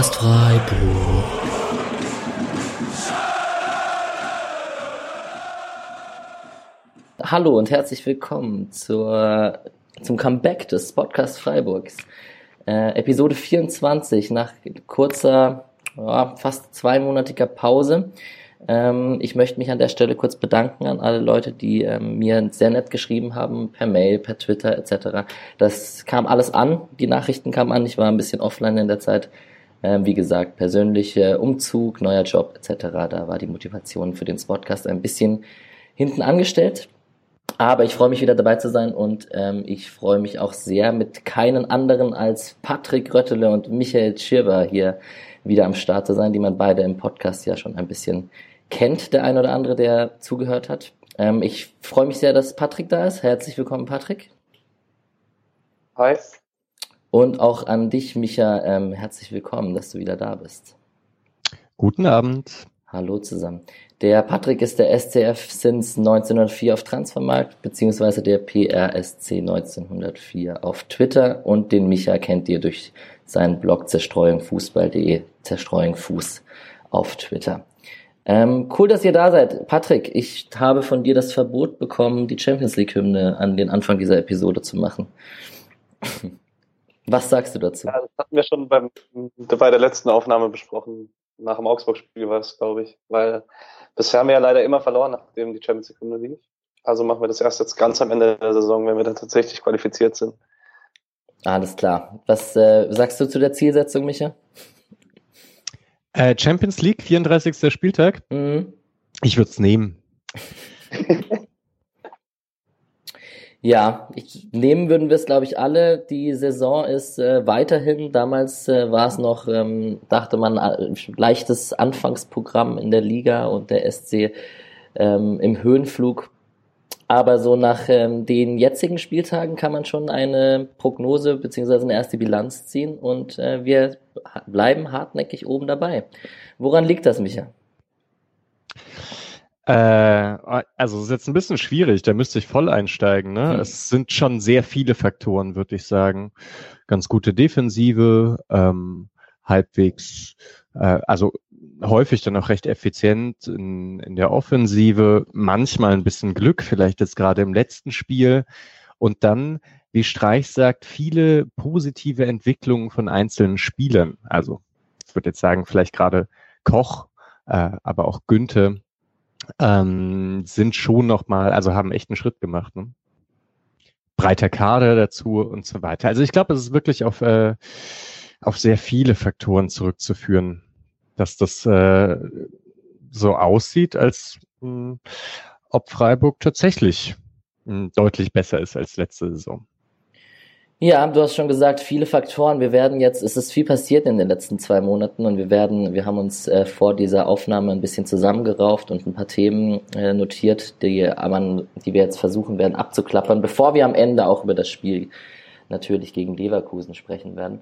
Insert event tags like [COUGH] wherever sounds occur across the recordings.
Podcast Freiburg. Hallo und herzlich willkommen zur, zum Comeback des Podcast Freiburgs. Äh, Episode 24 nach kurzer, ja, fast zweimonatiger Pause. Ähm, ich möchte mich an der Stelle kurz bedanken an alle Leute, die ähm, mir sehr nett geschrieben haben, per Mail, per Twitter etc. Das kam alles an, die Nachrichten kamen an, ich war ein bisschen offline in der Zeit. Ähm, wie gesagt, persönlicher Umzug, neuer Job etc. Da war die Motivation für den Spotcast ein bisschen hinten angestellt. Aber ich freue mich wieder dabei zu sein und ähm, ich freue mich auch sehr mit keinen anderen als Patrick Röttele und Michael Schirber hier wieder am Start zu sein, die man beide im Podcast ja schon ein bisschen kennt, der ein oder andere, der zugehört hat. Ähm, ich freue mich sehr, dass Patrick da ist. Herzlich willkommen, Patrick. Hi. Und auch an dich, Micha, ähm, herzlich willkommen, dass du wieder da bist. Guten Abend. Hallo zusammen. Der Patrick ist der SCF since 1904 auf Transfermarkt, beziehungsweise der PRSC 1904 auf Twitter und den Micha kennt ihr durch seinen Blog zerstreuungfußball.de, zerstreuungfuß auf Twitter. Ähm, cool, dass ihr da seid. Patrick, ich habe von dir das Verbot bekommen, die Champions League-Hymne an den Anfang dieser Episode zu machen. Was sagst du dazu? Ja, das hatten wir schon beim, bei der letzten Aufnahme besprochen. Nach dem Augsburg-Spiel war es, glaube ich. Weil bisher haben wir ja leider immer verloren, nachdem die Champions League-Hymne lief. Also machen wir das erst jetzt ganz am Ende der Saison, wenn wir dann tatsächlich qualifiziert sind. Alles klar. Was äh, sagst du zu der Zielsetzung, Micha? Äh, Champions League, 34. Spieltag. Mhm. Ich würde es nehmen. [LAUGHS] ja, ich, nehmen würden wir es, glaube ich, alle. Die Saison ist äh, weiterhin, damals äh, war es noch, ähm, dachte man, äh, leichtes Anfangsprogramm in der Liga und der SC ähm, im Höhenflug aber so nach ähm, den jetzigen Spieltagen kann man schon eine Prognose beziehungsweise eine erste Bilanz ziehen und äh, wir bleiben hartnäckig oben dabei. Woran liegt das, Micha? Äh, also es ist jetzt ein bisschen schwierig, da müsste ich voll einsteigen. Ne? Hm. Es sind schon sehr viele Faktoren, würde ich sagen. Ganz gute Defensive, ähm, halbwegs, äh, also häufig dann auch recht effizient in, in der Offensive, manchmal ein bisschen Glück, vielleicht jetzt gerade im letzten Spiel. Und dann, wie Streich sagt, viele positive Entwicklungen von einzelnen Spielern. Also ich würde jetzt sagen, vielleicht gerade Koch, äh, aber auch Günther ähm, sind schon nochmal, also haben echt einen Schritt gemacht. Ne? Breiter Kader dazu und so weiter. Also ich glaube, es ist wirklich auf, äh, auf sehr viele Faktoren zurückzuführen dass das äh, so aussieht, als mh, hm, ob Freiburg tatsächlich mh, hm, deutlich besser ist als letzte Saison. Ja, du hast schon gesagt, viele Faktoren. Wir werden jetzt, es ist viel passiert in den letzten zwei Monaten und wir werden, wir haben uns äh, vor dieser Aufnahme ein bisschen zusammengerauft und ein paar Themen äh, notiert, die, die wir jetzt versuchen werden abzuklappern, bevor wir am Ende auch über das Spiel natürlich gegen Leverkusen sprechen werden.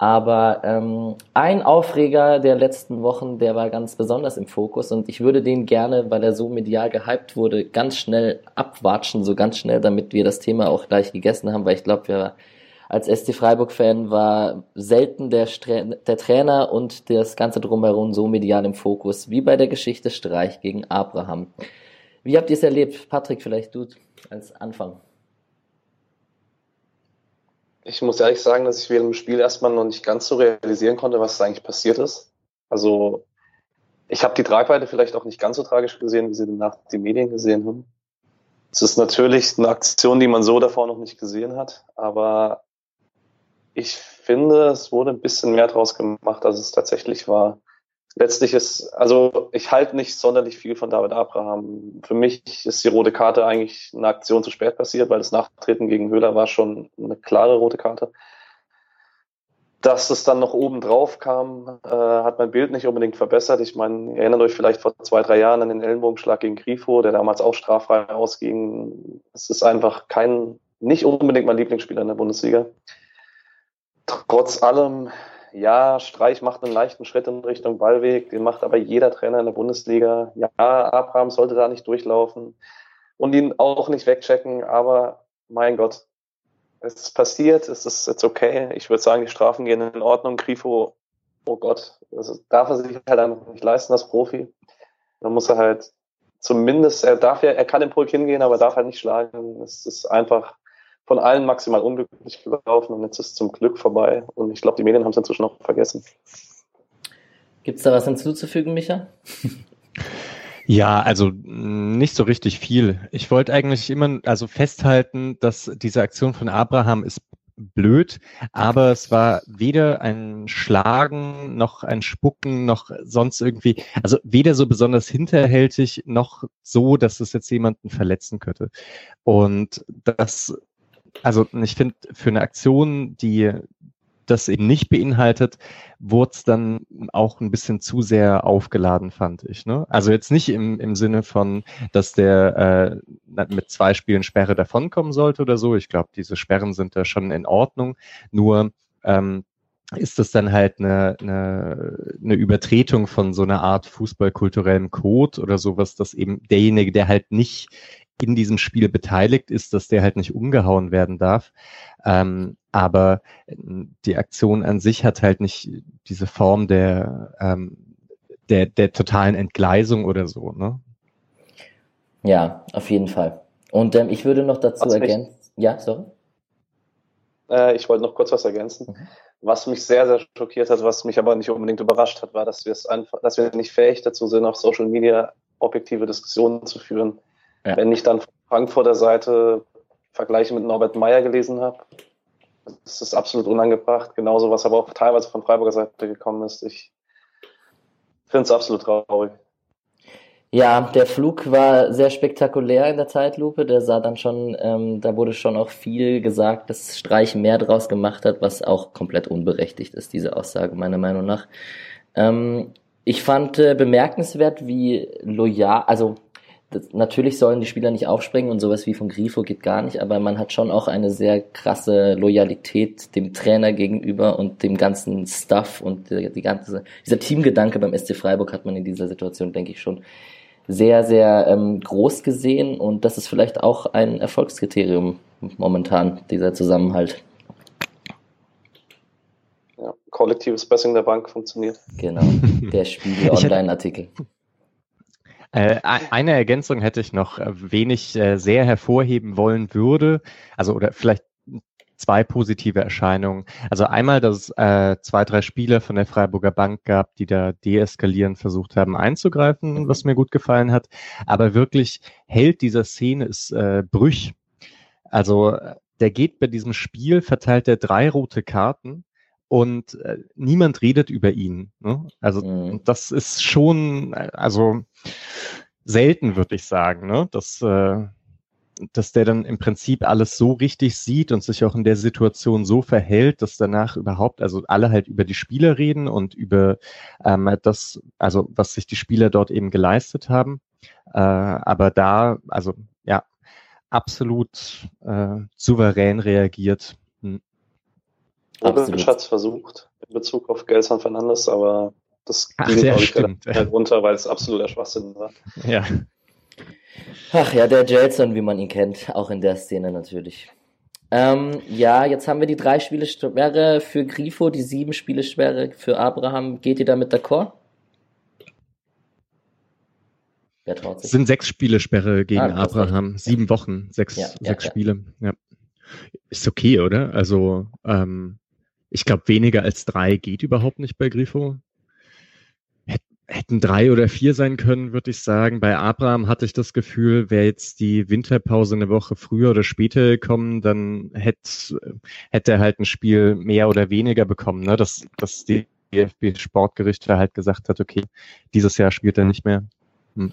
Aber ähm, ein Aufreger der letzten Wochen, der war ganz besonders im Fokus und ich würde den gerne, weil er so medial gehypt wurde, ganz schnell abwatschen, so ganz schnell, damit wir das Thema auch gleich gegessen haben, weil ich glaube, wir als SC Freiburg-Fan war selten der, der Trainer und das Ganze drumherum so medial im Fokus, wie bei der Geschichte Streich gegen Abraham. Wie habt ihr es erlebt? Patrick, vielleicht du als Anfang ich muss ehrlich sagen, dass ich während dem Spiel erstmal noch nicht ganz so realisieren konnte, was eigentlich passiert ist. Also ich habe die Tragweite vielleicht auch nicht ganz so tragisch gesehen, wie sie danach die Medien gesehen haben. Es ist natürlich eine Aktion, die man so davor noch nicht gesehen hat, aber ich finde, es wurde ein bisschen mehr draus gemacht, als es tatsächlich war letztlich ist, also ich halte nicht sonderlich viel von David Abraham. Für mich ist die rote Karte eigentlich eine Aktion zu spät passiert, weil das Nachtreten gegen Höhler war schon eine klare rote Karte. Dass es dann noch oben drauf kam, äh, hat mein Bild nicht unbedingt verbessert. Ich meine, ihr erinnert euch vielleicht vor zwei, drei Jahren an den Ellenbogenschlag gegen Grifo, der damals auch straffrei ausging. Es ist einfach kein, nicht unbedingt mein Lieblingsspieler in der Bundesliga. Trotz allem ja, Streich macht einen leichten Schritt in Richtung Ballweg, den macht aber jeder Trainer in der Bundesliga. Ja, Abraham sollte da nicht durchlaufen und ihn auch nicht wegchecken, aber mein Gott, es ist passiert, es ist jetzt okay. Ich würde sagen, die Strafen gehen in Ordnung. Grifo oh Gott, das darf er sich halt einfach nicht leisten als Profi. Dann muss er halt zumindest, er darf ja, er kann im Pulk hingehen, aber darf halt nicht schlagen. Es ist einfach von allen maximal unglücklich gelaufen und jetzt ist es zum Glück vorbei. Und ich glaube, die Medien haben es inzwischen auch vergessen. Gibt es da was hinzuzufügen, Micha? [LAUGHS] Ja, also nicht so richtig viel. Ich wollte eigentlich immer also festhalten, dass diese Aktion von Abraham ist blöd, aber es war weder ein Schlagen noch ein Spucken noch sonst irgendwie, also weder so besonders hinterhältig noch so, dass es jetzt jemanden verletzen könnte. Und das, also ich finde, für eine Aktion, die das eben nicht beinhaltet, wurde es dann auch ein bisschen zu sehr aufgeladen, fand ich. Ne? Also jetzt nicht im, im Sinne von, dass der äh, mit zwei Spielen Sperre davonkommen sollte oder so. Ich glaube, diese Sperren sind da schon in Ordnung. Nur ähm, ist das dann halt eine, eine, eine Übertretung von so einer Art fußballkulturellem Code oder sowas, dass eben derjenige, der halt nicht in diesem Spiel beteiligt ist, dass der halt nicht umgehauen werden darf. Ähm, aber äh, die Aktion an sich hat halt nicht diese Form der, ähm, der, der totalen Entgleisung oder so, ne? Ja, auf jeden Fall. Und ähm, ich würde noch dazu was ergänzen. Ja, sorry. Äh, ich wollte noch kurz was ergänzen. Mhm. Was mich sehr, sehr schockiert hat, was mich aber nicht unbedingt überrascht hat, war, dass wir es einfach, dass wir nicht fähig dazu sind, auf Social Media objektive Diskussionen zu führen. Ja. Wenn ich dann von Frankfurter Seite Vergleiche mit Norbert Meyer gelesen habe, das ist absolut unangebracht. Genauso, was aber auch teilweise von Freiburger Seite gekommen ist. Ich finde es absolut traurig. Ja, der Flug war sehr spektakulär in der Zeitlupe. Der sah dann schon, ähm, da wurde schon auch viel gesagt, dass Streich mehr draus gemacht hat, was auch komplett unberechtigt ist, diese Aussage meiner Meinung nach. Ähm, ich fand äh, bemerkenswert, wie loyal, also das, natürlich sollen die Spieler nicht aufspringen und sowas wie von Grifo geht gar nicht, aber man hat schon auch eine sehr krasse Loyalität dem Trainer gegenüber und dem ganzen Stuff und die, die ganze, dieser Teamgedanke beim SC Freiburg hat man in dieser Situation, denke ich, schon sehr, sehr ähm, groß gesehen und das ist vielleicht auch ein Erfolgskriterium momentan, dieser Zusammenhalt. Ja, kollektives Pressing der Bank funktioniert. Genau, der Spiegel-Online-Artikel. [LAUGHS] Äh, eine Ergänzung hätte ich noch, äh, wen ich äh, sehr hervorheben wollen würde, also oder vielleicht zwei positive Erscheinungen. Also einmal, dass es äh, zwei, drei Spieler von der Freiburger Bank gab, die da deeskalierend versucht haben einzugreifen, mhm. was mir gut gefallen hat. Aber wirklich Held dieser Szene ist äh, Brüch. Also der geht bei diesem Spiel, verteilt er drei rote Karten und äh, niemand redet über ihn. Ne? Also mhm. das ist schon, also selten, würde ich sagen, ne? dass, äh, dass der dann im Prinzip alles so richtig sieht und sich auch in der Situation so verhält, dass danach überhaupt, also alle halt über die Spieler reden und über ähm, das, also was sich die Spieler dort eben geleistet haben. Äh, aber da, also ja, absolut äh, souverän reagiert. Hm. Hat es versucht in Bezug auf Gelson Fernandes, aber das Ach, ging, ja, stimmt. halt runter, weil es absoluter Schwachsinn war. Ja. Ach ja, der Jelson, wie man ihn kennt, auch in der Szene natürlich. Ähm, ja, jetzt haben wir die drei Spiele Sperre für Grifo, die sieben Spiele Sperre für Abraham. Geht ihr damit d'accord? Wer traut sich? Es sind sechs Spiele Sperre gegen ah, Abraham. Sieben Wochen, sechs, ja, sechs ja, Spiele. Ja. Ist okay, oder? Also ähm, ich glaube, weniger als drei geht überhaupt nicht bei Grifo. Hätten drei oder vier sein können, würde ich sagen. Bei Abraham hatte ich das Gefühl, wäre jetzt die Winterpause eine Woche früher oder später gekommen, dann hätte, hätte er halt ein Spiel mehr oder weniger bekommen. Ne? Dass, dass die DFB Sportgerichte halt gesagt hat, okay, dieses Jahr spielt er nicht mehr. Hm.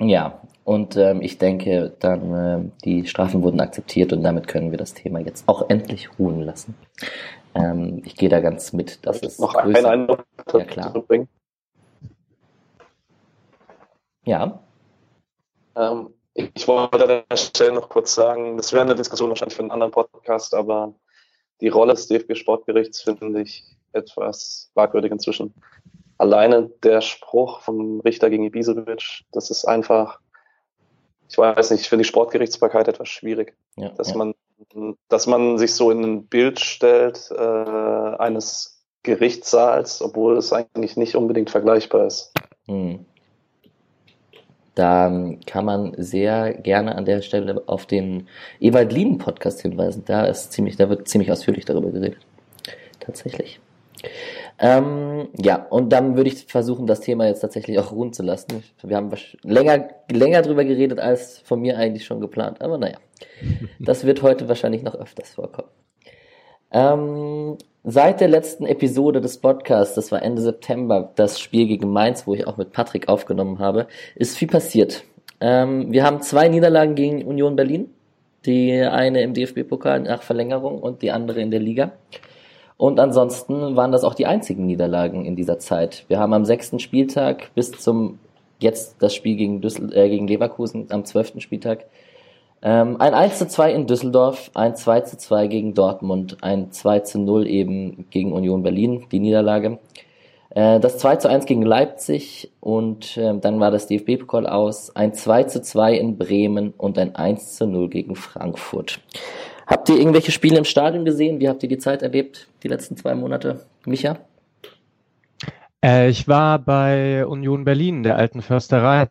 Ja, und ähm, ich denke, dann äh, die Strafen wurden akzeptiert und damit können wir das Thema jetzt auch endlich ruhen lassen. Ähm, ich gehe da ganz mit, dass es noch größer... Eindruck ja, klar. Bringen. Ja. Ähm, ich wollte an der Stelle noch kurz sagen, das wäre eine Diskussion wahrscheinlich für einen anderen Podcast, aber die Rolle des DFB Sportgerichts finde ich etwas fragwürdig inzwischen. Alleine der Spruch vom Richter gegen Ibisevic, das ist einfach ich weiß nicht, ich finde die Sportgerichtsbarkeit etwas schwierig. Ja, dass ja. man, dass man sich so in ein Bild stellt, äh, eines Gerichtssaals, obwohl es eigentlich nicht unbedingt vergleichbar ist. Hm. Da kann man sehr gerne an der Stelle auf den Ewald Lieben Podcast hinweisen. Da ist ziemlich, da wird ziemlich ausführlich darüber geredet. Tatsächlich. Ähm, ja, und dann würde ich versuchen, das Thema jetzt tatsächlich auch ruhen zu lassen. Wir haben länger, länger drüber geredet, als von mir eigentlich schon geplant. Aber naja, das wird heute wahrscheinlich noch öfters vorkommen. Ähm, seit der letzten Episode des Podcasts, das war Ende September, das Spiel gegen Mainz, wo ich auch mit Patrick aufgenommen habe, ist viel passiert. Ähm, wir haben zwei Niederlagen gegen Union Berlin. Die eine im DFB-Pokal nach Verlängerung und die andere in der Liga. Und ansonsten waren das auch die einzigen Niederlagen in dieser Zeit. Wir haben am sechsten Spieltag bis zum jetzt das Spiel gegen, Düssel äh, gegen Leverkusen am zwölften Spieltag ähm, ein 1 zu 2 in Düsseldorf, ein 2 zu 2 gegen Dortmund, ein 2 zu 0 eben gegen Union Berlin, die Niederlage. Äh, das 2 zu 1 gegen Leipzig und äh, dann war das DFB-Pokal aus, ein 2 zu 2 in Bremen und ein 1 zu 0 gegen Frankfurt. Habt ihr irgendwelche Spiele im Stadion gesehen? Wie habt ihr die Zeit erlebt, die letzten zwei Monate? Micha? Äh, ich war bei Union Berlin, der alten Försterei.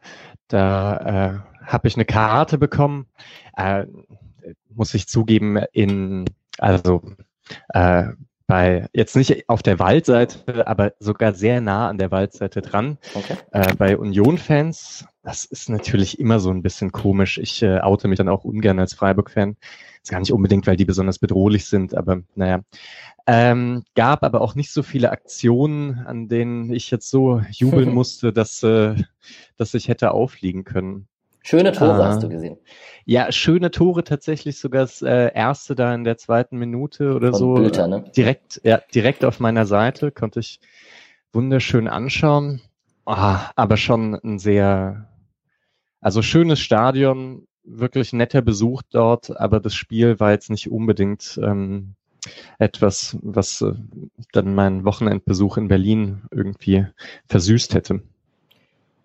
Da äh, habe ich eine Karte bekommen äh, muss ich zugeben, in, also äh, bei, jetzt nicht auf der Waldseite, aber sogar sehr nah an der Waldseite dran. Okay. Äh, bei Union-Fans, das ist natürlich immer so ein bisschen komisch. Ich äh, oute mich dann auch ungern als Freiburg-Fan. Ist gar nicht unbedingt, weil die besonders bedrohlich sind, aber naja. Ähm, gab aber auch nicht so viele Aktionen, an denen ich jetzt so jubeln [LAUGHS] musste, dass, äh, dass ich hätte aufliegen können. Schöne Tore ah. hast du gesehen. Ja, schöne Tore tatsächlich sogar das äh, erste da in der zweiten Minute oder Von so. Bülter, ne? Direkt, ja, direkt auf meiner Seite konnte ich wunderschön anschauen. Oh, aber schon ein sehr, also schönes Stadion, wirklich netter Besuch dort, aber das Spiel war jetzt nicht unbedingt ähm, etwas, was äh, dann meinen Wochenendbesuch in Berlin irgendwie versüßt hätte.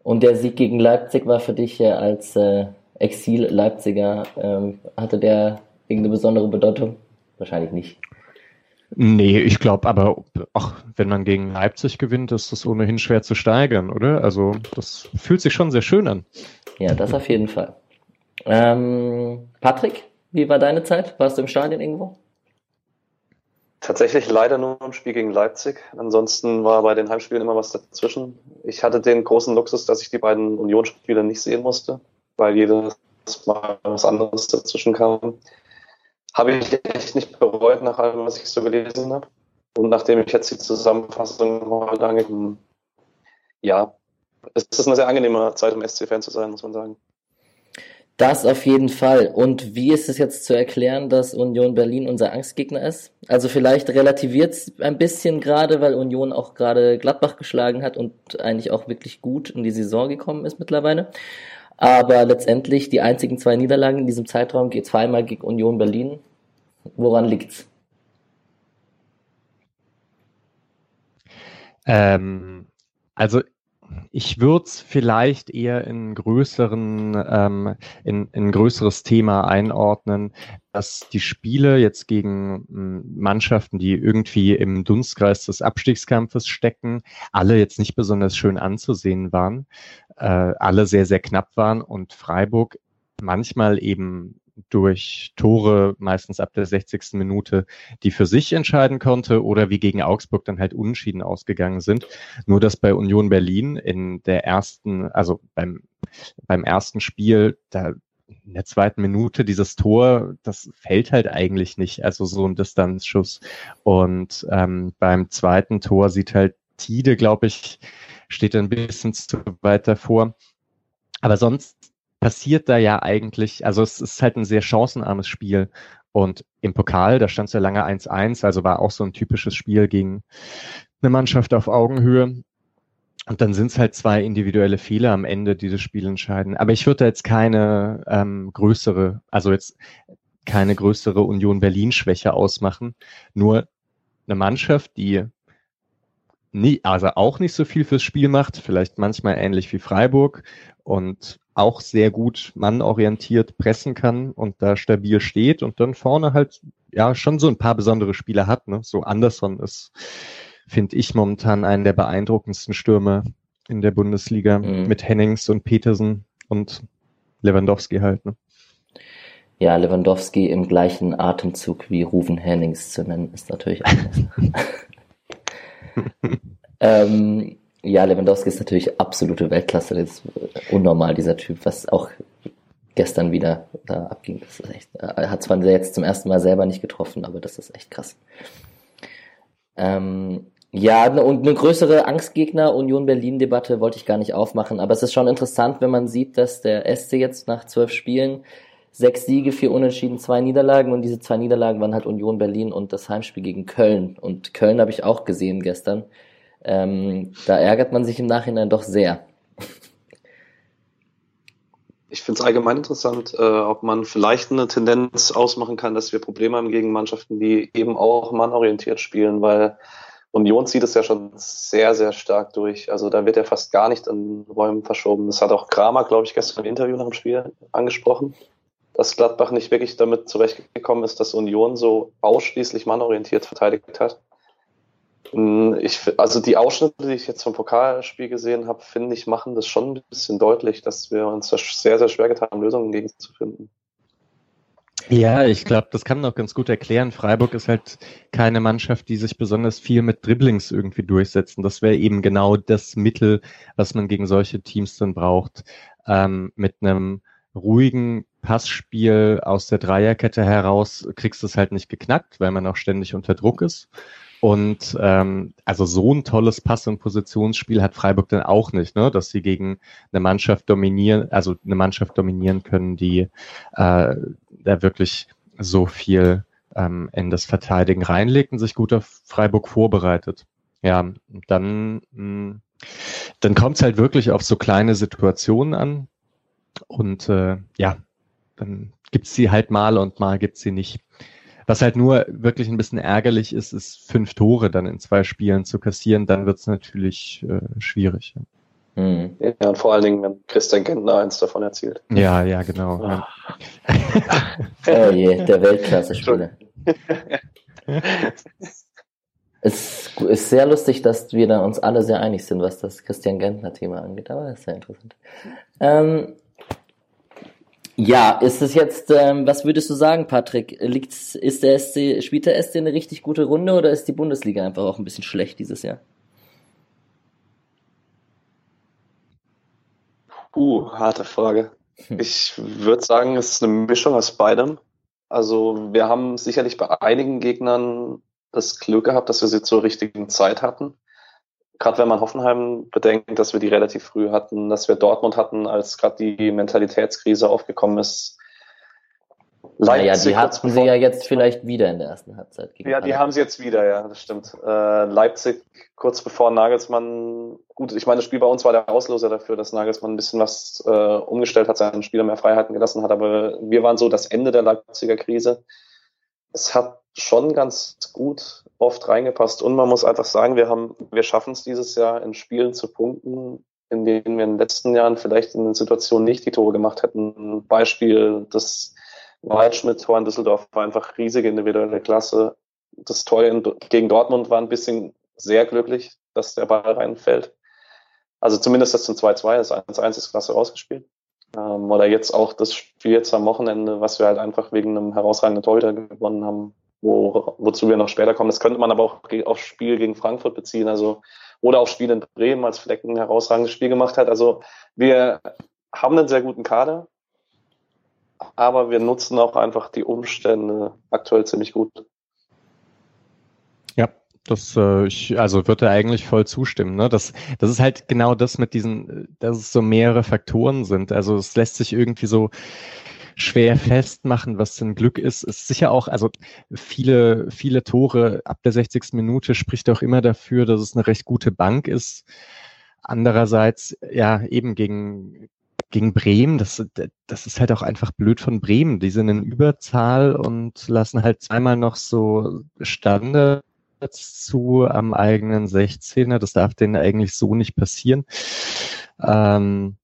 Und der Sieg gegen Leipzig war für dich ja als äh, Exil-Leipziger, ähm, hatte der irgendeine besondere Bedeutung? Wahrscheinlich nicht. Nee, ich glaube aber, ach, wenn man gegen Leipzig gewinnt, ist das ohnehin schwer zu steigern, oder? Also das fühlt sich schon sehr schön an. Ja, das auf jeden Fall. Ähm, Patrick, wie war deine Zeit? Warst du im Stadion irgendwo? Tatsächlich leider nur im Spiel gegen Leipzig. Ansonsten war bei den Heimspielen immer was dazwischen. Ich hatte den großen Luxus, dass ich die beiden Unionsspiele nicht sehen musste, weil jedes Mal was anderes dazwischen kam. Habe ich echt nicht bereut nach allem, was ich so gelesen habe. Und nachdem ich jetzt die Zusammenfassung heute angekommen ja, es ist eine sehr angenehme Zeit, um SC-Fan zu sein, muss man sagen. Das auf jeden Fall. Und wie ist es jetzt zu erklären, dass Union Berlin unser Angstgegner ist? Also vielleicht relativiert es ein bisschen gerade, weil Union auch gerade Gladbach geschlagen hat und eigentlich auch wirklich gut in die Saison gekommen ist mittlerweile. Aber letztendlich die einzigen zwei Niederlagen in diesem Zeitraum geht zweimal gegen Union Berlin. Woran liegt's? Ähm, also ich würde es vielleicht eher in größeren, ähm, in, in größeres Thema einordnen, dass die Spiele jetzt gegen hm, Mannschaften, die irgendwie im Dunstkreis des Abstiegskampfes stecken, alle jetzt nicht besonders schön anzusehen waren, äh, alle sehr, sehr knapp waren und Freiburg manchmal eben durch Tore, meistens ab der 60. Minute, die für sich entscheiden konnte oder wie gegen Augsburg dann halt unentschieden ausgegangen sind. Nur dass bei Union Berlin in der ersten, also beim, beim ersten Spiel, da in der zweiten Minute dieses Tor, das fällt halt eigentlich nicht, also so ein Distanzschuss. Und ähm, beim zweiten Tor sieht halt Tide, glaube ich, steht ein bisschen zu weit davor. Aber sonst passiert da ja eigentlich, also es ist halt ein sehr chancenarmes Spiel. Und im Pokal, da stand es ja lange 1-1, also war auch so ein typisches Spiel gegen eine Mannschaft auf Augenhöhe. Und dann sind es halt zwei individuelle Fehler am Ende, die das Spiel entscheiden. Aber ich würde da jetzt keine ähm, größere, also jetzt keine größere Union Berlin-Schwäche ausmachen. Nur eine Mannschaft, die nie, also auch nicht so viel fürs Spiel macht, vielleicht manchmal ähnlich wie Freiburg und auch sehr gut mannorientiert pressen kann und da stabil steht und dann vorne halt ja schon so ein paar besondere Spieler hat. Ne? So Anderson ist finde ich momentan einen der beeindruckendsten Stürmer in der Bundesliga mhm. mit Hennings und Petersen und Lewandowski halt. Ne? Ja, Lewandowski im gleichen Atemzug wie Ruven Hennings zu nennen, ist natürlich anders. [LAUGHS] ähm, ja, Lewandowski ist natürlich absolute Weltklasse. Das ist unnormal, dieser Typ, was auch gestern wieder da abging. Das ist echt, er hat zwar jetzt zum ersten Mal selber nicht getroffen, aber das ist echt krass. Ähm, ja, ne, und eine größere Angstgegner Union Berlin Debatte wollte ich gar nicht aufmachen, aber es ist schon interessant, wenn man sieht, dass der SC jetzt nach zwölf Spielen sechs Siege, vier Unentschieden, zwei Niederlagen und diese zwei Niederlagen waren halt Union Berlin und das Heimspiel gegen Köln und Köln habe ich auch gesehen gestern. Ähm, da ärgert man sich im Nachhinein doch sehr. Ich finde es allgemein interessant, äh, ob man vielleicht eine Tendenz ausmachen kann, dass wir Probleme haben gegen Mannschaften, die eben auch mannorientiert spielen, weil Union zieht es ja schon sehr, sehr stark durch. Also da wird ja fast gar nicht an Räumen verschoben. Das hat auch Kramer, glaube ich, gestern im Interview nach dem Spiel angesprochen, dass Gladbach nicht wirklich damit zurechtgekommen ist, dass Union so ausschließlich mannorientiert verteidigt hat. Hm, ich, also die Ausschnitte, die ich jetzt vom Pokalspiel gesehen habe, finde ich, machen das schon ein bisschen deutlich, dass wir uns sehr, sehr schwer getan haben, Lösungen gegen zu finden. Ja, ich glaube, das kann man auch ganz gut erklären. Freiburg ist halt keine Mannschaft, die sich besonders viel mit Dribblings irgendwie durchsetzen. Das wäre eben genau das Mittel, was man gegen solche Teams dann braucht. Ähm, mit einem ruhigen Passspiel aus der Dreierkette heraus kriegst du es halt nicht geknackt, weil man auch ständig unter Druck ist. Und ähm, also so ein tolles Pass- und Positionsspiel hat Freiburg dann auch nicht, ne? dass sie gegen eine Mannschaft dominieren, also eine Mannschaft dominieren können, die äh, da wirklich so viel ähm, in das Verteidigen reinlegt und sich gut auf Freiburg vorbereitet. Ja, dann, mh, hm, dann kommt es halt wirklich auf so kleine Situationen an. Und äh, ja, dann gibt's sie halt mal und mal gibt's sie nicht. Was halt nur wirklich ein bisschen ärgerlich ist, ist fünf Tore dann in zwei Spielen zu kassieren, dann wird es natürlich äh, schwierig. Ja. Mhm. ja, und vor allen Dingen, wenn Christian Gentner eins davon erzielt. Ja, ja, genau. Ja. [LAUGHS] oh je, der Weltklasse-Spieler. [LAUGHS] es ist sehr lustig, dass wir da uns alle sehr einig sind, was das Christian Gentner-Thema angeht, aber das ist sehr interessant. Ähm, ja, ist es jetzt, ähm, was würdest du sagen, Patrick? Liegt's, ist der SC, spielt der SC eine richtig gute Runde oder ist die Bundesliga einfach auch ein bisschen schlecht dieses Jahr? Uh, harte Frage. Hm. Ich würde sagen, es ist eine Mischung aus beidem. Also wir haben sicherlich bei einigen Gegnern das Glück gehabt, dass wir sie zur richtigen Zeit hatten gerade wenn man Hoffenheim bedenkt, dass wir die relativ früh hatten, dass wir Dortmund hatten, als gerade die Mentalitätskrise aufgekommen ist. Leipzig naja, die hatten sie ja jetzt vielleicht wieder in der ersten Halbzeit. ja, die haben sie jetzt wieder, ja, das stimmt. Äh, Leipzig kurz bevor Nagelsmann, gut, ich meine, das Spiel bei uns war der Auslöser dafür, dass Nagelsmann ein bisschen was äh, umgestellt hat, seinen Spieler mehr Freiheiten gelassen hat, aber wir waren so das Ende der Leipziger Krise. Es hat schon ganz gut oft reingepasst. Und man muss einfach sagen, wir haben, wir schaffen es dieses Jahr in Spielen zu punkten, in denen wir in den letzten Jahren vielleicht in den Situationen nicht die Tore gemacht hätten. Beispiel das Waldschmidt-Tor in Düsseldorf war einfach riesige individuelle Klasse. Das Tor in, gegen Dortmund war ein bisschen sehr glücklich, dass der Ball reinfällt. Also zumindest das zum 2-2, das 1-1 ist klasse rausgespielt. Ähm, oder jetzt auch das Spiel jetzt am Wochenende, was wir halt einfach wegen einem herausragenden Torhüter gewonnen haben, wo, wozu wir noch später kommen. Das könnte man aber auch aufs Spiel gegen Frankfurt beziehen, also oder auf Spiel in Bremen, als Flecken ein herausragendes Spiel gemacht hat. Also wir haben einen sehr guten Kader, aber wir nutzen auch einfach die Umstände aktuell ziemlich gut. Ja, das, äh, ich, also würde eigentlich voll zustimmen. Ne? Das, das ist halt genau das mit diesen, dass es so mehrere Faktoren sind. Also es lässt sich irgendwie so schwer festmachen, was denn Glück ist. Ist sicher auch, also viele, viele Tore ab der 60. Minute spricht auch immer dafür, dass es eine recht gute Bank ist. Andererseits, ja, eben gegen, gegen Bremen, das, das ist halt auch einfach blöd von Bremen. Die sind in Überzahl und lassen halt zweimal noch so Standards zu am eigenen 16er. Das darf denen eigentlich so nicht passieren. Ähm,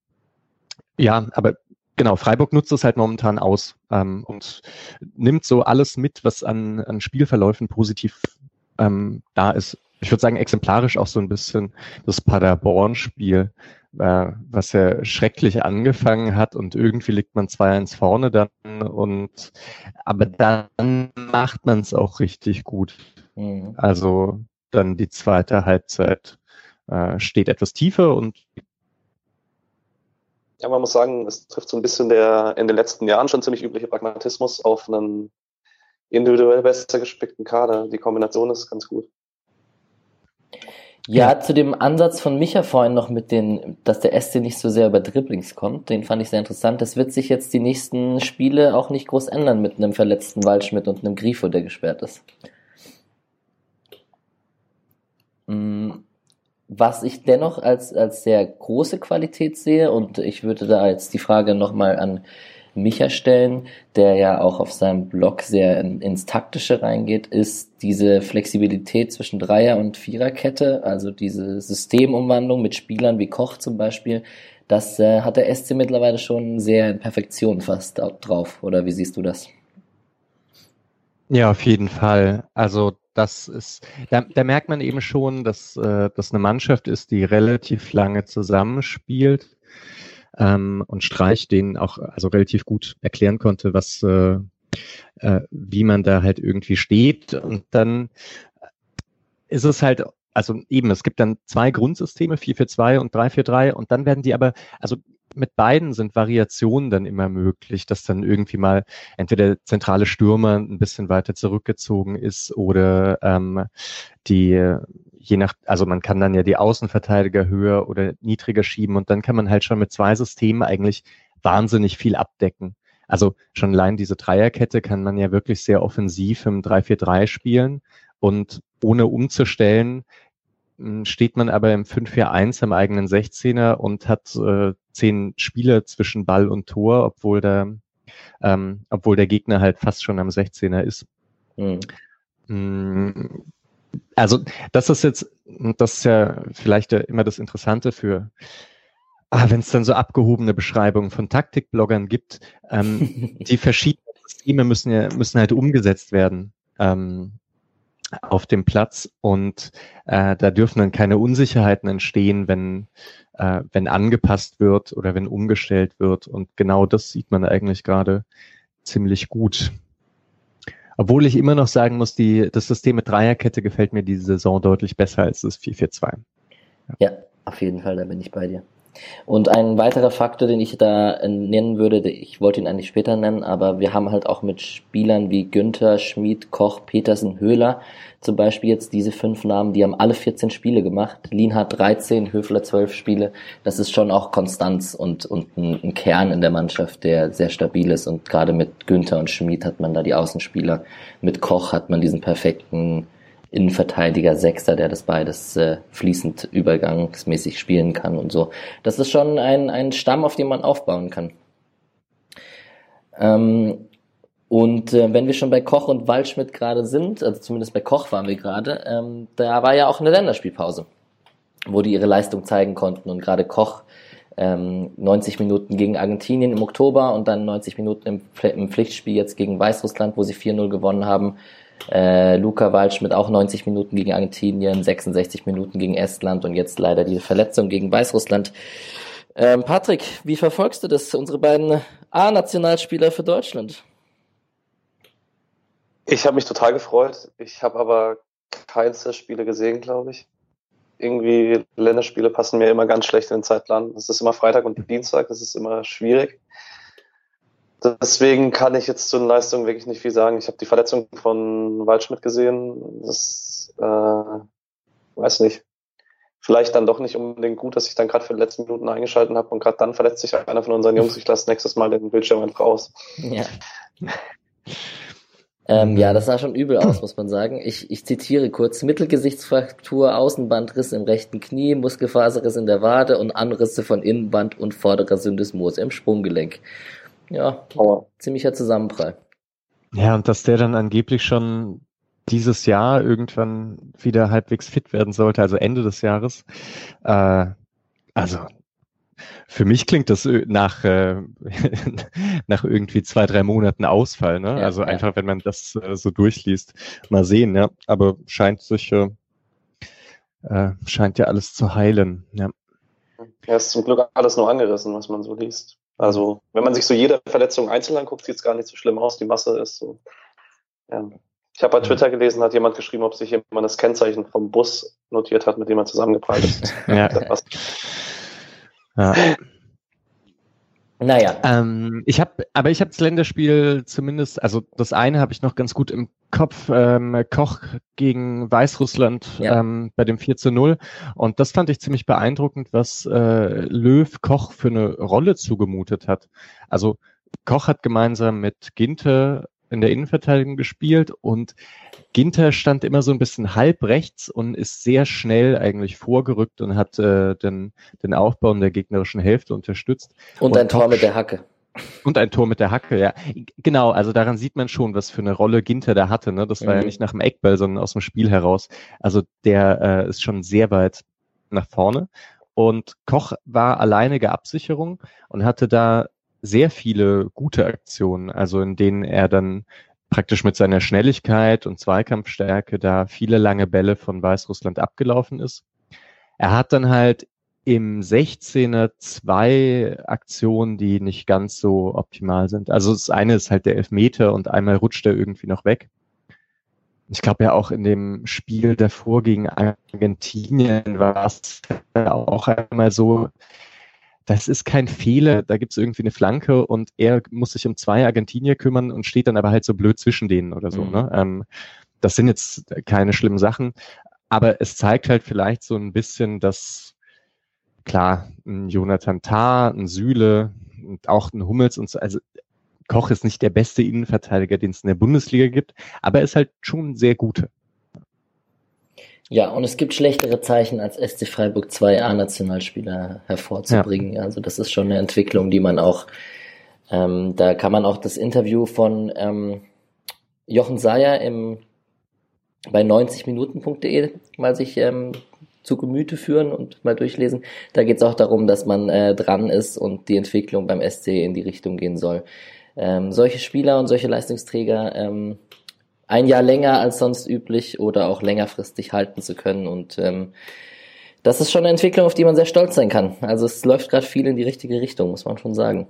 ja, aber genau, Freiburg nutzt es halt momentan aus ähm, und nimmt so alles mit, was an, an Spielverläufen positiv ähm, da ist. ich würde sagen, exemplarisch auch so ein bisschen das Paderborn-Spiel, äh, was ja schrecklich angefangen hat und irgendwie liegt man 2-1 vorne dann und aber dann macht man es auch richtig gut. Mhm. Also dann die zweite Halbzeit äh, steht etwas tiefer und ja, man muss sagen, es trifft so ein bisschen der in den letzten Jahren schon ziemlich übliche Pragmatismus auf einen individuell besser gespickten Kader. Die Kombination ist ganz gut. Ja, zu dem Ansatz von Micha vorhin noch mit den, dass der SC nicht so sehr über Dribblings kommt, den fand ich sehr interessant. Das wird sich jetzt die nächsten Spiele auch nicht groß ändern mit einem verletzten Waldschmidt und einem Grifo, der gesperrt ist. Was ich dennoch als, als sehr große Qualität sehe, und ich würde da jetzt die Frage nochmal an Micha stellen, der ja auch auf seinem Blog sehr in, ins Taktische reingeht, ist diese Flexibilität zwischen Dreier- und Viererkette, also diese Systemumwandlung mit Spielern wie Koch zum Beispiel, das äh, hat der SC mittlerweile schon sehr in Perfektion fast drauf. Oder wie siehst du das? Ja, auf jeden Fall. Also das ist, da, da merkt man eben schon, dass äh, das eine Mannschaft ist, die relativ lange zusammenspielt ähm, und Streich den auch also relativ gut erklären konnte, was äh, äh, wie man da halt irgendwie steht. Und dann ist es halt also eben, es gibt dann zwei Grundsysteme, 442 und 343 und dann werden die aber, also mit beiden sind Variationen dann immer möglich, dass dann irgendwie mal entweder der zentrale Stürmer ein bisschen weiter zurückgezogen ist oder ähm, die je nach, also man kann dann ja die Außenverteidiger höher oder niedriger schieben und dann kann man halt schon mit zwei Systemen eigentlich wahnsinnig viel abdecken. Also schon allein diese Dreierkette kann man ja wirklich sehr offensiv im 3-4-3 spielen und ohne umzustellen hm, steht man aber im 5-4-1 am eigenen 16er und hat äh, zehn Spieler zwischen Ball und Tor, obwohl der, ähm, obwohl der Gegner halt fast schon am 16er ist. Mhm. Also das ist jetzt, das ist ja vielleicht immer das Interessante für ah, wenn es dann so abgehobene Beschreibungen von Taktikbloggern gibt, ähm, [LAUGHS] die verschiedenen Systeme müssen ja müssen halt umgesetzt werden. Ähm, auf dem Platz und äh, da dürfen dann keine Unsicherheiten entstehen, wenn, äh, wenn angepasst wird oder wenn umgestellt wird und genau das sieht man eigentlich gerade ziemlich gut. Obwohl ich immer noch sagen muss, die, das System mit Dreierkette gefällt mir diese Saison deutlich besser als das 4-4-2. Ja. ja, auf jeden Fall, da bin ich bei dir. Und ein weiterer Faktor, den ich da nennen würde, ich wollte ihn eigentlich später nennen, aber wir haben halt auch mit Spielern wie Günther, Schmid, Koch, Petersen, Höhler zum Beispiel jetzt diese fünf Namen, die haben alle 14 Spiele gemacht. Lienhardt 13, Höfler 12 Spiele. Das ist schon auch Konstanz und, und ein, ein Kern in der Mannschaft, der sehr stabil ist. Und gerade mit Günther und Schmid hat man da die Außenspieler. Mit Koch hat man diesen perfekten Innenverteidiger, Sechster, der das beides äh, fließend übergangsmäßig spielen kann und so. Das ist schon ein, ein Stamm, auf dem man aufbauen kann. Ähm, und äh, wenn wir schon bei Koch und Waldschmidt gerade sind, also zumindest bei Koch waren wir gerade, ähm, da war ja auch eine Länderspielpause, wo die ihre Leistung zeigen konnten. Und gerade Koch ähm, 90 Minuten gegen Argentinien im Oktober und dann 90 Minuten im, im Pflichtspiel jetzt gegen Weißrussland, wo sie 4-0 gewonnen haben. Äh, Luca Waldschmidt auch 90 Minuten gegen Argentinien, 66 Minuten gegen Estland und jetzt leider diese Verletzung gegen Weißrussland. Ähm, Patrick, wie verfolgst du das, unsere beiden A-Nationalspieler für Deutschland? Ich habe mich total gefreut. Ich habe aber keins der Spiele gesehen, glaube ich. Irgendwie Länderspiele passen mir immer ganz schlecht in den Zeitplan. Es ist immer Freitag und Dienstag, das ist immer schwierig. Deswegen kann ich jetzt zu den Leistungen wirklich nicht viel sagen. Ich habe die Verletzung von Waldschmidt gesehen. Das äh, weiß nicht. Vielleicht dann doch nicht unbedingt gut, dass ich dann gerade für die letzten Minuten eingeschalten habe und gerade dann verletzt sich einer von unseren Jungs. Ich lasse nächstes Mal den Bildschirm einfach aus. Ja. Ähm, ja, das sah schon übel aus, muss man sagen. Ich, ich zitiere kurz. Mittelgesichtsfraktur, Außenbandriss im rechten Knie, Muskelfaserriss in der Wade und Anrisse von Innenband und vorderer Syndesmose im Sprunggelenk. Ja, oh. ziemlicher Zusammenprall. Ja, und dass der dann angeblich schon dieses Jahr irgendwann wieder halbwegs fit werden sollte, also Ende des Jahres. Äh, also für mich klingt das äh, nach, äh, [LAUGHS] nach irgendwie zwei, drei Monaten Ausfall. Ne? Ja, also ja. einfach, wenn man das äh, so durchliest, mal sehen. Ja, aber scheint sich äh, äh, scheint ja alles zu heilen. Ja. Ja, ist zum Glück alles nur angerissen, was man so liest. Also, wenn man sich so jede Verletzung einzeln anguckt, sieht es gar nicht so schlimm aus. Die Masse ist so. Ja. Ich habe bei Twitter gelesen, hat jemand geschrieben, ob sich jemand das Kennzeichen vom Bus notiert hat, mit dem er zusammengeprallt ist. ja. ja. Naja. Ähm, ich habe, aber ich habe das Länderspiel zumindest, also das eine habe ich noch ganz gut im Kopf, ähm, Koch gegen Weißrussland ja. ähm, bei dem 4 zu 0. Und das fand ich ziemlich beeindruckend, was äh, Löw Koch für eine Rolle zugemutet hat. Also Koch hat gemeinsam mit Ginte in der Innenverteidigung gespielt und Ginter stand immer so ein bisschen halb rechts und ist sehr schnell eigentlich vorgerückt und hat äh, den, den Aufbau in der gegnerischen Hälfte unterstützt. Und, und ein Tor mit der Hacke. Und ein Tor mit der Hacke, ja. Genau, also daran sieht man schon, was für eine Rolle Ginter da hatte. Ne? Das war mhm. ja nicht nach dem Eckball, sondern aus dem Spiel heraus. Also der äh, ist schon sehr weit nach vorne. Und Koch war alleinige Absicherung und hatte da sehr viele gute Aktionen, also in denen er dann praktisch mit seiner Schnelligkeit und Zweikampfstärke da viele lange Bälle von Weißrussland abgelaufen ist. Er hat dann halt im 16er zwei Aktionen, die nicht ganz so optimal sind. Also das eine ist halt der Elfmeter und einmal rutscht er irgendwie noch weg. Ich glaube ja auch in dem Spiel davor gegen Argentinien war es auch einmal so, das ist kein Fehler, da gibt es irgendwie eine Flanke und er muss sich um zwei Argentinier kümmern und steht dann aber halt so blöd zwischen denen oder so. Mhm. Ne? Ähm, das sind jetzt keine schlimmen Sachen, aber es zeigt halt vielleicht so ein bisschen, dass klar, ein Jonathan Tah, ein Süle und auch ein Hummels und so, also Koch ist nicht der beste Innenverteidiger, den es in der Bundesliga gibt, aber er ist halt schon sehr guter. Ja, und es gibt schlechtere Zeichen, als SC Freiburg 2 A-Nationalspieler hervorzubringen. Ja. Also das ist schon eine Entwicklung, die man auch, ähm, da kann man auch das Interview von ähm, Jochen Sayer im, bei 90minuten.de mal sich ähm, zu Gemüte führen und mal durchlesen. Da geht es auch darum, dass man äh, dran ist und die Entwicklung beim SC in die Richtung gehen soll. Ähm, solche Spieler und solche Leistungsträger ähm, ein Jahr länger als sonst üblich oder auch längerfristig halten zu können. Und ähm, das ist schon eine Entwicklung, auf die man sehr stolz sein kann. Also es läuft gerade viel in die richtige Richtung, muss man schon sagen.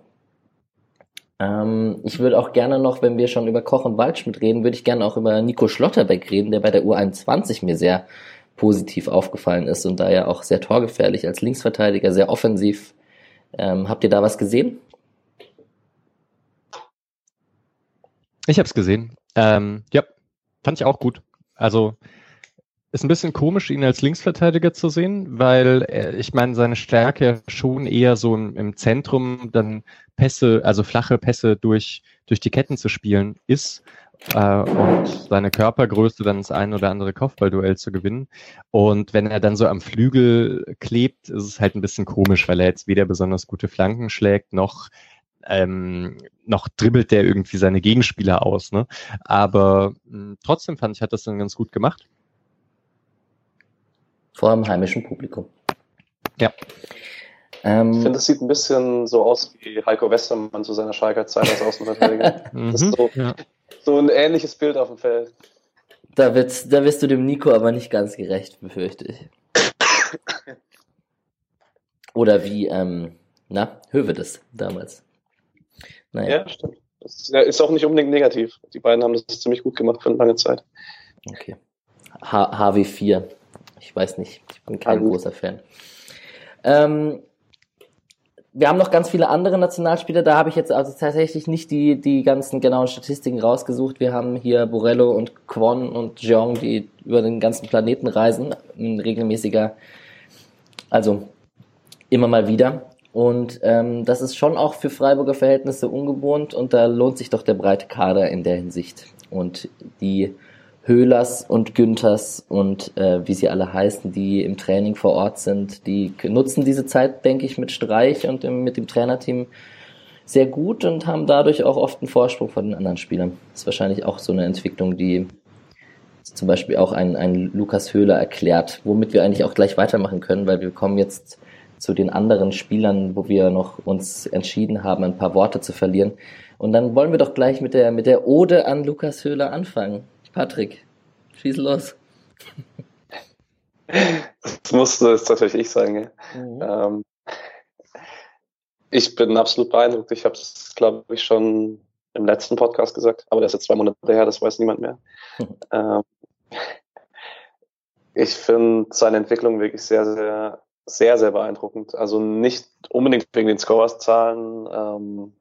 Ähm, ich würde auch gerne noch, wenn wir schon über Koch und Waldschmidt reden, würde ich gerne auch über Nico Schlotterbeck reden, der bei der U21 mir sehr positiv aufgefallen ist und da ja auch sehr torgefährlich als Linksverteidiger, sehr offensiv. Ähm, habt ihr da was gesehen? Ich habe es gesehen. Ähm, ja, fand ich auch gut. Also ist ein bisschen komisch, ihn als Linksverteidiger zu sehen, weil äh, ich meine, seine Stärke schon eher so im, Zentrum dann Pässe, also flache Pässe durch, durch die Ketten zu spielen ist äh, und seine Körpergröße dann das ein oder andere Kopfballduell zu gewinnen. Und wenn er dann so am Flügel klebt, ist es halt ein bisschen komisch, weil er jetzt weder besonders gute Flanken schlägt, noch ähm, noch dribbelt der irgendwie seine Gegenspieler aus. Ne? Aber mh, hm, trotzdem fand ich, hat das dann ganz gut gemacht. Vor allem heimischen Publikum. Ja. Ähm, ich finde, das sieht ein bisschen so aus wie Heiko Westermann zu seiner Schalker Zeit als Außenverteidiger. [LAUGHS] das ist so, ja. so ein ähnliches Bild auf dem Feld. Da, wird, da wirst du dem Nico aber nicht ganz gerecht, befürchte ich. [LAUGHS] Oder wie, ähm, na, Hövedes damals. Naja. Ja, stimmt. Das ist auch nicht unbedingt negativ. Die beiden haben das ziemlich gut gemacht für eine lange Zeit. Okay. H HW4. Ich weiß nicht. Ich bin kein ja, großer Fan. Ähm, wir haben noch ganz viele andere Nationalspieler. Da habe ich jetzt also tatsächlich nicht die, die ganzen genauen Statistiken rausgesucht. Wir haben hier Borello und Kwon und Jeong, die über den ganzen Planeten reisen. In regelmäßiger, also immer mal wieder. Und ähm, das ist schon auch für Freiburger Verhältnisse ungewohnt und da lohnt sich doch der breite Kader in der Hinsicht. Und die Höhlers und Günthers und äh, wie sie alle heißen, die im Training vor Ort sind, die nutzen diese Zeit, denke ich, mit Streich und im, mit dem Trainerteam sehr gut und haben dadurch auch oft einen Vorsprung vor den anderen Spielern. Das ist wahrscheinlich auch so eine Entwicklung, die zum Beispiel auch ein, ein Lukas Höhler erklärt, womit wir eigentlich auch gleich weitermachen können, weil wir kommen jetzt zu den anderen Spielern, wo wir noch uns entschieden haben, ein paar Worte zu verlieren. Und dann wollen wir doch gleich mit der, mit der Ode an Lukas Höhler anfangen. Patrick, schieß los. das musste es tatsächlich ich sagen. Ja. Mhm. Ähm, ich bin absolut beeindruckt. Ich habe es, glaube ich, schon im letzten Podcast gesagt, aber das ist jetzt zwei Monate her, das weiß niemand mehr. Mhm. [LAUGHS] Ähm, ich finde seine Entwicklung wirklich sehr, sehr, sehr, sehr beeindruckend. Also nicht unbedingt wegen den Scorers-Zahlen. Ähm,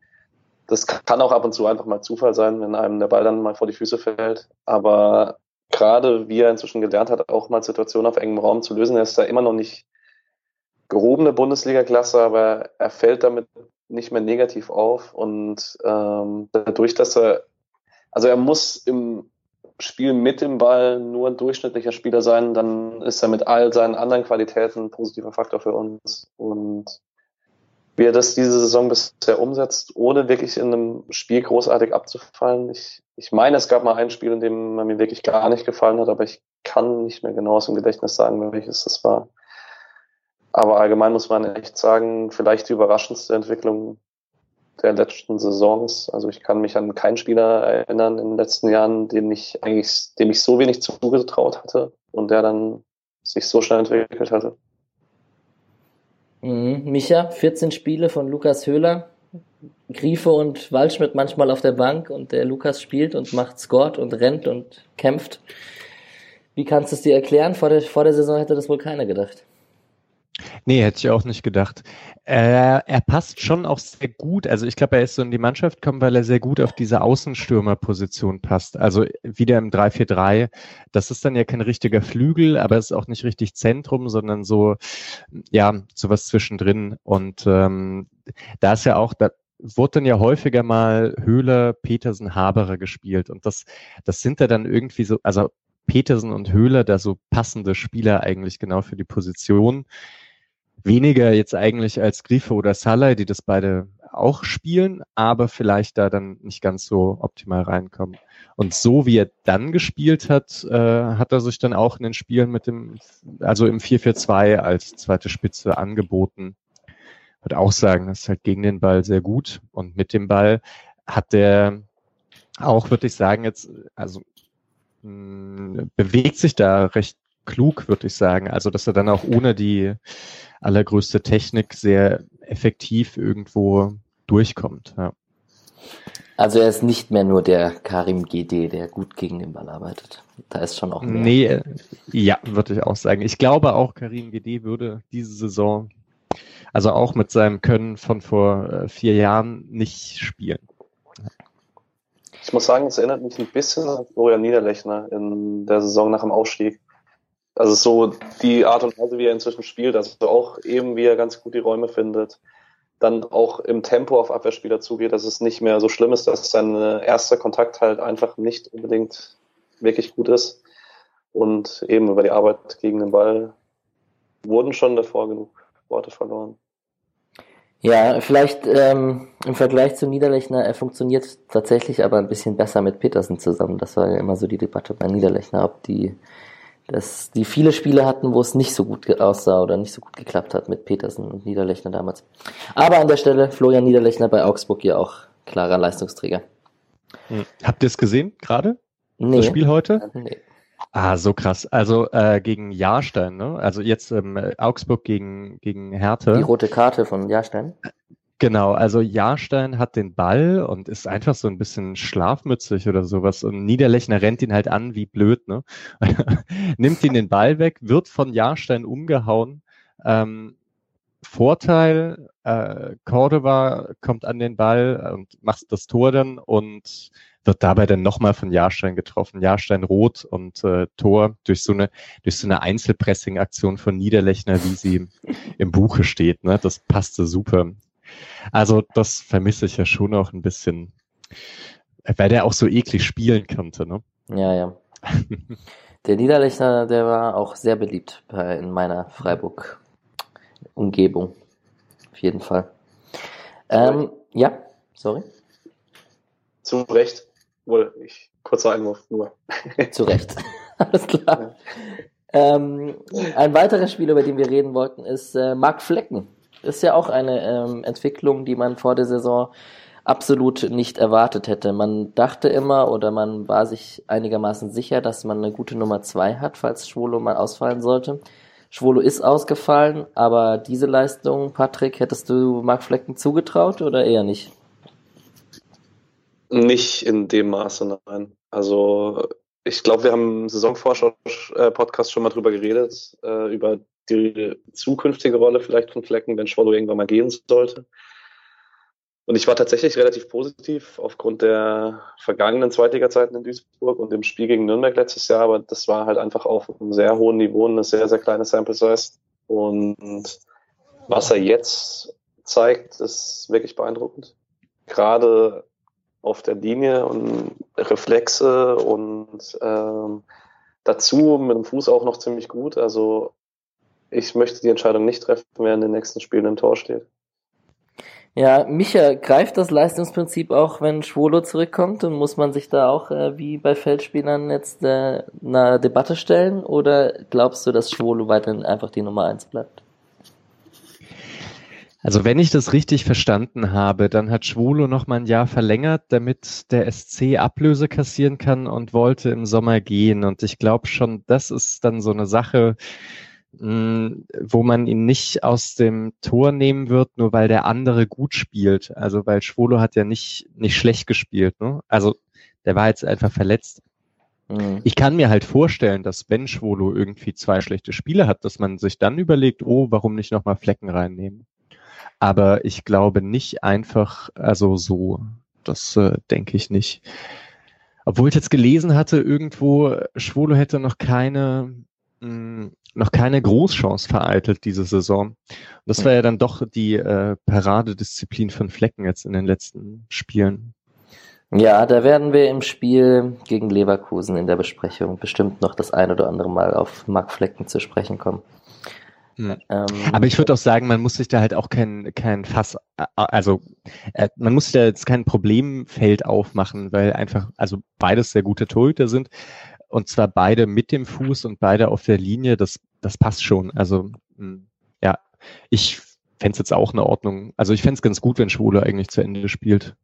das kann auch ab und zu einfach mal Zufall sein, wenn einem der Ball dann mal vor die Füße fällt. Aber gerade wie er inzwischen gelernt hat, auch mal Situationen auf engem Raum zu lösen, er ist da immer noch nicht gehobene Bundesliga-Klasse, aber er fällt damit nicht mehr negativ auf und ähm, dadurch, dass er, also er muss im Spiel mit dem Ball nur ein durchschnittlicher Spieler sein, dann ist er mit all seinen anderen Qualitäten ein positiver Faktor für uns. Und wie er das diese Saison bisher umsetzt, ohne wirklich in einem Spiel großartig abzufallen. Ich, ich meine, es gab mal ein Spiel, in dem man mir wirklich gar nicht gefallen hat, aber ich kann nicht mehr genau aus dem Gedächtnis sagen, welches das war. Aber allgemein muss man echt sagen, vielleicht die überraschendste Entwicklung der letzten Saisons. Also ich kann mich an keinen Spieler erinnern in den letzten Jahren, den ich eigentlich, dem ich so wenig zugetraut hatte und der dann sich so schnell entwickelt hatte. Mhm. Micha, 14 Spiele von Lukas Höhler. Griefe und Waldschmidt manchmal auf der Bank und der Lukas spielt und macht Scored und rennt und kämpft. Wie kannst du es dir erklären? Vor der, vor der Saison hätte das wohl keiner gedacht. Nee, hätte ich auch nicht gedacht. Er, er passt schon auch sehr gut. Also ich glaube, er ist so in die Mannschaft gekommen, weil er sehr gut auf diese Außenstürmerposition passt. Also wieder im 3-4-3. Das ist dann ja kein richtiger Flügel, aber es ist auch nicht richtig Zentrum, sondern so, ja, sowas zwischendrin. Und ähm, da ist ja auch, da wurde dann ja häufiger mal Höhler, Petersen, Haberer gespielt. Und das, das sind ja dann irgendwie so, also Petersen und Höhler da so passende Spieler eigentlich genau für die Position. Weniger jetzt eigentlich als Grifo oder Salah, die das beide auch spielen, aber vielleicht da dann nicht ganz so optimal reinkommen. Und so wie er dann gespielt hat, äh, hat er sich dann auch in den Spielen mit dem, also im 4-4-2 als zweite Spitze angeboten. Würde auch sagen, das ist halt gegen den Ball sehr gut. Und mit dem Ball hat der auch, würde ich sagen, jetzt, also mh, bewegt sich da recht klug, würde ich sagen. Also, dass er dann auch ohne die allergrößte Technik sehr effektiv irgendwo durchkommt. Ja. Also er ist nicht mehr nur der Karim GD, der gut gegen den Ball arbeitet. Da ist schon auch mehr. Nee, ja, würde ich auch sagen. Ich glaube auch, Karim GD würde diese Saison, also auch mit seinem Können von vor äh, vier Jahren, nicht spielen. Ich muss sagen, es erinnert mich ein bisschen an Florian Niederlechner in der Saison nach dem Aufstieg. Also so die Art und Weise, wie er inzwischen spielt, also auch eben, wie er ganz gut die Räume findet, dann auch im Tempo auf Abwehrspieler zugeht, dass es nicht mehr so schlimm ist, dass sein erster Kontakt halt einfach nicht unbedingt wirklich gut ist. Und eben über die Arbeit gegen den Ball wurden schon davor genug Worte verloren. Ja, vielleicht ähm, im Vergleich zu Niederlechner, er funktioniert tatsächlich aber ein bisschen besser mit Petersen zusammen. Das war ja immer so die Debatte bei Niederlechner, ob die dass die viele Spiele hatten, wo es nicht so gut aussah oder nicht so gut geklappt hat mit Petersen und Niederlechner damals. Aber an der Stelle Florian Niederlechner bei Augsburg ja auch klarer Leistungsträger. Hm. Habt ihr es gesehen gerade? Nee. Das Spiel heute? Nee. Ah, so krass. Also äh, gegen Jahrstein, ne? Also jetzt ähm, Augsburg gegen, gegen Hertha. Die rote Karte von Jahrstein. Genau, also Jahrstein hat den Ball und ist einfach so ein bisschen schlafmützig oder sowas und Niederlechner rennt ihn halt an wie blöd, ne? [LAUGHS] Nimmt ihn den Ball weg, wird von Jahrstein umgehauen. Ähm, Vorteil, äh, Cordova kommt an den Ball und macht das Tor dann und wird dabei dann nochmal von Jahrstein getroffen. Jahrstein rot und äh, Tor durch so eine, durch so eine Einzelpressing-Aktion von Niederlechner, wie sie im Buche steht. Ne? Das passte super. Also das vermisse ich ja schon auch ein bisschen, weil der auch so eklig spielen konnte. Ne? Ja, ja. [LAUGHS] Der Niederlechner, der war auch sehr beliebt bei, in meiner Freiburg-Umgebung. Auf jeden Fall. Ähm, ja, sorry. Zu Recht. Wohl, ich, kurzer Einwurf nur. [LAUGHS] Zu Recht. [LAUGHS] Alles klar. Ja. Ähm, ein weiterer Spiel, über den wir reden wollten, ist äh, Marc Flecken ist ja auch eine ähm, Entwicklung, die man vor der Saison absolut nicht erwartet hätte. Man dachte immer oder man war sich einigermaßen sicher, dass man eine gute Nummer zwei hat, falls Schwolo mal ausfallen sollte. Schwolo ist ausgefallen, aber diese Leistung, Patrick, hättest du Marc Flecken zugetraut oder eher nicht? Nicht in dem Maße, nein. Also ich glaube, wir haben im Saisonvorschau-Podcast schon mal drüber geredet, äh, über die zukünftige Rolle vielleicht von Flecken, wenn Schwolo irgendwann mal gehen sollte. Und ich war tatsächlich relativ positiv aufgrund der vergangenen Zweitliga-Zeiten in Duisburg und dem Spiel gegen Nürnberg letztes Jahr, aber das war halt einfach auf einem sehr hohen Niveau eine sehr, sehr kleine Sample Size. Und was er jetzt zeigt, ist wirklich beeindruckend. Gerade auf der Linie und Reflexe und ähm, dazu mit dem Fuß auch noch ziemlich gut. Also ich möchte die Entscheidung nicht treffen, wer in den nächsten Spielen im Tor steht. Ja, Micha, greift das Leistungsprinzip auch, wenn Schwolo zurückkommt und muss man sich da auch äh, wie bei Feldspielern jetzt äh, eine Debatte stellen oder glaubst du, dass Schwolo weiterhin einfach die Nummer eins bleibt? Also wenn ich das richtig verstanden habe, dann hat Schwolo noch mal ein Jahr verlängert, damit der SC Ablöse kassieren kann und wollte im Sommer gehen. Und ich glaube schon, das ist dann so eine Sache, wo man ihn nicht aus dem Tor nehmen wird, nur weil der andere gut spielt. Also weil Schwolo hat ja nicht, nicht schlecht gespielt. Ne? Also der war jetzt einfach verletzt. Mhm. Ich kann mir halt vorstellen, dass wenn Schwolo irgendwie zwei schlechte Spiele hat, dass man sich dann überlegt, oh, warum nicht nochmal Flecken reinnehmen. Aber ich glaube nicht einfach, also so, das äh, denke ich nicht. Obwohl ich jetzt gelesen hatte, irgendwo, Schwolo hätte noch keine noch keine Großchance vereitelt diese Saison. Das war ja dann doch die äh, Paradedisziplin von Flecken jetzt in den letzten Spielen. Ja, da werden wir im Spiel gegen Leverkusen in der Besprechung bestimmt noch das ein oder andere Mal auf Mark Flecken zu sprechen kommen. Hm. Ähm, Aber ich würde auch sagen, man muss sich da halt auch kein, kein Fass, äh, also äh, man muss sich da jetzt kein Problemfeld aufmachen, weil einfach, also beides sehr gute Torhüter sind und zwar beide mit dem Fuß und beide auf der Linie, das, das passt schon. Also hm, ja, ich fände es jetzt auch in Ordnung. Also ich fände es ganz gut, wenn Schwule eigentlich zu Ende spielt.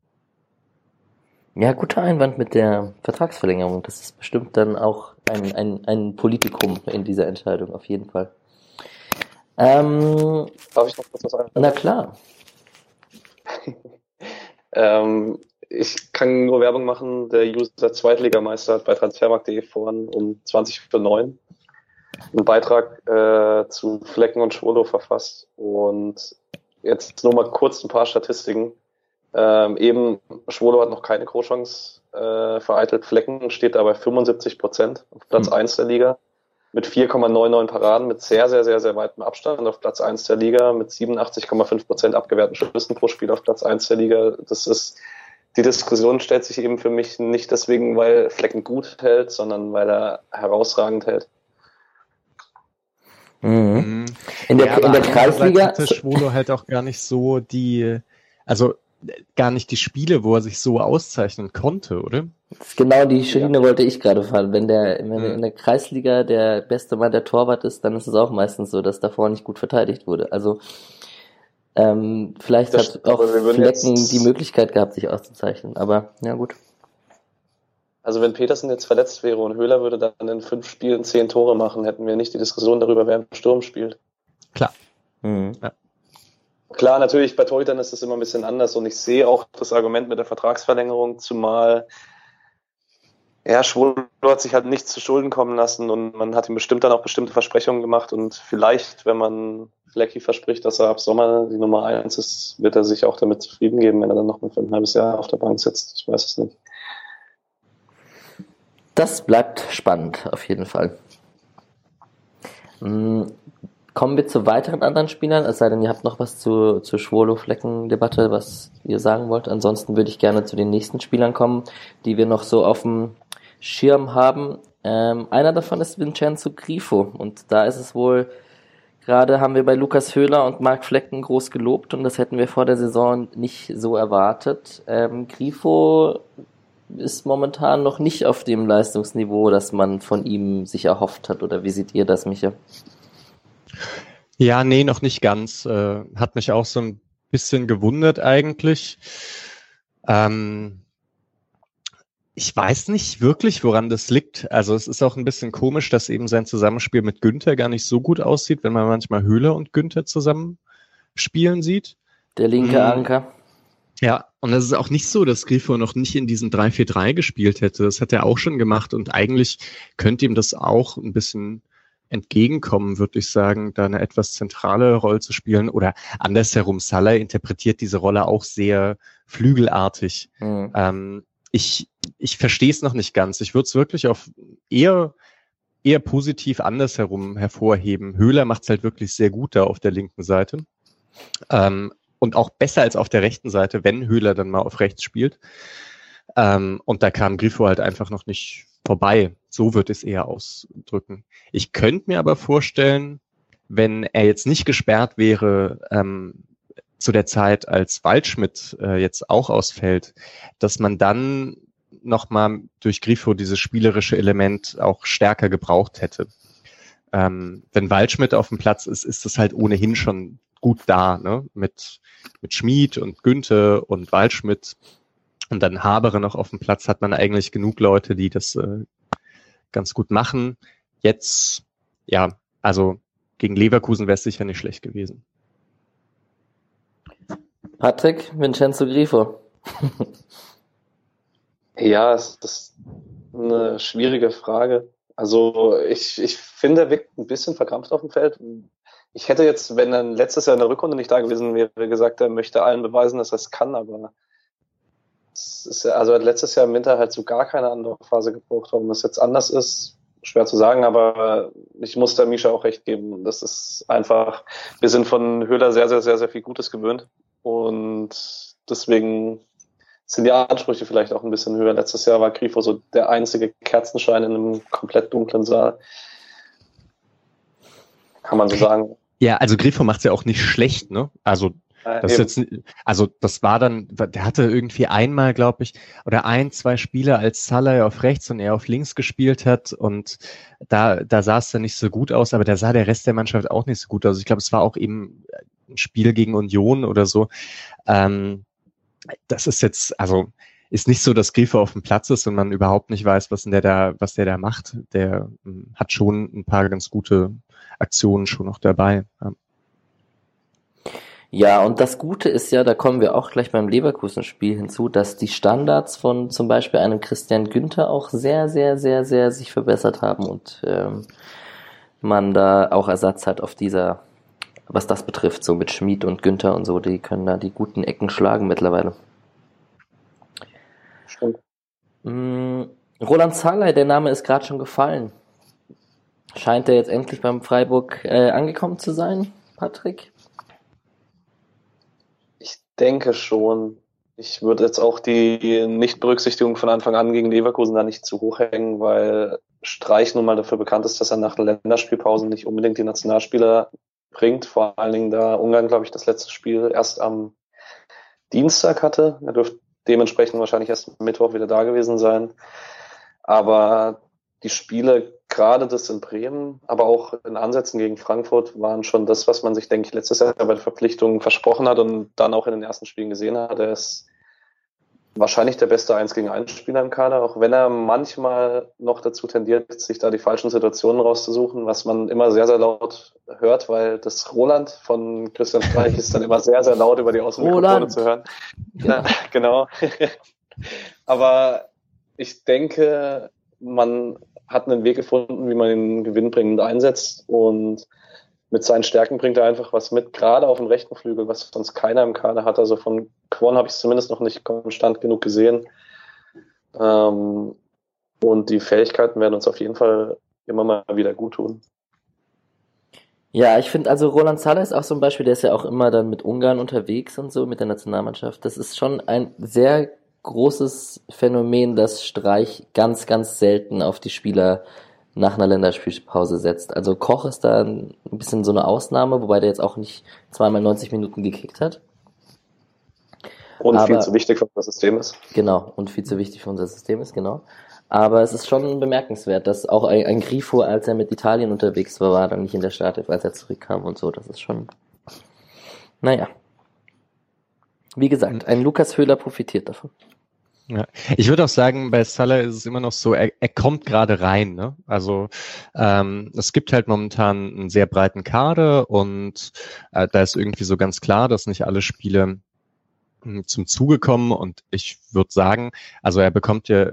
Ja, guter Einwand mit der Vertragsverlängerung. Das ist bestimmt dann auch ein, ein, ein Politikum in dieser Entscheidung, auf jeden Fall. Ähm, Darf ich noch kurz was sagen? Na klar. [LAUGHS] ähm, ich kann nur Werbung machen. Der User Zweitligameister hat bei transfermarkt.de vorhin um 20 für 9 einen Beitrag äh, zu Flecken und Schwolo verfasst. Und jetzt nur mal kurz ein paar Statistiken. Ähm, eben, Schwolo hat noch keine Großchance äh, vereitelt. Flecken steht dabei 75 Prozent auf Platz mhm. 1 der Liga mit 4,99 Paraden, mit sehr, sehr, sehr, sehr weitem Abstand auf Platz 1 der Liga, mit 87,5 Prozent abgewehrten Schüssen pro Spiel auf Platz 1 der Liga. Das ist die Diskussion stellt sich eben für mich nicht deswegen, weil Flecken gut hält, sondern weil er herausragend hält. Mhm. In der, ja, in der Kreisliga hatte Schwolo halt auch gar nicht so die, also gar nicht die Spiele, wo er sich so auszeichnen konnte, oder? Genau die Schiene ja. wollte ich gerade fahren. Wenn der, wenn mhm. in der Kreisliga der beste Mann der Torwart ist, dann ist es auch meistens so, dass davor nicht gut verteidigt wurde. Also ähm, vielleicht das hat auch Flecken die Möglichkeit gehabt, sich auszuzeichnen, aber ja gut. Also wenn Petersen jetzt verletzt wäre und Höhler würde dann in fünf Spielen zehn Tore machen, hätten wir nicht die Diskussion darüber, wer im Sturm spielt. Klar. Mhm. Ja. Klar, natürlich bei Torhütern ist das immer ein bisschen anders und ich sehe auch das Argument mit der Vertragsverlängerung, zumal ja, Schwolo hat sich halt nichts zu Schulden kommen lassen und man hat ihm bestimmt dann auch bestimmte Versprechungen gemacht und vielleicht, wenn man Flecky verspricht, dass er ab Sommer die Nummer eins ist, wird er sich auch damit zufrieden geben, wenn er dann noch ein halbes Jahr auf der Bank sitzt. Ich weiß es nicht. Das bleibt spannend, auf jeden Fall. Hm, kommen wir zu weiteren anderen Spielern, es sei denn, ihr habt noch was zu, zur Schwolo-Flecken-Debatte, was ihr sagen wollt. Ansonsten würde ich gerne zu den nächsten Spielern kommen, die wir noch so auf dem Schirm haben. Ähm, einer davon ist Vincenzo Grifo und da ist es wohl, gerade haben wir bei Lukas Höhler und Marc Flecken groß gelobt und das hätten wir vor der Saison nicht so erwartet. Ähm, Grifo ist momentan noch nicht auf dem Leistungsniveau, das man von ihm sich erhofft hat. Oder wie seht ihr das, Micha? Ja, nee, noch nicht ganz. Äh, hat mich auch so ein bisschen gewundert eigentlich. Ähm, ich weiß nicht wirklich, woran das liegt. Also es ist auch ein bisschen komisch, dass eben sein Zusammenspiel mit Günther gar nicht so gut aussieht, wenn man manchmal Höhler und Günther zusammen spielen sieht. Der linke mhm. Anker. Ja, und es ist auch nicht so, dass Grifo noch nicht in diesem 3-4-3 gespielt hätte. Das hat er auch schon gemacht und eigentlich könnte ihm das auch ein bisschen entgegenkommen, würde ich sagen, da eine etwas zentrale Rolle zu spielen. Oder andersherum, Salah interpretiert diese Rolle auch sehr flügelartig. Mhm. Ähm, ich ich verstehe es noch nicht ganz. Ich würde es wirklich auf eher eher positiv andersherum hervorheben. Höhler macht es halt wirklich sehr gut da auf der linken Seite. Ähm, und auch besser als auf der rechten Seite, wenn Höhler dann mal auf rechts spielt. Ähm, und da kam Grifo halt einfach noch nicht vorbei. So wird es eher ausdrücken. Ich könnte mir aber vorstellen, wenn er jetzt nicht gesperrt wäre, ähm, zu der Zeit, als Waldschmidt äh, jetzt auch ausfällt, dass man dann nochmal durch Grifo dieses spielerische Element auch stärker gebraucht hätte. Ähm, wenn Waldschmidt auf dem Platz ist, ist das halt ohnehin schon gut da, ne? Mit, mit Schmid und Günther und Waldschmidt und dann Habere noch auf dem Platz hat man eigentlich genug Leute, die das äh, ganz gut machen. Jetzt, ja, also gegen Leverkusen wäre es sicher nicht schlecht gewesen. Patrick, Vincenzo Grifo. [LAUGHS] ja, es ist eine schwierige Frage. Also ich, ich finde, er wirkt ein bisschen verkrampft auf dem Feld. Ich hätte jetzt, wenn er letztes Jahr in der Rückrunde nicht da gewesen wäre, gesagt, er möchte allen beweisen, dass er es kann, aber es ist, also letztes Jahr im Winter halt so gar keine Anlaufphase gebraucht. Warum das jetzt anders ist, schwer zu sagen, aber ich muss der Misha auch recht geben. Das ist einfach, wir sind von Höhler sehr, sehr, sehr, sehr viel Gutes gewöhnt und deswegen sind die Ansprüche vielleicht auch ein bisschen höher. Letztes Jahr war Grifo so der einzige Kerzenschein in einem komplett dunklen Saal. Kann man so sagen. Ja, also Grifo macht es ja auch nicht schlecht, ne? Also das jetzt, also das war dann, der hatte irgendwie einmal, glaube ich, oder ein, zwei Spiele, als Salah auf rechts und er auf links gespielt hat und da, da sah es dann nicht so gut aus, aber da sah der Rest der Mannschaft auch nicht so gut aus. Ich glaube, es war auch eben ein Spiel gegen Union oder so. Ähm, das ist jetzt, also ist nicht so, dass Grifo auf dem Platz ist und man überhaupt nicht weiß, was der da, was der da macht. Der hm, hat schon ein paar ganz gute Aktionen schon noch dabei. Ja. Ja, und das Gute ist ja, da kommen wir auch gleich beim Leverkusen-Spiel hinzu, dass die Standards von zum Beispiel einem Christian Günther auch sehr, sehr, sehr, sehr sich verbessert haben und ähm, man da auch Ersatz hat auf dieser, was das betrifft, so mit Schmid und Günther und so, die können da die guten Ecken schlagen mittlerweile. Stimmt. Mm, Roland Zahlei, der Name ist gerade schon gefallen. Scheint er jetzt endlich beim Freiburg äh, angekommen zu sein, Patrick? denke schon. Ich würde jetzt auch die Nichtberücksichtigung von Anfang an gegen Leverkusen da nicht zu hoch hängen, weil Streich nun mal dafür bekannt ist, dass er nach Länderspielpausen nicht unbedingt die Nationalspieler bringt. Vor allen Dingen da Ungarn, glaube ich, das letzte Spiel erst am Dienstag hatte. Er dürfte dementsprechend wahrscheinlich erst Mittwoch wieder da gewesen sein. Aber die Spiele, gerade das in Bremen, aber auch in Ansätzen gegen Frankfurt, waren schon das, was man sich, denke ich, letztes Jahr bei der Verpflichtung versprochen hat und dann auch in den ersten Spielen gesehen hat. Er ist wahrscheinlich der beste 1 gegen 1 Spieler im Kader, auch wenn er manchmal noch dazu tendiert, sich da die falschen Situationen rauszusuchen, was man immer sehr, sehr laut hört, weil das Roland von Christian Streich ist dann immer sehr, sehr laut über die Außenmikrofone zu hören. Ja, [LAUGHS] genau. [LAUGHS] Aber ich denke, man hat einen Weg gefunden, wie man ihn gewinnbringend einsetzt und mit seinen Stärken bringt er einfach was mit, gerade auf dem rechten Flügel, was sonst keiner im Kader hat. Also von Quan habe ich es zumindest noch nicht konstant genug gesehen. Ähm, und die Fähigkeiten werden uns auf jeden Fall immer mal wieder gut tun. Ja, ich finde also Roland Zahler ist auch so ein Beispiel, der ist ja auch immer dann mit Ungarn unterwegs und so, mit der Nationalmannschaft. Das ist schon ein sehr großes Phänomen, dass Streich ganz, ganz selten auf die Spieler nach einer Länderspielpause setzt. Also Koch ist da ein bisschen so eine Ausnahme, wobei der jetzt auch nicht zweimal 90 Minuten gekickt hat. Und Aber, viel zu wichtig für unser System ist. Genau, und viel zu wichtig für unser System ist, genau. Aber es ist schon bemerkenswert, dass auch ein, ein Grifo, als er mit Italien unterwegs war, war dann nicht in der Startelf, als er zurückkam und so. Das ist schon, naja. Wie gesagt, ein Lukas Höhler profitiert davon. Ja. Ich würde auch sagen, bei Salah ist es immer noch so, er, er kommt gerade rein. Ne? Also ähm, es gibt halt momentan einen sehr breiten Kader und äh, da ist irgendwie so ganz klar, dass nicht alle Spiele hm, zum Zuge kommen und ich würde sagen, also er bekommt ja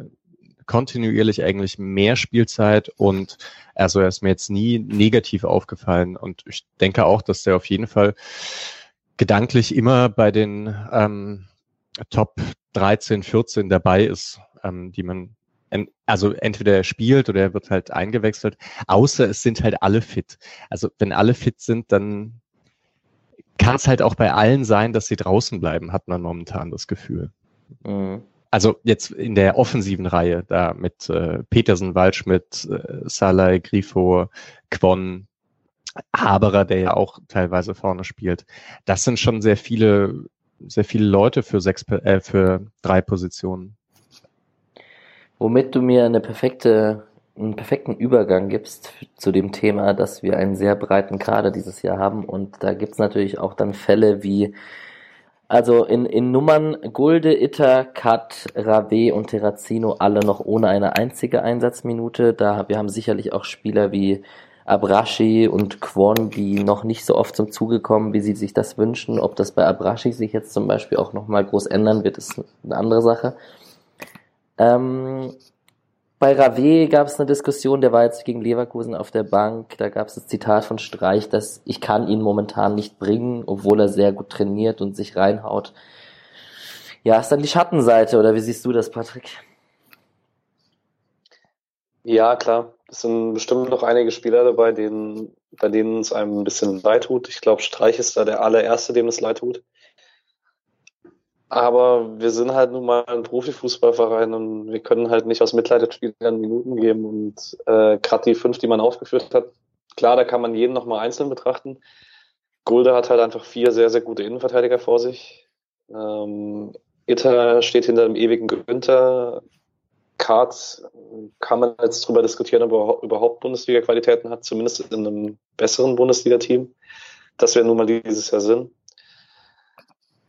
kontinuierlich eigentlich mehr Spielzeit und also er ist mir jetzt nie negativ aufgefallen und ich denke auch, dass der auf jeden Fall gedanklich immer bei den ähm, Top 13, 14 dabei ist, ähm, die man also entweder er spielt oder er wird halt eingewechselt, außer es sind halt alle fit. Also wenn alle fit sind, dann kann es halt auch bei allen sein, dass sie draußen bleiben, hat man momentan das Gefühl. Mhm. Also jetzt in der offensiven Reihe, da mit äh, Petersen, Waldschmidt, äh, Salah, Grifo, Quon, Haberer, der ja auch teilweise vorne spielt. Das sind schon sehr viele sehr viele Leute für sechs, äh, für drei Positionen. Womit du mir eine perfekte, einen perfekten Übergang gibst zu dem Thema, dass wir einen sehr breiten Kader dieses Jahr haben. Und da gibt's natürlich auch dann Fälle wie, also in, in Nummern Gulde, Itter, Kat, Rave und Terrazino alle noch ohne eine einzige Einsatzminute. Da, wir haben sicherlich auch Spieler wie Abrashi und Kwon, die noch nicht so oft zum Zuge kommen, wie sie sich das wünschen. Ob das bei Abrashi sich jetzt zum Beispiel auch nochmal groß ändern wird, ist eine andere Sache. Ähm, bei Rave gab es eine Diskussion, der war jetzt gegen Leverkusen auf der Bank. Da gab es das Zitat von Streich, dass ich kann ihn momentan nicht bringen, obwohl er sehr gut trainiert und sich reinhaut. Ja, ist dann die Schattenseite, oder wie siehst du das, Patrick? Ja, klar. Es sind bestimmt noch einige Spieler dabei, denen, bei denen es einem ein bisschen leid tut. Ich glaube, Streich ist da der allererste, dem es leid tut. Aber wir sind halt nun mal ein Profifußballverein und wir können halt nicht aus Mitleid Spielern Minuten geben. Und äh, gerade die fünf, die man aufgeführt hat, klar, da kann man jeden nochmal einzeln betrachten. Gulde hat halt einfach vier sehr, sehr gute Innenverteidiger vor sich. Ähm, Itter steht hinter dem ewigen Günther. Kart kann man jetzt drüber diskutieren, ob er überhaupt Bundesliga-Qualitäten hat, zumindest in einem besseren Bundesliga-Team, das wir nun mal dieses Jahr sind.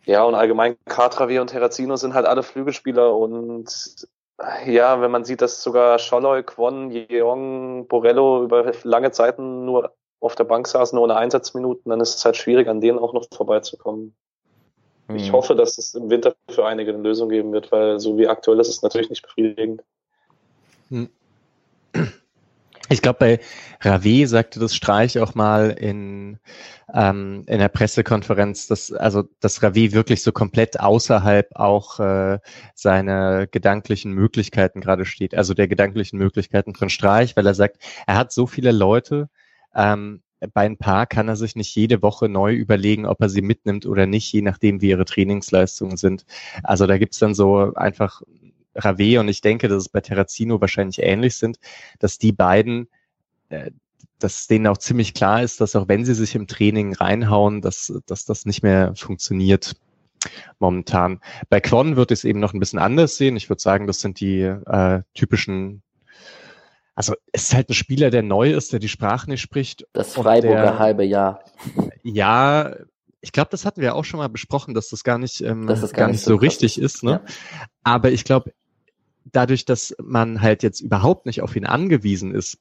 Ja, und allgemein Kartravier und Terrazino sind halt alle Flügelspieler und ja, wenn man sieht, dass sogar Scholloy, Kwon, Jeong, Borello über lange Zeiten nur auf der Bank saßen ohne Einsatzminuten, dann ist es halt schwierig, an denen auch noch vorbeizukommen. Mhm. Ich hoffe, dass es im Winter für einige eine Lösung geben wird, weil so wie aktuell ist es natürlich nicht befriedigend. Hm. Ich glaube, bei Rave sagte das Streich auch mal in, ähm, in der Pressekonferenz, dass also dass Rave wirklich so komplett außerhalb auch äh, seiner gedanklichen Möglichkeiten gerade steht, also der gedanklichen Möglichkeiten von Streich, weil er sagt, er hat so viele Leute, ähm, bei ein paar kann er sich nicht jede Woche neu überlegen, ob er sie mitnimmt oder nicht, je nachdem, wie ihre Trainingsleistungen sind. Also da gibt's dann so einfach Rave und ich denke, dass es bei Terrazino wahrscheinlich ähnlich sind, dass die beiden, äh, dass denen auch ziemlich klar ist, dass auch wenn sie sich im Training reinhauen, dass, dass das nicht mehr funktioniert momentan. Bei Quon wird es eben noch ein bisschen anders sehen. Ich würde sagen, das sind die äh, typischen also es ist halt ein Spieler, der neu ist, der die Sprache nicht spricht. Das Freiburger der, halbe Jahr. Ja, ich glaube, das hatten wir auch schon mal besprochen, dass das gar nicht, ähm, das gar, gar, nicht so, so richtig ist. Ne? Ja. Aber ich glaube, dadurch, dass man halt jetzt überhaupt nicht auf ihn angewiesen ist,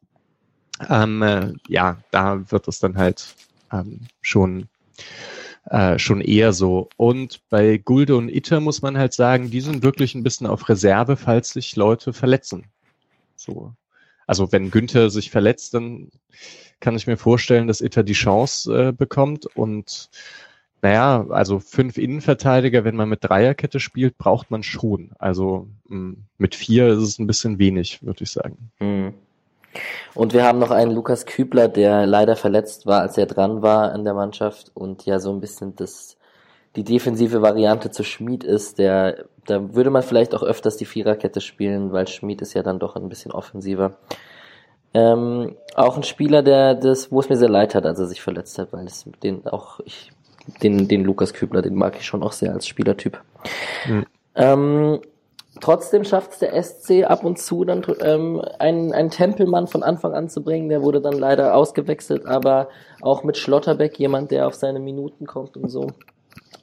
ähm, äh, ja, da wird es dann halt ähm, schon äh, schon eher so. Und bei Gulde und Itter muss man halt sagen, die sind wirklich ein bisschen auf Reserve, falls sich Leute verletzen. So also wenn Günther sich verletzt, dann kann ich mir vorstellen, dass Itter die Chance äh, bekommt und naja, also fünf Innenverteidiger, wenn man mit Dreierkette spielt, braucht man schon. Also mh, hm, mit vier ist es ein bisschen wenig, würde ich sagen. Mhm. Und wir haben noch einen Lukas Kübler, der leider verletzt war, als er dran war in der Mannschaft und ja so ein bisschen das die defensive Variante zu Schmied ist, der, da würde man vielleicht auch öfters die Viererkette spielen, weil Schmied ist ja dann doch ein bisschen offensiver. Ähm, auch ein Spieler, der das, wo es mir sehr leid hat, als er sich verletzt hat, weil es den auch ich, den, den Lukas Kübler, den mag ich schon auch sehr als Spielertyp. Mhm. Ähm, trotzdem schafft es der SC ab und zu dann ähm, einen, einen Tempelmann von Anfang an zu bringen. Der wurde dann leider ausgewechselt, aber auch mit Schlotterbeck jemand, der auf seine Minuten kommt und so.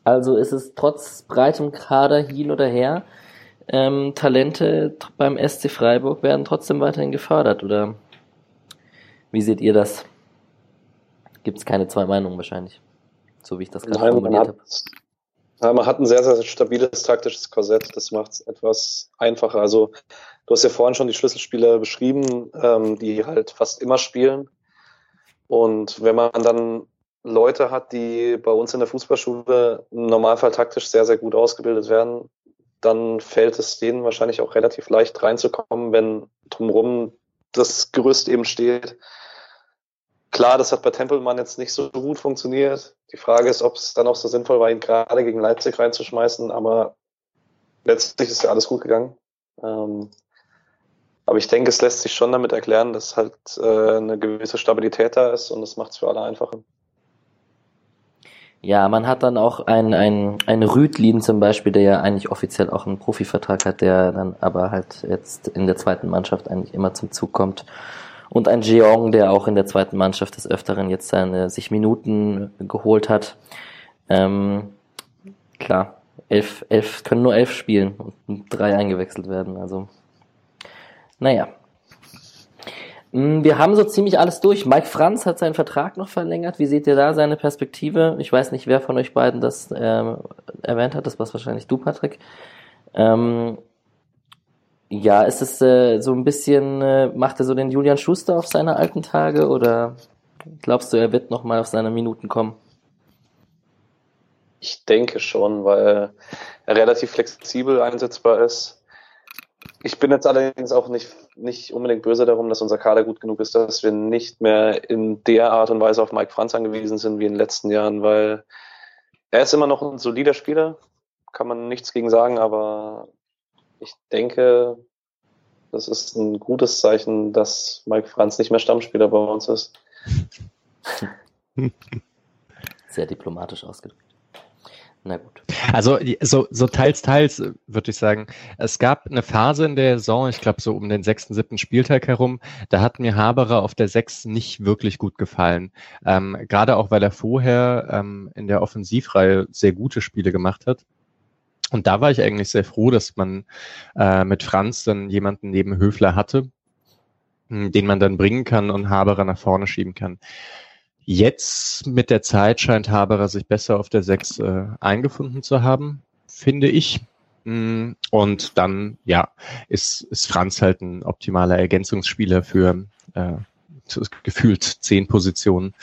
Also ist es trotz breitem Kader hin oder her, ähm, Talente beim SC Freiburg werden trotzdem weiterhin gefördert, oder wie seht ihr das? Gibt es keine zwei Meinungen wahrscheinlich, so wie ich das gerade formuliert habe. Ja, man hat ein sehr, sehr stabiles taktisches Korsett. Das macht es etwas einfacher. Also du hast ja vorhin schon die Schlüsselspieler beschrieben, ähm, die halt fast immer spielen. Und wenn man dann Leute hat, die bei uns in der Fußballschule im Normalfall taktisch sehr, sehr gut ausgebildet werden, dann fällt es denen wahrscheinlich auch relativ leicht reinzukommen, wenn drumherum das Gerüst eben steht. Klar, das hat bei Tempelmann jetzt nicht so gut funktioniert. Die Frage ist, ob es dann auch so sinnvoll war, ihn gerade gegen Leipzig reinzuschmeißen, aber letztlich ist ja alles gut gegangen. Ähm, aber ich denke, es lässt sich schon damit erklären, dass halt äh, eine gewisse Stabilität da ist und das macht es für alle einfacher. Ja, man hat dann auch ein, ein, ein Rüdlin zum Beispiel, der ja eigentlich offiziell auch einen Profivertrag hat, der dann aber halt jetzt in der zweiten Mannschaft eigentlich immer zum Zug kommt. Und ein Jeong, der auch in der zweiten Mannschaft des Öfteren jetzt seine sich Minuten geholt hat. Ähm, klar, elf, elf können nur elf spielen und drei eingewechselt werden. Also, naja, wir haben so ziemlich alles durch. Mike Franz hat seinen Vertrag noch verlängert. Wie seht ihr da seine Perspektive? Ich weiß nicht, wer von euch beiden das äh, erwähnt hat. Das war wahrscheinlich du, Patrick. Ähm, ja, ist es äh, so ein bisschen, äh, macht er so den Julian Schuster auf seine alten Tage oder glaubst du, er wird noch mal auf seine Minuten kommen? Ich denke schon, weil er relativ flexibel einsetzbar ist ich bin jetzt allerdings auch nicht, nicht unbedingt böse darum, dass unser Kader gut genug ist, dass wir nicht mehr in der Art und Weise auf Mike Franz angewiesen sind wie in den letzten Jahren, weil er ist immer noch ein solider Spieler, kann man nichts gegen sagen, aber ich denke, das ist ein gutes Zeichen, dass Mike Franz nicht mehr Stammspieler bei uns ist. [LAUGHS] Sehr diplomatisch ausgedrückt. Na gut. Also so, so teils, teils äh, würde ich sagen. Es gab eine Phase in der Saison, ich glaube so um den sechsten, siebten Spieltag herum, da hat mir Haberer auf der Sechs nicht wirklich gut gefallen. Ähm, Gerade auch, weil er vorher ähm, in der Offensivreihe sehr gute Spiele gemacht hat. Und da war ich eigentlich sehr froh, dass man äh, mit Franz dann jemanden neben Höfler hatte, den man dann bringen kann und Haberer nach vorne schieben kann. Jetzt mit der Zeit scheint Haberer sich besser auf der 6 äh, eingefunden zu haben, finde ich. Mm, und dann, ja, ist, ist Franz halt ein optimaler Ergänzungsspieler für äh, gefühlt zehn Positionen.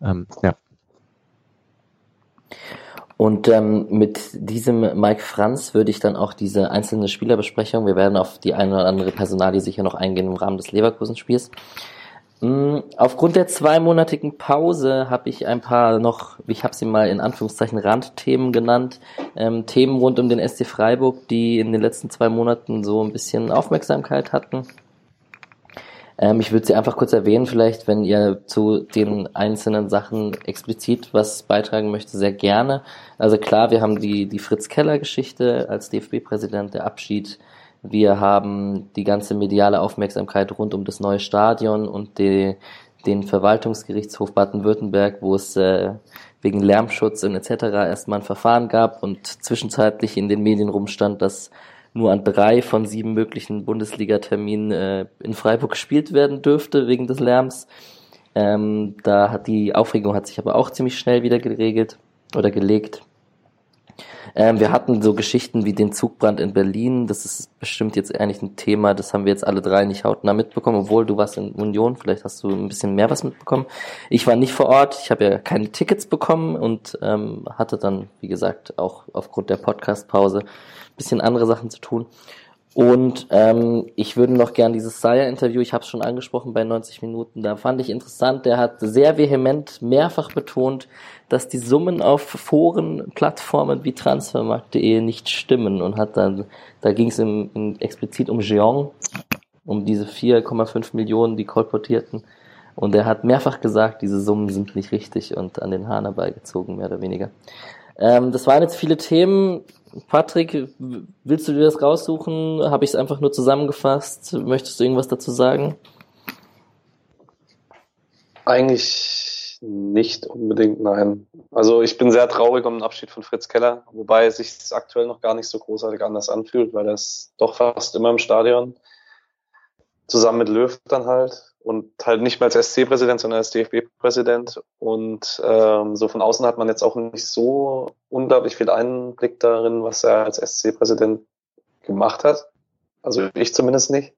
Ähm, ja. Und ähm, mit diesem Mike Franz würde ich dann auch diese einzelne Spielerbesprechung, wir werden auf die eine oder andere Personalie sicher noch eingehen im Rahmen des Leverkusen-Spiels, aufgrund der zweimonatigen Pause habe ich ein paar noch, ich habe sie mal in Anführungszeichen Randthemen genannt, ähm, Themen rund um den SC Freiburg, die in den letzten zwei Monaten so ein bisschen Aufmerksamkeit hatten. Ähm, ich würde sie einfach kurz erwähnen, vielleicht, wenn ihr zu den einzelnen Sachen explizit was beitragen möchtet, sehr gerne. Also klar, wir haben die, die Fritz Keller Geschichte als DFB-Präsident, der Abschied wir haben die ganze mediale Aufmerksamkeit rund um das neue Stadion und die, den Verwaltungsgerichtshof Baden-Württemberg, wo es äh, wegen Lärmschutz und etc. erstmal ein Verfahren gab und zwischenzeitlich in den Medien rumstand, dass nur an drei von sieben möglichen Bundesliga-Terminen äh, in Freiburg gespielt werden dürfte wegen des Lärms. Ähm, da hat die Aufregung hat sich aber auch ziemlich schnell wieder geregelt oder gelegt. Ähm, wir hatten so Geschichten wie den Zugbrand in Berlin. Das ist bestimmt jetzt eigentlich ein Thema, das haben wir jetzt alle drei nicht hautnah mitbekommen, obwohl du warst in Union, vielleicht hast du ein bisschen mehr was mitbekommen. Ich war nicht vor Ort, ich habe ja keine Tickets bekommen und ähm, hatte dann, wie gesagt, auch aufgrund der Podcast-Pause ein bisschen andere Sachen zu tun. Und ähm, ich würde noch gern dieses Sire-Interview, ich habe es schon angesprochen bei 90 Minuten, da fand ich interessant, der hat sehr vehement mehrfach betont, dass die Summen auf Foren, Plattformen wie transfermarkt.de nicht stimmen und hat dann, da ging es im, im, explizit um Jeong, um diese 4,5 Millionen, die kolportierten. Und er hat mehrfach gesagt, diese Summen sind nicht richtig und an den Hahn herbeigezogen, mehr oder weniger. Ähm, das waren jetzt viele Themen. Patrick, willst du dir das raussuchen? Habe ich es einfach nur zusammengefasst? Möchtest du irgendwas dazu sagen? Eigentlich nicht unbedingt, nein. Also ich bin sehr traurig um den Abschied von Fritz Keller, wobei es sich aktuell noch gar nicht so großartig anders anfühlt, weil er ist doch fast immer im Stadion. Zusammen mit Löw dann halt und halt nicht mehr als SC-Präsident, sondern als DFB-Präsident. Und ähm, so von außen hat man jetzt auch nicht so unglaublich viel Einblick darin, was er als SC-Präsident gemacht hat. Also ich zumindest nicht.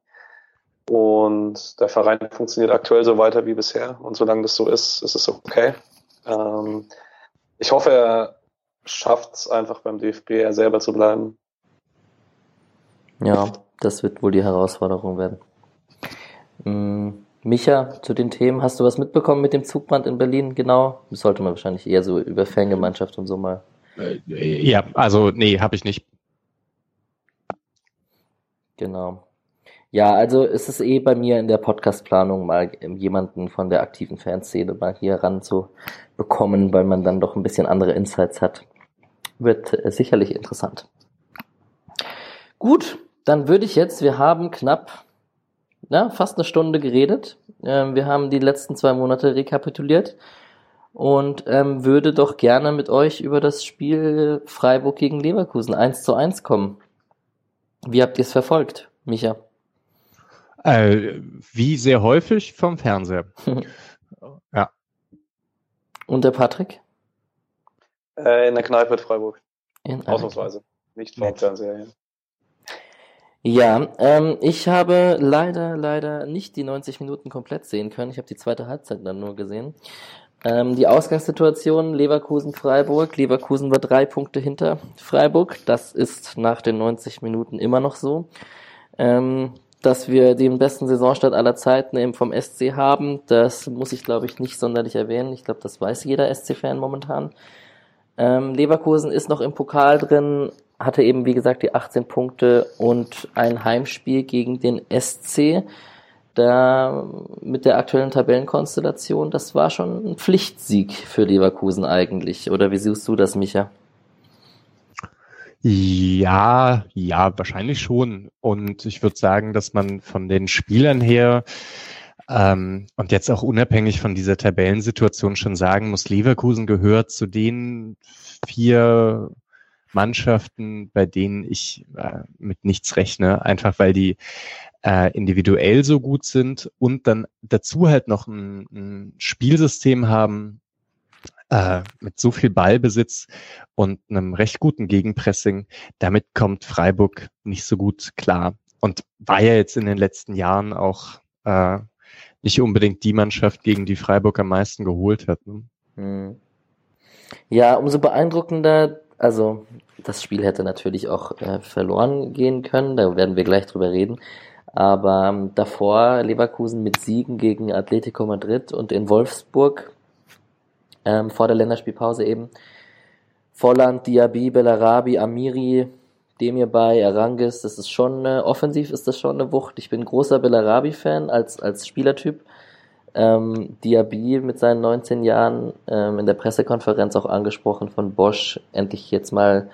Und der Verein funktioniert aktuell so weiter wie bisher. Und solange das so ist, ist es okay. Ähm, ich hoffe, er schafft es einfach beim DFB, er selber zu bleiben. Ja, das wird wohl die Herausforderung werden. Mhm. Micha, zu den Themen, hast du was mitbekommen mit dem Zugbrand in Berlin? Genau. Das sollte man wahrscheinlich eher so über Fangemeinschaft und so mal. Äh, ja, also nee, habe ich nicht. Genau. Ja, also ist es eh bei mir in der Podcastplanung mal jemanden von der aktiven Fanszene mal hier ranzubekommen, weil man dann doch ein bisschen andere Insights hat. Wird äh, sicherlich interessant. Gut, dann würde ich jetzt, wir haben knapp na, fast eine Stunde geredet. Ähm, wir haben die letzten zwei Monate rekapituliert und ähm, würde doch gerne mit euch über das Spiel Freiburg gegen Leverkusen 1 zu 1 kommen. Wie habt ihr es verfolgt, Micha? Äh, wie sehr häufig vom Fernseher. [LAUGHS] ja. Und der Patrick? Äh, in der Kneipe in Freiburg. In Ausnahmsweise. Nicht vom Fernseher. Ja. Ja, ähm, ich habe leider, leider nicht die 90 Minuten komplett sehen können. Ich habe die zweite Halbzeit dann nur gesehen. Ähm, die Ausgangssituation Leverkusen-Freiburg. Leverkusen war drei Punkte hinter Freiburg. Das ist nach den 90 Minuten immer noch so. Ähm, dass wir den besten Saisonstart aller Zeiten eben vom SC haben, das muss ich, glaube ich, nicht sonderlich erwähnen. Ich glaube, das weiß jeder SC-Fan momentan. Ähm, Leverkusen ist noch im Pokal drin, hatte eben, wie gesagt, die 18 Punkte und ein Heimspiel gegen den SC. Da mit der aktuellen Tabellenkonstellation, das war schon ein Pflichtsieg für Leverkusen eigentlich. Oder wie siehst du das, Micha? Ja, ja, wahrscheinlich schon. Und ich würde sagen, dass man von den Spielern her ähm, und jetzt auch unabhängig von dieser Tabellensituation schon sagen muss, Leverkusen gehört zu den vier Mannschaften, bei denen ich äh, mit nichts rechne, einfach weil die äh, individuell so gut sind und dann dazu halt noch ein, ein Spielsystem haben, äh, mit so viel Ballbesitz und einem recht guten Gegenpressing, damit kommt Freiburg nicht so gut klar. Und war ja jetzt in den letzten Jahren auch äh, nicht unbedingt die Mannschaft, gegen die Freiburg am meisten geholt hat. Ne? Hm. Ja, umso beeindruckender, also das Spiel hätte natürlich auch äh, verloren gehen können, da werden wir gleich drüber reden. Aber ähm, davor Leverkusen mit Siegen gegen Atletico Madrid und in Wolfsburg ähm, vor der Länderspielpause eben. Volland, Diaby, Bellarabi, Amiri, Demir bei, Arangis, das ist schon, äh, offensiv ist das schon eine Wucht. Ich bin großer Bellarabi-Fan als, als Spielertyp. Ähm, Diaby mit seinen 19 Jahren ähm, in der Pressekonferenz auch angesprochen von Bosch, endlich jetzt mal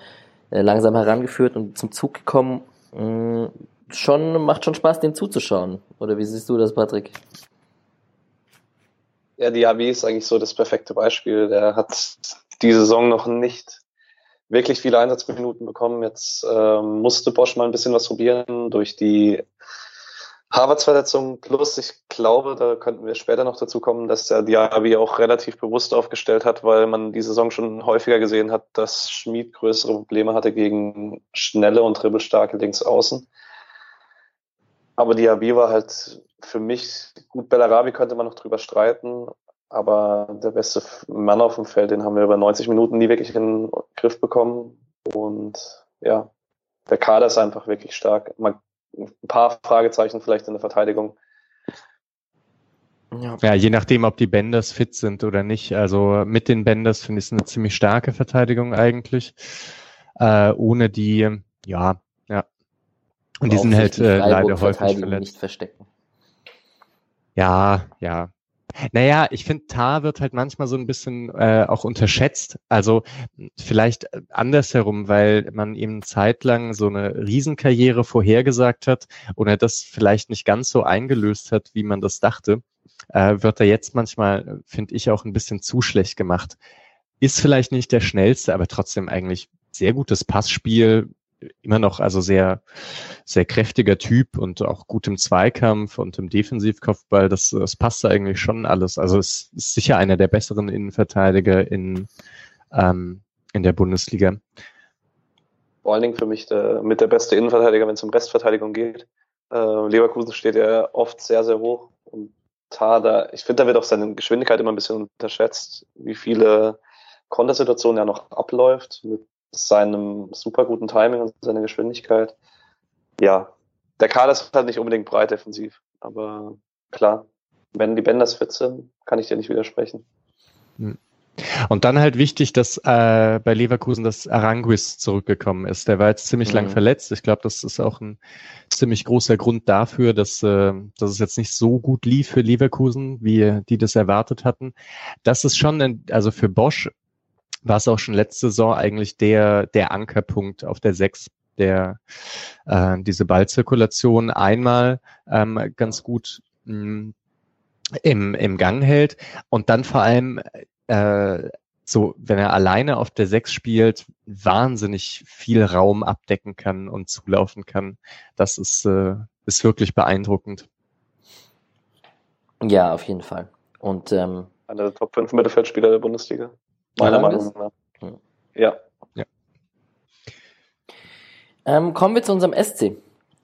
äh, langsam herangeführt und zum Zug gekommen. Mm, schon, macht schon Spaß, dem zuzuschauen. Oder wie siehst du das, Patrick? Ja, Diaby ist eigentlich so das perfekte Beispiel. Der hat die Saison noch nicht wirklich viele Einsatzminuten bekommen. Jetzt ähm, musste Bosch mal ein bisschen was probieren durch die Harvards-Verletzung. Plus, ich glaube, da könnten wir später noch dazu kommen, dass der Diaby auch relativ bewusst aufgestellt hat, weil man die Saison schon häufiger gesehen hat, dass Schmid größere Probleme hatte gegen schnelle und dribbelstarke Linksaußen. Aber Diaby war halt für mich, gut, Bellarabi könnte man noch drüber streiten, aber der beste Mann auf dem Feld, den haben wir über 90 Minuten nie wirklich in den Griff bekommen. Und ja, der Kader ist einfach wirklich stark. Man, ein paar Fragezeichen vielleicht in der Verteidigung. Ja. ja, je nachdem, ob die Benders fit sind oder nicht. Also mit den Benders finde ich es eine ziemlich starke Verteidigung eigentlich. Äh, ohne die, ja, ja. Und die sind halt äh, leider häufig verletzt. Nicht verstecken. Ja, ja. Naja, ich finde, Tar wird halt manchmal so ein bisschen äh, auch unterschätzt. Also vielleicht andersherum, weil man ihm zeitlang so eine Riesenkarriere vorhergesagt hat und er das vielleicht nicht ganz so eingelöst hat, wie man das dachte. äh, wird er jetzt manchmal, finde ich, auch ein bisschen zu schlecht gemacht. Ist vielleicht nicht der schnellste, aber trotzdem eigentlich sehr gutes Passspiel, immer noch also sehr, sehr kräftiger Typ und auch gut im Zweikampf und im Defensivkopfball. Das, das passt eigentlich schon alles. Also es ist sicher einer der besseren Innenverteidiger in, ähm, in der Bundesliga. Vor allen Dingen für mich der, mit der beste Innenverteidiger, wenn es um Restverteidigung geht. Äh, Leverkusen steht ja oft sehr, sehr hoch und Tada, ich finde, da wird auch seine Geschwindigkeit immer ein bisschen unterschätzt, wie viele Kontersituationen er noch abläuft mit seinem super guten Timing und seiner Geschwindigkeit. Ja, der Kader ist halt nicht unbedingt breit defensiv, aber klar, wenn die Bänders fit sind, kann ich dir nicht widersprechen. Hm. Und dann halt wichtig, dass äh, bei Leverkusen das Aranguis zurückgekommen ist. Der war jetzt ziemlich mhm. lang verletzt. Ich glaube, das ist auch ein ziemlich großer Grund dafür, dass, äh, dass es jetzt nicht so gut lief für Leverkusen, wie die das erwartet hatten. Das ist schon, ein, also für Bosch war es auch schon letzte Saison eigentlich der, der Ankerpunkt auf der Sechs, der äh, diese Ballzirkulation einmal ähm, ganz gut mh, mm, im, im Gang hält und dann vor allem äh, so, wenn er alleine auf der Sechs spielt, wahnsinnig viel Raum abdecken kann und zulaufen kann. Das ist, äh, ist wirklich beeindruckend. Ja, auf jeden Fall. Und ähm, einer der Top 5 Mittelfeldspieler der Bundesliga. Meiner Meinung nach. Ja. ja. Ähm, kommen wir zu unserem SC.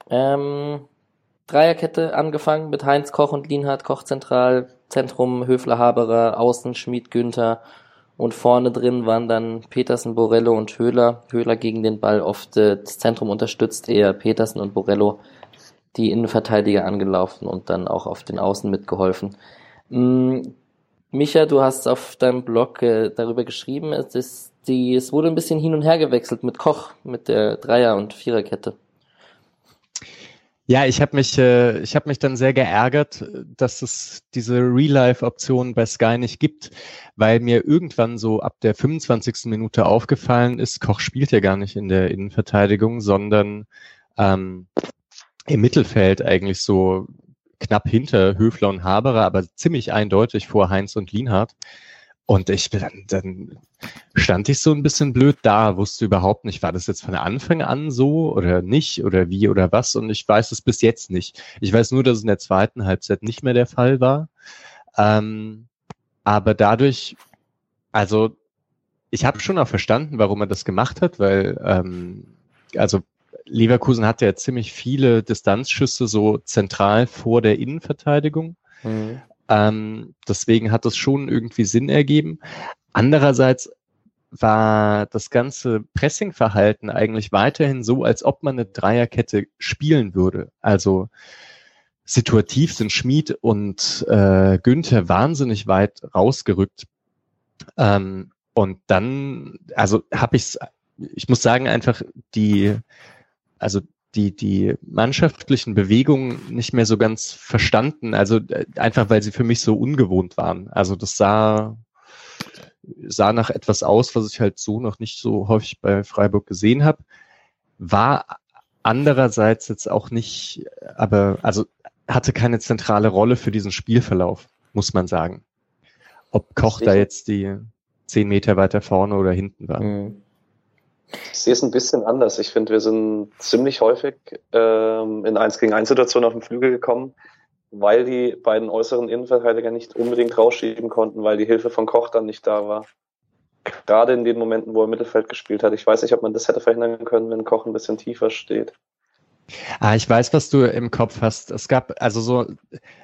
Ähm, Dreierkette angefangen mit Heinz Koch und Lienhard Koch zentral, Zentrum Höfler Haberer, Außen Schmid Günther und vorne drin waren dann Petersen, Borello und Höhler. Höhler gegen den Ball oft äh, das Zentrum unterstützt, eher Petersen und Borello die Innenverteidiger angelaufen und dann auch auf den Außen mitgeholfen. Mhm. Micha, du hast auf deinem Blog äh, darüber geschrieben, es, ist die, es wurde ein bisschen hin und her gewechselt mit Koch, mit der Dreier- und Viererkette. Ja, ich habe mich, äh, ich habe mich dann sehr geärgert, dass es diese Real-Life-Option bei Sky nicht gibt, weil mir irgendwann so ab der 25. Minute aufgefallen ist, Koch spielt ja gar nicht in der Innenverteidigung, sondern ähm, im Mittelfeld eigentlich so knapp hinter Höfler und Haberer, aber ziemlich eindeutig vor Heinz und Lienhardt. Und ich dann, dann stand ich so ein bisschen blöd da, wusste überhaupt nicht, war das jetzt von Anfang an so oder nicht oder wie oder was. Und ich weiß es bis jetzt nicht. Ich weiß nur, dass es in der zweiten Halbzeit nicht mehr der Fall war. Ähm, aber dadurch, also ich habe schon auch verstanden, warum er das gemacht hat, weil ähm, also Leverkusen hatte ja ziemlich viele Distanzschüsse so zentral vor der Innenverteidigung. Mhm. Ähm, deswegen hat das schon irgendwie Sinn ergeben. Andererseits war das ganze Pressingverhalten eigentlich weiterhin so, als ob man eine Dreierkette spielen würde. Also situativ sind Schmid und äh, Günther wahnsinnig weit rausgerückt. Ähm, und dann, also habe ich ich muss sagen, einfach die also die, die mannschaftlichen Bewegungen nicht mehr so ganz verstanden. Also äh, einfach, weil sie für mich so ungewohnt waren. Also das sah, sah nach etwas aus, was ich halt so noch nicht so häufig bei Freiburg gesehen habe. War andererseits jetzt auch nicht, aber also hatte keine zentrale Rolle für diesen Spielverlauf, muss man sagen. Ob Koch da jetzt die zehn Meter weiter vorne oder hinten war. Mhm. Ich sehe es ein bisschen anders. Ich finde, wir sind ziemlich häufig ähm, in 1 gegen 1 Situationen auf dem Flügel gekommen, weil die beiden äußeren Innenverteidiger nicht unbedingt rausschieben konnten, weil die Hilfe von Koch dann nicht da war. Gerade in den Momenten, wo er Mittelfeld gespielt hat. Ich weiß nicht, ob man das hätte verhindern können, wenn Koch ein bisschen tiefer steht. Ah, ich weiß, was du im Kopf hast. Es gab also so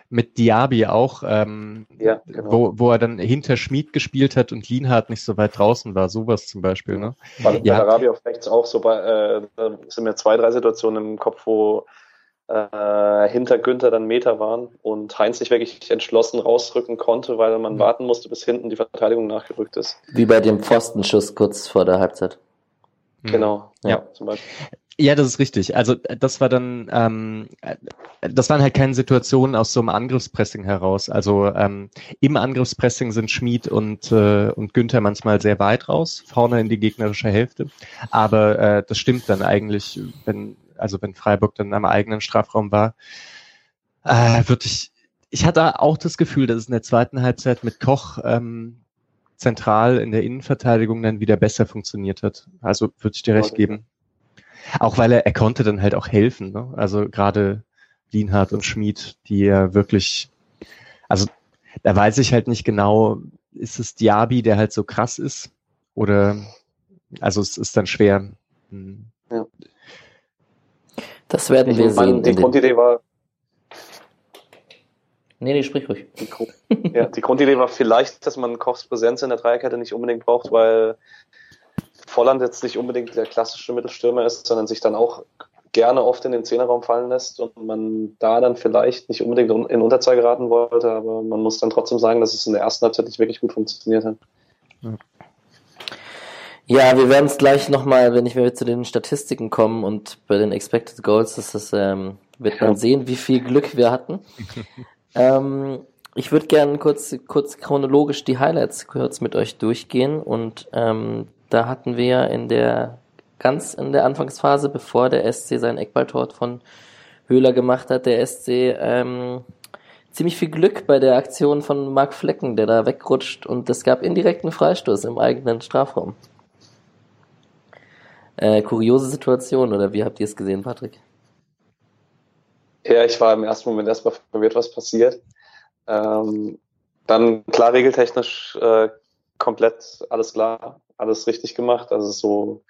mit Diaby auch, ähm, ja, genau. wo, wo er dann hinter Schmied gespielt hat und Lienhardt nicht so weit draußen war, sowas zum Beispiel. Ne? War ja. bei Arabi auf rechts auch so, bei, äh, da sind mir zwei, drei Situationen im Kopf, wo äh, hinter Günther dann Meter waren und Heinz sich wirklich entschlossen rausrücken konnte, weil man mhm. warten musste, bis hinten die Verteidigung nachgerückt ist. Wie bei dem Pfostenschuss kurz vor der Halbzeit. Genau, ja. ja. Zum Beispiel. Ja, das ist richtig. Also das war dann, ähm, das waren halt keine Situationen aus so einem Angriffspressing heraus. Also ähm, im Angriffspressing sind Schmid und äh, und Günther manchmal sehr weit raus, vorne in die gegnerische Hälfte. Aber äh, das stimmt dann eigentlich, wenn also wenn Freiburg dann am eigenen Strafraum war, äh, würde ich ich hatte auch das Gefühl, dass es in der zweiten Halbzeit mit Koch ähm, zentral in der Innenverteidigung dann wieder besser funktioniert hat. Also würde ich dir recht geben. Auch weil er, er konnte dann halt auch helfen. Ne? Also gerade Lienhardt und Schmid, die ja wirklich, also da weiß ich halt nicht genau, ist es Diaby, der halt so krass ist? Oder also es ist dann schwer. Hm. Ja. Das werden ich wir sehen. Die Grundidee war. Nee, nee, sprich ruhig. Die, ja, die Grundidee war vielleicht, dass man Kochs Präsenz in der Dreierkette nicht unbedingt braucht, weil Volland jetzt nicht unbedingt der klassische Mittelstürmer ist, sondern sich dann auch gerne oft in den Zehnerraum fallen lässt und man da dann vielleicht nicht unbedingt in Unterzahl geraten wollte, aber man muss dann trotzdem sagen, dass es in der ersten Halbzeit nicht wirklich gut funktioniert hat. Ja. Wir werden es gleich nochmal, wenn ich wir zu den Statistiken kommen und bei den Expected Goals ist das, ähm, wird man sehen, wie viel Glück wir hatten. [LAUGHS] ähm, ich würde gerne kurz, kurz chronologisch die Highlights kurz mit euch durchgehen und ähm, da hatten wir in der ganz in der Anfangsphase, bevor der SC sein Eckballtor von Höhler gemacht hat, der SC ähm, ziemlich viel Glück bei der Aktion von Marc Flecken, der da wegrutscht und es gab indirekten Freistoß im eigenen Strafraum. Äh, kuriose Situation, oder wie habt ihr es gesehen, Patrick? Ja, ich war im ersten Moment erstmal verwirrt, was passiert. Ähm, dann klar, regeltechnisch äh, komplett alles klar, alles richtig gemacht. Also so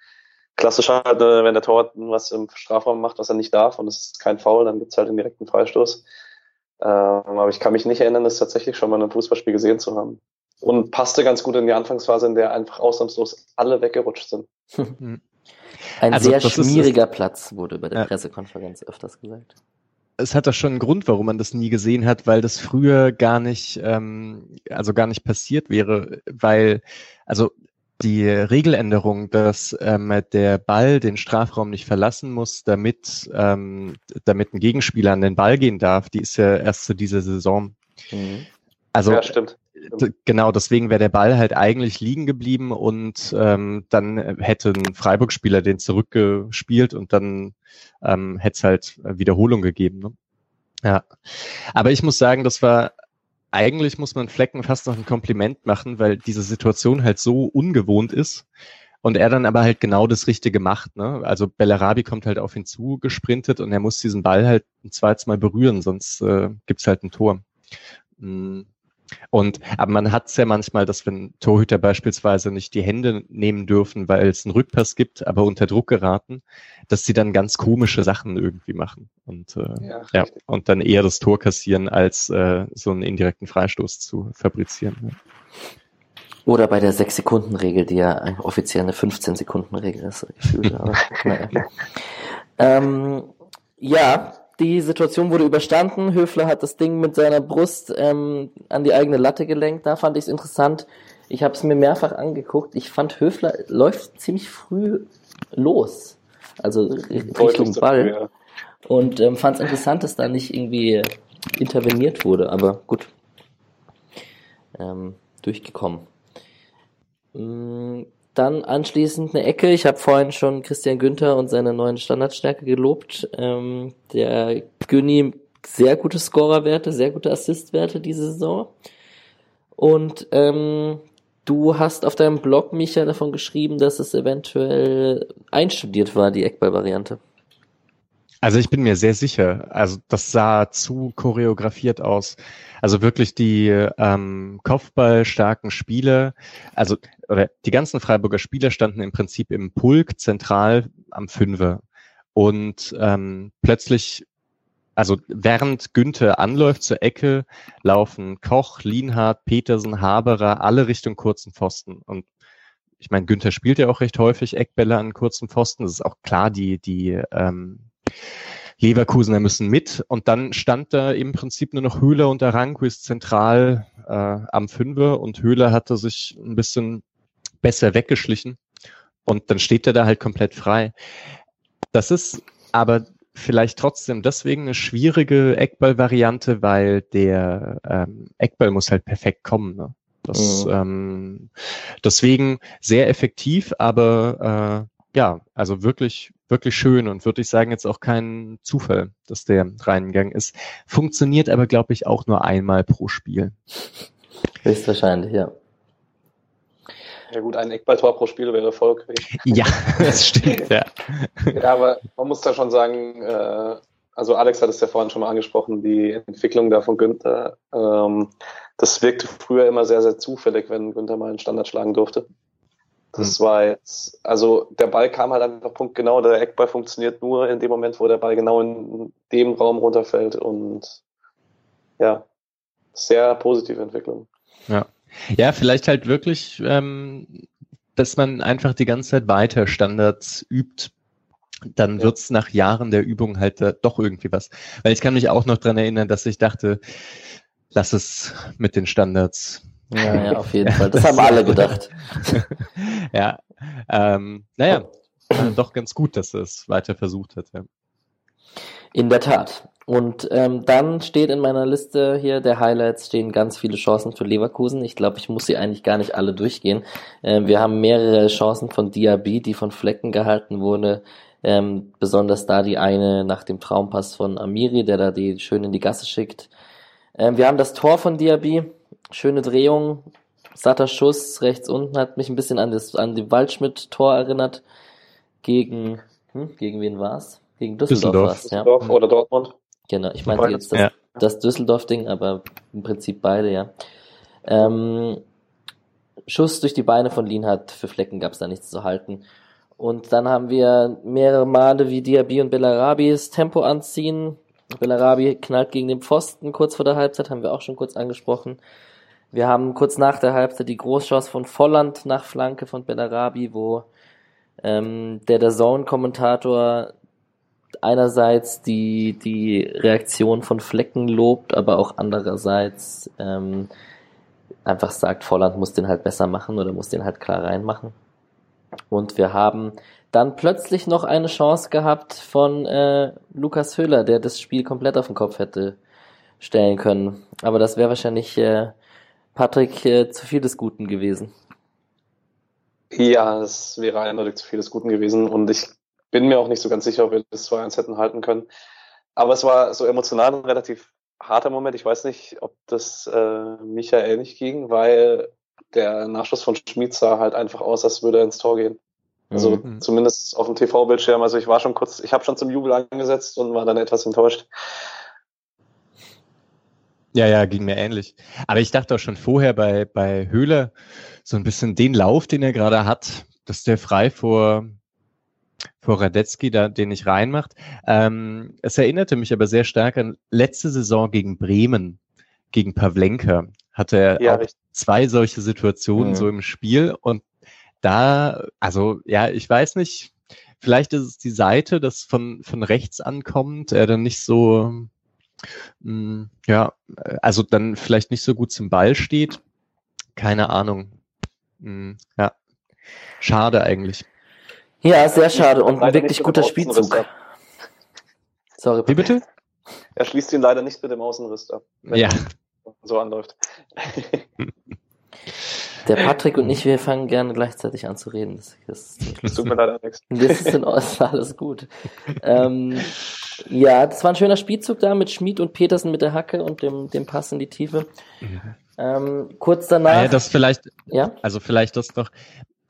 klassisch halt, äh, wenn der Torwart was im Strafraum macht, was er nicht darf und es ist kein Foul, dann gibt's halt den direkten Freistoß. Ähm, aber ich kann mich nicht erinnern, das tatsächlich schon mal in einem Fußballspiel gesehen zu haben. Und passte ganz gut in die Anfangsphase, in der einfach ausnahmslos alle weggerutscht sind. Hm. Ein also, sehr schmieriger ist, Platz, wurde bei der ja. Pressekonferenz öfters gesagt. Es hat doch schon einen Grund, warum man das nie gesehen hat, weil das früher gar nicht, ähm, also gar nicht passiert wäre, weil, also die Regeländerung, dass ähm, der Ball den Strafraum nicht verlassen muss, damit, ähm, damit ein Gegenspieler an den Ball gehen darf, die ist ja erst zu dieser Saison. Mhm. Also ja, stimmt. Genau, deswegen wäre der Ball halt eigentlich liegen geblieben und ähm, dann hätte ein Freiburg-Spieler den zurückgespielt und dann ähm, hätte es halt Wiederholung gegeben. Ne? Ja, aber ich muss sagen, das war eigentlich muss man Flecken fast noch ein Kompliment machen, weil diese Situation halt so ungewohnt ist und er dann aber halt genau das Richtige macht. Ne? Also Bellarabi kommt halt auf ihn zu gesprintet und er muss diesen Ball halt ein zweites Mal berühren, sonst äh, gibt's halt ein Tor. Mm. Und aber man hat es ja manchmal, dass wenn Torhüter beispielsweise nicht die Hände nehmen dürfen, weil es einen Rückpass gibt, aber unter Druck geraten, dass sie dann ganz komische Sachen irgendwie machen und äh, ja, ja und dann eher das Tor kassieren, als äh, so einen indirekten Freistoß zu fabrizieren. Ja. Oder bei der 6-Sekunden-Regel, die ja offiziell eine 15-Sekunden-Regel ist, gefühlt. Aber, [LAUGHS] naja. ähm, ja, die Situation wurde überstanden. Höfler hat das Ding mit seiner Brust ähm, an die eigene Latte gelenkt. Da fand ich es interessant. Ich habe es mir mehrfach angeguckt. Ich fand Höfler läuft ziemlich früh los, also Richtung Ball. Ja. Und ähm, fand es interessant, dass da nicht irgendwie interveniert wurde. Aber gut, ähm, durchgekommen. Mm, dann anschließend eine Ecke. Ich habe vorhin schon Christian Günther und seine neuen Standardstärke gelobt. Ähm, der Günni sehr gute Scorerwerte, sehr gute Assistwerte diese Saison. Und ähm, du hast auf deinem Blog, Micha, davon geschrieben, dass es eventuell einstudiert war, die Eckball-Variante. Also ich bin mir sehr sicher. Also das sah zu choreografiert aus. Also wirklich die ähm, Kopfballstarken Spieler, also oder die ganzen Freiburger Spieler standen im Prinzip im Pulk zentral am Fünfer. Und ähm, plötzlich, also während Günther anläuft zur Ecke, laufen Koch, Lienhardt, Petersen, Haberer alle Richtung kurzen Pfosten. Und ich meine, Günther spielt ja auch recht häufig Eckbälle an kurzen Pfosten. Das ist auch klar, die, die ähm, Leverkusener müssen mit. Und dann stand da im Prinzip nur noch Höhler und Aranquist zentral äh, am Fünfer und Höhler hatte sich ein bisschen besser weggeschlichen. Und dann steht er da halt komplett frei. Das ist aber vielleicht trotzdem deswegen eine schwierige Eckball-Variante, weil der ähm, Eckball muss halt perfekt kommen. Ne? Das, mhm. ähm, deswegen sehr effektiv, aber äh, ja, also wirklich wirklich schön und würde ich sagen, jetzt auch kein Zufall, dass der reingegangen ist. Funktioniert aber, glaube ich, auch nur einmal pro Spiel. Höchstwahrscheinlich, ja. Ja gut, ein Eckballtor pro Spiel wäre Erfolg. Ja, [LAUGHS] das stimmt, ja. ja, aber man muss da schon sagen, äh, also Alex hat es ja vorhin schon mal angesprochen, die Entwicklung da von Günther, ähm, das wirkte früher immer sehr, sehr zufällig, wenn Günther mal einen Standard schlagen durfte. Das hm. war jetzt, also der Ball kam halt einfach punktgenau, der Eckball funktioniert nur in dem Moment, wo der Ball genau in dem Raum runterfällt und ja, sehr positive Entwicklung. Ja. Ja, vielleicht halt wirklich, ähm, dass man einfach die ganze Zeit weiter Standards übt, dann wird's nach Jahren der Übung halt äh, doch irgendwie was. Weil ich kann mich auch noch dran erinnern, dass ich dachte, lass es mit den Standards. Ja, [LAUGHS] ja, auf jeden Fall. Das haben alle gedacht. [LAUGHS] ja, ähm, naja, äh, doch ganz gut, dass es weiter versucht hat. Ja. In der Tat. Und ähm, dann steht in meiner Liste hier der Highlights stehen ganz viele Chancen für Leverkusen. Ich glaube, ich muss sie eigentlich gar nicht alle durchgehen. Ähm, wir haben mehrere Chancen von Diaby, die von Flecken gehalten wurde. Ähm, besonders da die eine nach dem Traumpass von Amiri, der da die schön in die Gasse schickt. Ähm, wir haben das Tor von Diaby, schöne Drehung, satter Schuss rechts unten, hat mich ein bisschen an das an die Waldschmidt-Tor erinnert. Gegen, hm, gegen wen war's? Gegen Düsseldorf, Düsseldorf, ja. oder Dortmund. Genau, ich meinte jetzt das, ja. das Düsseldorf-Ding, aber im Prinzip beide, ja. Ähm, Schuss durch die Beine von Lienhardt, für Flecken gab es da nichts zu halten. Und dann haben wir mehrere Male, wie Diaby und Bellarabi das Tempo anziehen. Bellarabi knallt gegen den Pfosten kurz vor der Halbzeit, haben wir auch schon kurz angesprochen. Wir haben kurz nach der Halbzeit die Großchance von Volland nach Flanke von Bellarabi, wo ähm, der der Zone-Kommentator einerseits die, die Reaktion von Flecken lobt, aber auch andererseits ähm, einfach sagt, Volland muss den halt besser machen oder muss den halt klar reinmachen. Und wir haben dann plötzlich noch eine Chance gehabt von äh, Lukas Höhler, der das Spiel komplett auf den Kopf hätte stellen können. Aber das wäre wahrscheinlich äh, Patrick äh, zu viel des Guten gewesen. Ja, das wäre eindeutig zu viel des Guten gewesen. Und ich bin mir auch nicht so ganz sicher, ob wir das 2-1 hätten halten können. Aber es war so emotional ein relativ harter Moment. Ich weiß nicht, ob das äh, Michael nicht ging, weil der Nachschuss von Schmid sah halt einfach aus, als würde er ins Tor gehen. Also mhm. zumindest auf dem TV-Bildschirm. Also ich war schon kurz, ich habe schon zum Jubel angesetzt und war dann etwas enttäuscht. Ja, ja, ging mir ähnlich. Aber ich dachte auch schon vorher bei, bei Höhle so ein bisschen den Lauf, den er gerade hat, dass der frei vor, vor Radetzky, da, den ich reinmacht. Ähm, es erinnerte mich aber sehr stark an letzte Saison gegen Bremen, gegen Pavlenka. Hatte er ja, zwei solche Situationen mhm. so im Spiel und da, also ja, ich weiß nicht, vielleicht ist es die Seite, das von, von rechts ankommt, er dann nicht so, ja, also dann vielleicht nicht so gut zum Ball steht. Keine Ahnung. Hm, ja, schade eigentlich. Ja, sehr schade und ein wirklich guter Spielzug. Sorry. Wie bitte? Er schließt ihn leider nicht mit dem Außenriss ab. Ja. So anläuft. [LAUGHS] Der Patrick und ich, wir fangen gerne gleichzeitig an zu reden. Das, das, das tut mir leid, Alex. Das ist in Ordnung, alles gut. [LAUGHS] ähm, ja, das war ein schöner Spielzug da mit Schmid und Petersen mit der Hacke und dem, dem Pass in die Tiefe. Ähm, kurz danach. Ja, das vielleicht, ja? also vielleicht das noch,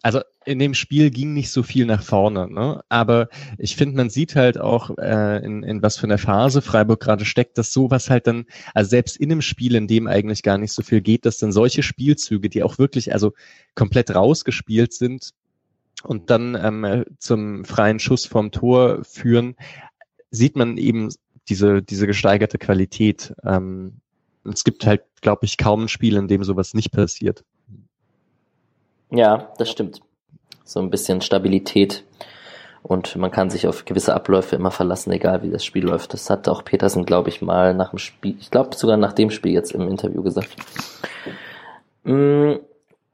also in dem Spiel ging nicht so viel nach vorne, ne? aber ich finde, man sieht halt auch, äh, in, in was für einer Phase Freiburg gerade steckt, dass sowas halt dann, also selbst in einem Spiel, in dem eigentlich gar nicht so viel geht, dass dann solche Spielzüge, die auch wirklich also komplett rausgespielt sind und dann ähm, zum freien Schuss vom Tor führen, sieht man eben diese, diese gesteigerte Qualität. Ähm, es gibt halt, glaube ich, kaum ein Spiel, in dem sowas nicht passiert. Ja, das stimmt. So ein bisschen Stabilität. Und man kann sich auf gewisse Abläufe immer verlassen, egal wie das Spiel läuft. Das hat auch Petersen, glaube ich, mal nach dem Spiel, ich glaube sogar nach dem Spiel jetzt im Interview gesagt. Mhm.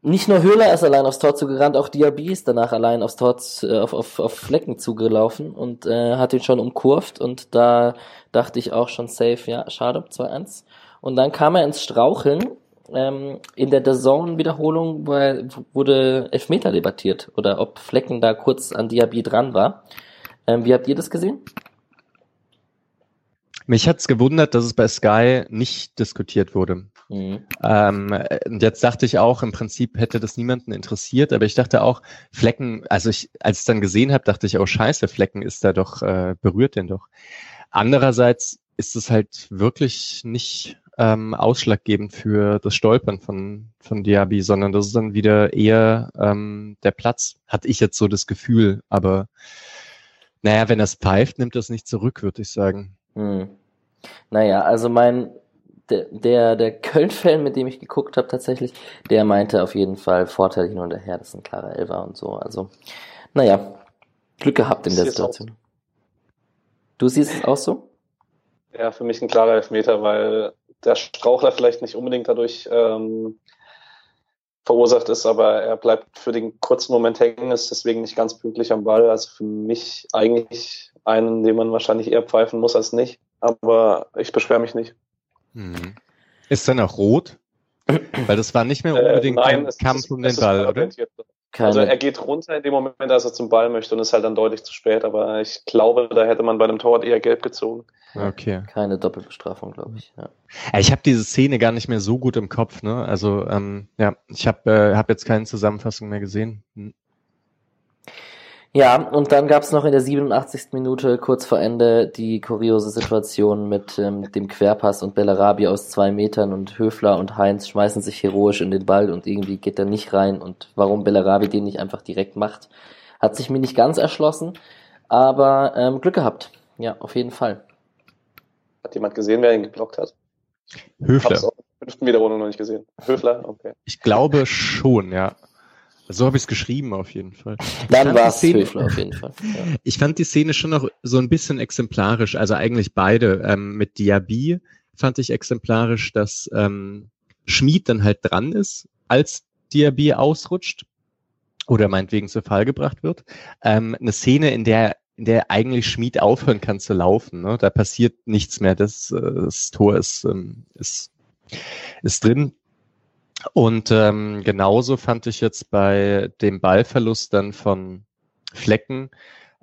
Nicht nur Höhler ist allein aufs Tor zugerannt, auch Diaby ist danach allein aufs Tor äh, auf, auf, auf Flecken zugelaufen und äh, hat ihn schon umkurvt und da dachte ich auch schon safe, ja, schade, 2-1. Und dann kam er ins Straucheln ähm, in der Zone-Wiederholung wurde Elfmeter debattiert oder ob Flecken da kurz an Diaby dran war. Ähm, wie habt ihr das gesehen? Mich hat's gewundert, dass es bei Sky nicht diskutiert wurde. Mhm. Ähm, und jetzt dachte ich auch, im Prinzip hätte das niemanden interessiert, aber ich dachte auch, Flecken, also ich, als ich dann gesehen habe, dachte ich, oh scheiße, Flecken ist da doch, äh, berührt den doch. Andererseits ist es halt wirklich nicht ähm, ausschlaggebend für das Stolpern von, von Diaby, sondern das ist dann wieder eher ähm, der Platz, hatte ich jetzt so das Gefühl. Aber naja, wenn er es pfeift, nimmt das nicht zurück, würde ich sagen. Hm. Naja, also mein der, der, der Köln-Fan, mit dem ich geguckt habe tatsächlich, der meinte auf jeden Fall Vorteil hin und her, das ist ein klarer Elfer und so. Also, naja, Glück gehabt in der Situation. Du siehst es auch so? Ja, für mich ein klarer Elfmeter, weil der Strauchler vielleicht nicht unbedingt dadurch ähm, verursacht ist, aber er bleibt für den kurzen Moment hängen, ist deswegen nicht ganz pünktlich am Ball. Also für mich eigentlich einen, den man wahrscheinlich eher pfeifen muss als nicht. Aber ich beschwere mich nicht. Hm. Ist dann auch rot? Weil das war nicht mehr äh, unbedingt äh, nein, ein Kampf um den Ball, oder? Keine. Also er geht runter in dem Moment, als er zum Ball möchte und ist halt dann deutlich zu spät. Aber ich glaube, da hätte man bei einem Torwart eher gelb gezogen. Okay. Keine Doppelbestrafung, glaube ich. Ja. Ich habe diese Szene gar nicht mehr so gut im Kopf. Ne? Also ähm, ja, ich habe äh, hab jetzt keine Zusammenfassung mehr gesehen. Hm. Ja, und dann gab es noch in der 87. Minute kurz vor Ende die kuriose Situation mit ähm, dem Querpass und Bellarabi aus zwei Metern und Höfler und Heinz schmeißen sich heroisch in den Ball und irgendwie geht er nicht rein und warum Bellarabi den nicht einfach direkt macht, hat sich mir nicht ganz erschlossen, aber ähm, Glück gehabt. Ja, auf jeden Fall. Hat jemand gesehen, wer ihn geblockt hat? Höfler. Ich habe fünften Wiederholung noch nicht gesehen. Höfler, okay. Ich glaube schon, ja. So habe ich es geschrieben auf jeden Fall. Dann war es Höfler auf jeden Fall. [LAUGHS] Ja. Ich fand die Szene schon noch so ein bisschen exemplarisch, also eigentlich beide. Ähm, mit Diaby fand ich exemplarisch, dass ähm, Schmied dann halt dran ist, als Diaby ausrutscht oder meinetwegen zu Fall gebracht wird. Ähm, eine Szene, in der in der eigentlich Schmied aufhören kann zu laufen. Ne? Da passiert nichts mehr. Das, äh, das Tor ist, ähm, ist, ist drin. Und ähm, genauso fand ich jetzt bei dem Ballverlust dann von Flecken,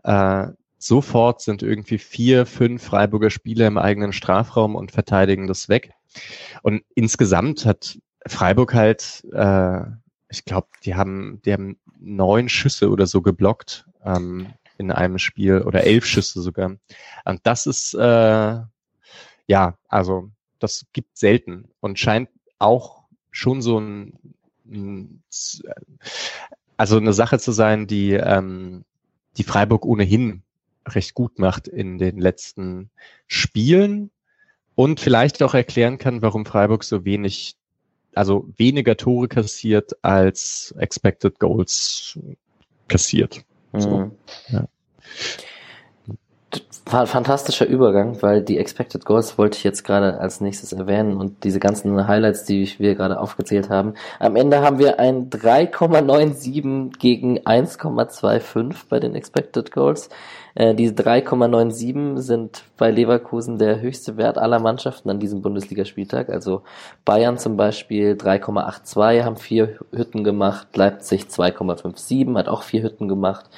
äh, sofort sind irgendwie vier, fünf Freiburger Spieler im eigenen Strafraum und verteidigen das weg. Und insgesamt hat Freiburg halt, äh, ich glaube, die haben, die haben neun Schüsse oder so geblockt ähm, in einem Spiel oder elf Schüsse sogar. Und das ist äh, ja, also das gibt selten und scheint auch schon so ein, also eine Sache zu sein, die, ähm, die Freiburg ohnehin recht gut macht in den letzten Spielen und vielleicht auch erklären kann, warum Freiburg so wenig, also weniger Tore kassiert als Expected Goals kassiert. So, mhm. ja fantastischer Übergang, weil die Expected Goals wollte ich jetzt gerade als nächstes erwähnen und diese ganzen Highlights, die wir gerade aufgezählt haben. Am Ende haben wir ein 3,97 gegen 1,25 bei den Expected Goals. Äh, diese 3,97 sind bei Leverkusen der höchste Wert aller Mannschaften an diesem Bundesligaspieltag. Also Bayern zum Beispiel 3,82 haben vier Hütten gemacht, Leipzig 2,57 hat auch vier Hütten gemacht.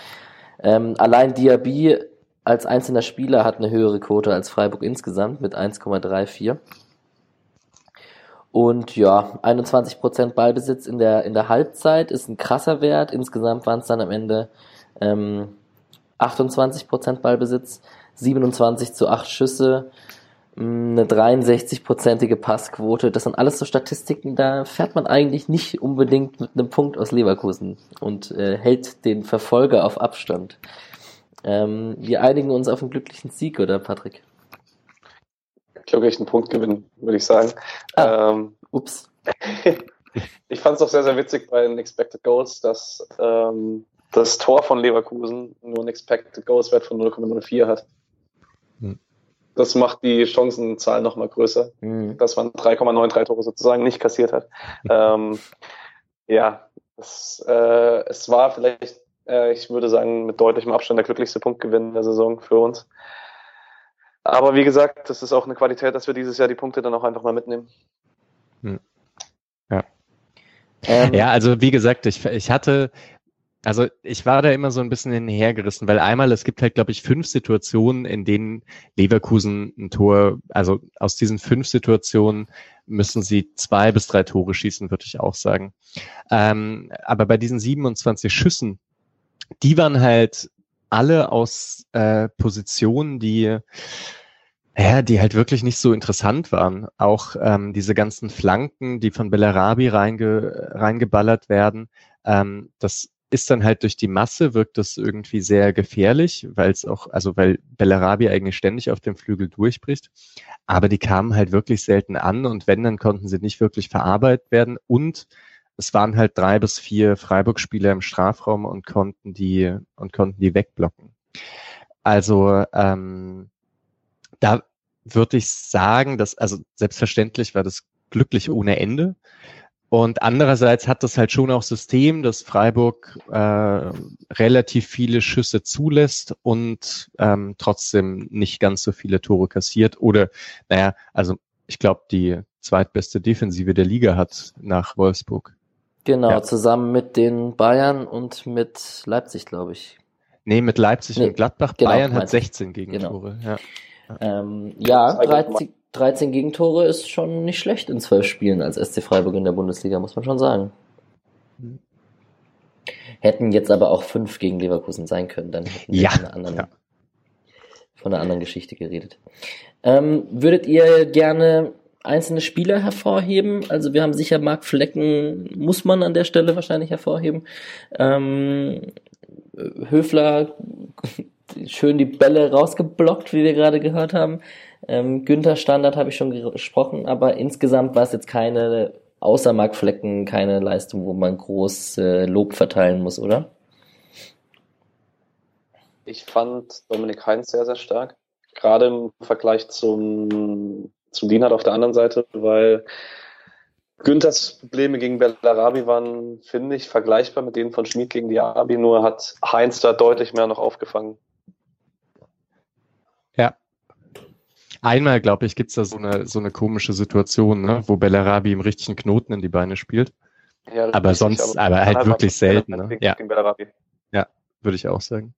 Ähm, allein Diaby als einzelner Spieler hat eine höhere Quote als Freiburg insgesamt mit 1,34. Und ja, 21% Ballbesitz in der, in der Halbzeit ist ein krasser Wert. Insgesamt waren es dann am Ende ähm, 28% Ballbesitz, 27 zu 8 Schüsse, mm, eine 63-prozentige Passquote. Das sind alles so Statistiken, da fährt man eigentlich nicht unbedingt mit einem Punkt aus Leverkusen und äh, hält den Verfolger auf Abstand. Ähm, wir einigen uns auf einen glücklichen Sieg, oder Patrick? Glücklichen Punktgewinn, würde ich sagen. Ah, ähm, ups. [LAUGHS] ich fand es auch sehr, sehr witzig bei den Expected Goals, dass ähm, das Tor von Leverkusen nur einen Expected Goals Wert von 0,04 hat. Hm. Das macht die Chancenzahl nochmal größer, hm. dass man 3,93 Tore sozusagen nicht kassiert hat. [LAUGHS] ähm, ja, es, äh, es war vielleicht äh, ich würde sagen, mit deutlichem Abstand der glücklichste Punktgewinn der Saison für uns. Aber wie gesagt, das ist auch eine Qualität, dass wir dieses Jahr die Punkte dann auch einfach mal mitnehmen. Hm. Ja. Ähm, ja, also wie gesagt, ich, ich hatte Also ich war da immer so ein bisschen hinhergerissen, weil einmal, es gibt halt, glaube ich, fünf Situationen, in denen Leverkusen ein Tor, also aus diesen fünf Situationen müssen sie zwei bis drei Tore schießen, würde ich auch sagen. Ähm, aber bei diesen 27 Schüssen, die waren halt alle aus äh, Positionen, die ja, die halt wirklich nicht so interessant waren. Auch ähm, diese ganzen Flanken, die von Bellarabi reinge, reingeballert werden, ähm, das ist dann halt durch die Masse wirkt das irgendwie sehr gefährlich, weil es auch, also weil Bellarabi eigentlich ständig auf dem Flügel durchbricht. Aber die kamen halt wirklich selten an und wenn, dann konnten sie nicht wirklich verarbeitet werden und es waren halt drei bis vier Freiburg-Spieler im Strafraum und konnten die und konnten die wegblocken. Also ähm, da würde ich sagen, dass also selbstverständlich war das glücklich ohne Ende. Und andererseits hat das halt schon auch System, dass Freiburg äh, relativ viele Schüsse zulässt und ähm, trotzdem nicht ganz so viele Tore kassiert. Oder, naja, also ich glaube, die zweitbeste Defensive der Liga hat nach Wolfsburg. Genau, ja. zusammen mit den Bayern und mit Leipzig, glaube ich. Nee, mit Leipzig nee, und Gladbach. Genau, Bayern hat 16 Gegentore. Genau. Ja, ähm, ja 13, 13 Gegentore ist schon nicht schlecht in zwölf Spielen als SC Freiburg in der Bundesliga, muss man schon sagen. Hätten jetzt aber auch fünf gegen Leverkusen sein können, dann hätten wir ja, von, einer anderen, ja. von einer anderen Geschichte geredet. Ähm, würdet ihr gerne einzelne Spieler hervorheben? Also wir haben sicher Marc Flecken, muss man an der Stelle wahrscheinlich hervorheben. Ähm, Höfler [LAUGHS] schön die Bälle rausgeblockt, wie wir gerade gehört haben. Ähm, Günther Standard habe ich schon gesprochen, aber insgesamt war es jetzt keine, außer Mark Flecken, keine Leistung, wo man groß äh, Lob verteilen muss, oder? Ich fand Dominik Heinz sehr, sehr stark. Gerade im Vergleich zum, zum Dienert auf der anderen Seite, weil Günthers Probleme gegen Bellarabi waren, finde ich, vergleichbar mit denen von Schmid gegen Diaby, nur hat Heinz da deutlich mehr noch aufgefangen. Einmal, glaube ich, gibt's da so eine, so eine komische Situation, ne, wo Bellarabi im richtigen Knoten in die Beine spielt. Ja, aber richtig, sonst, aber, aber halt wirklich selten. Ne? Ja. ja, würde ich auch sagen.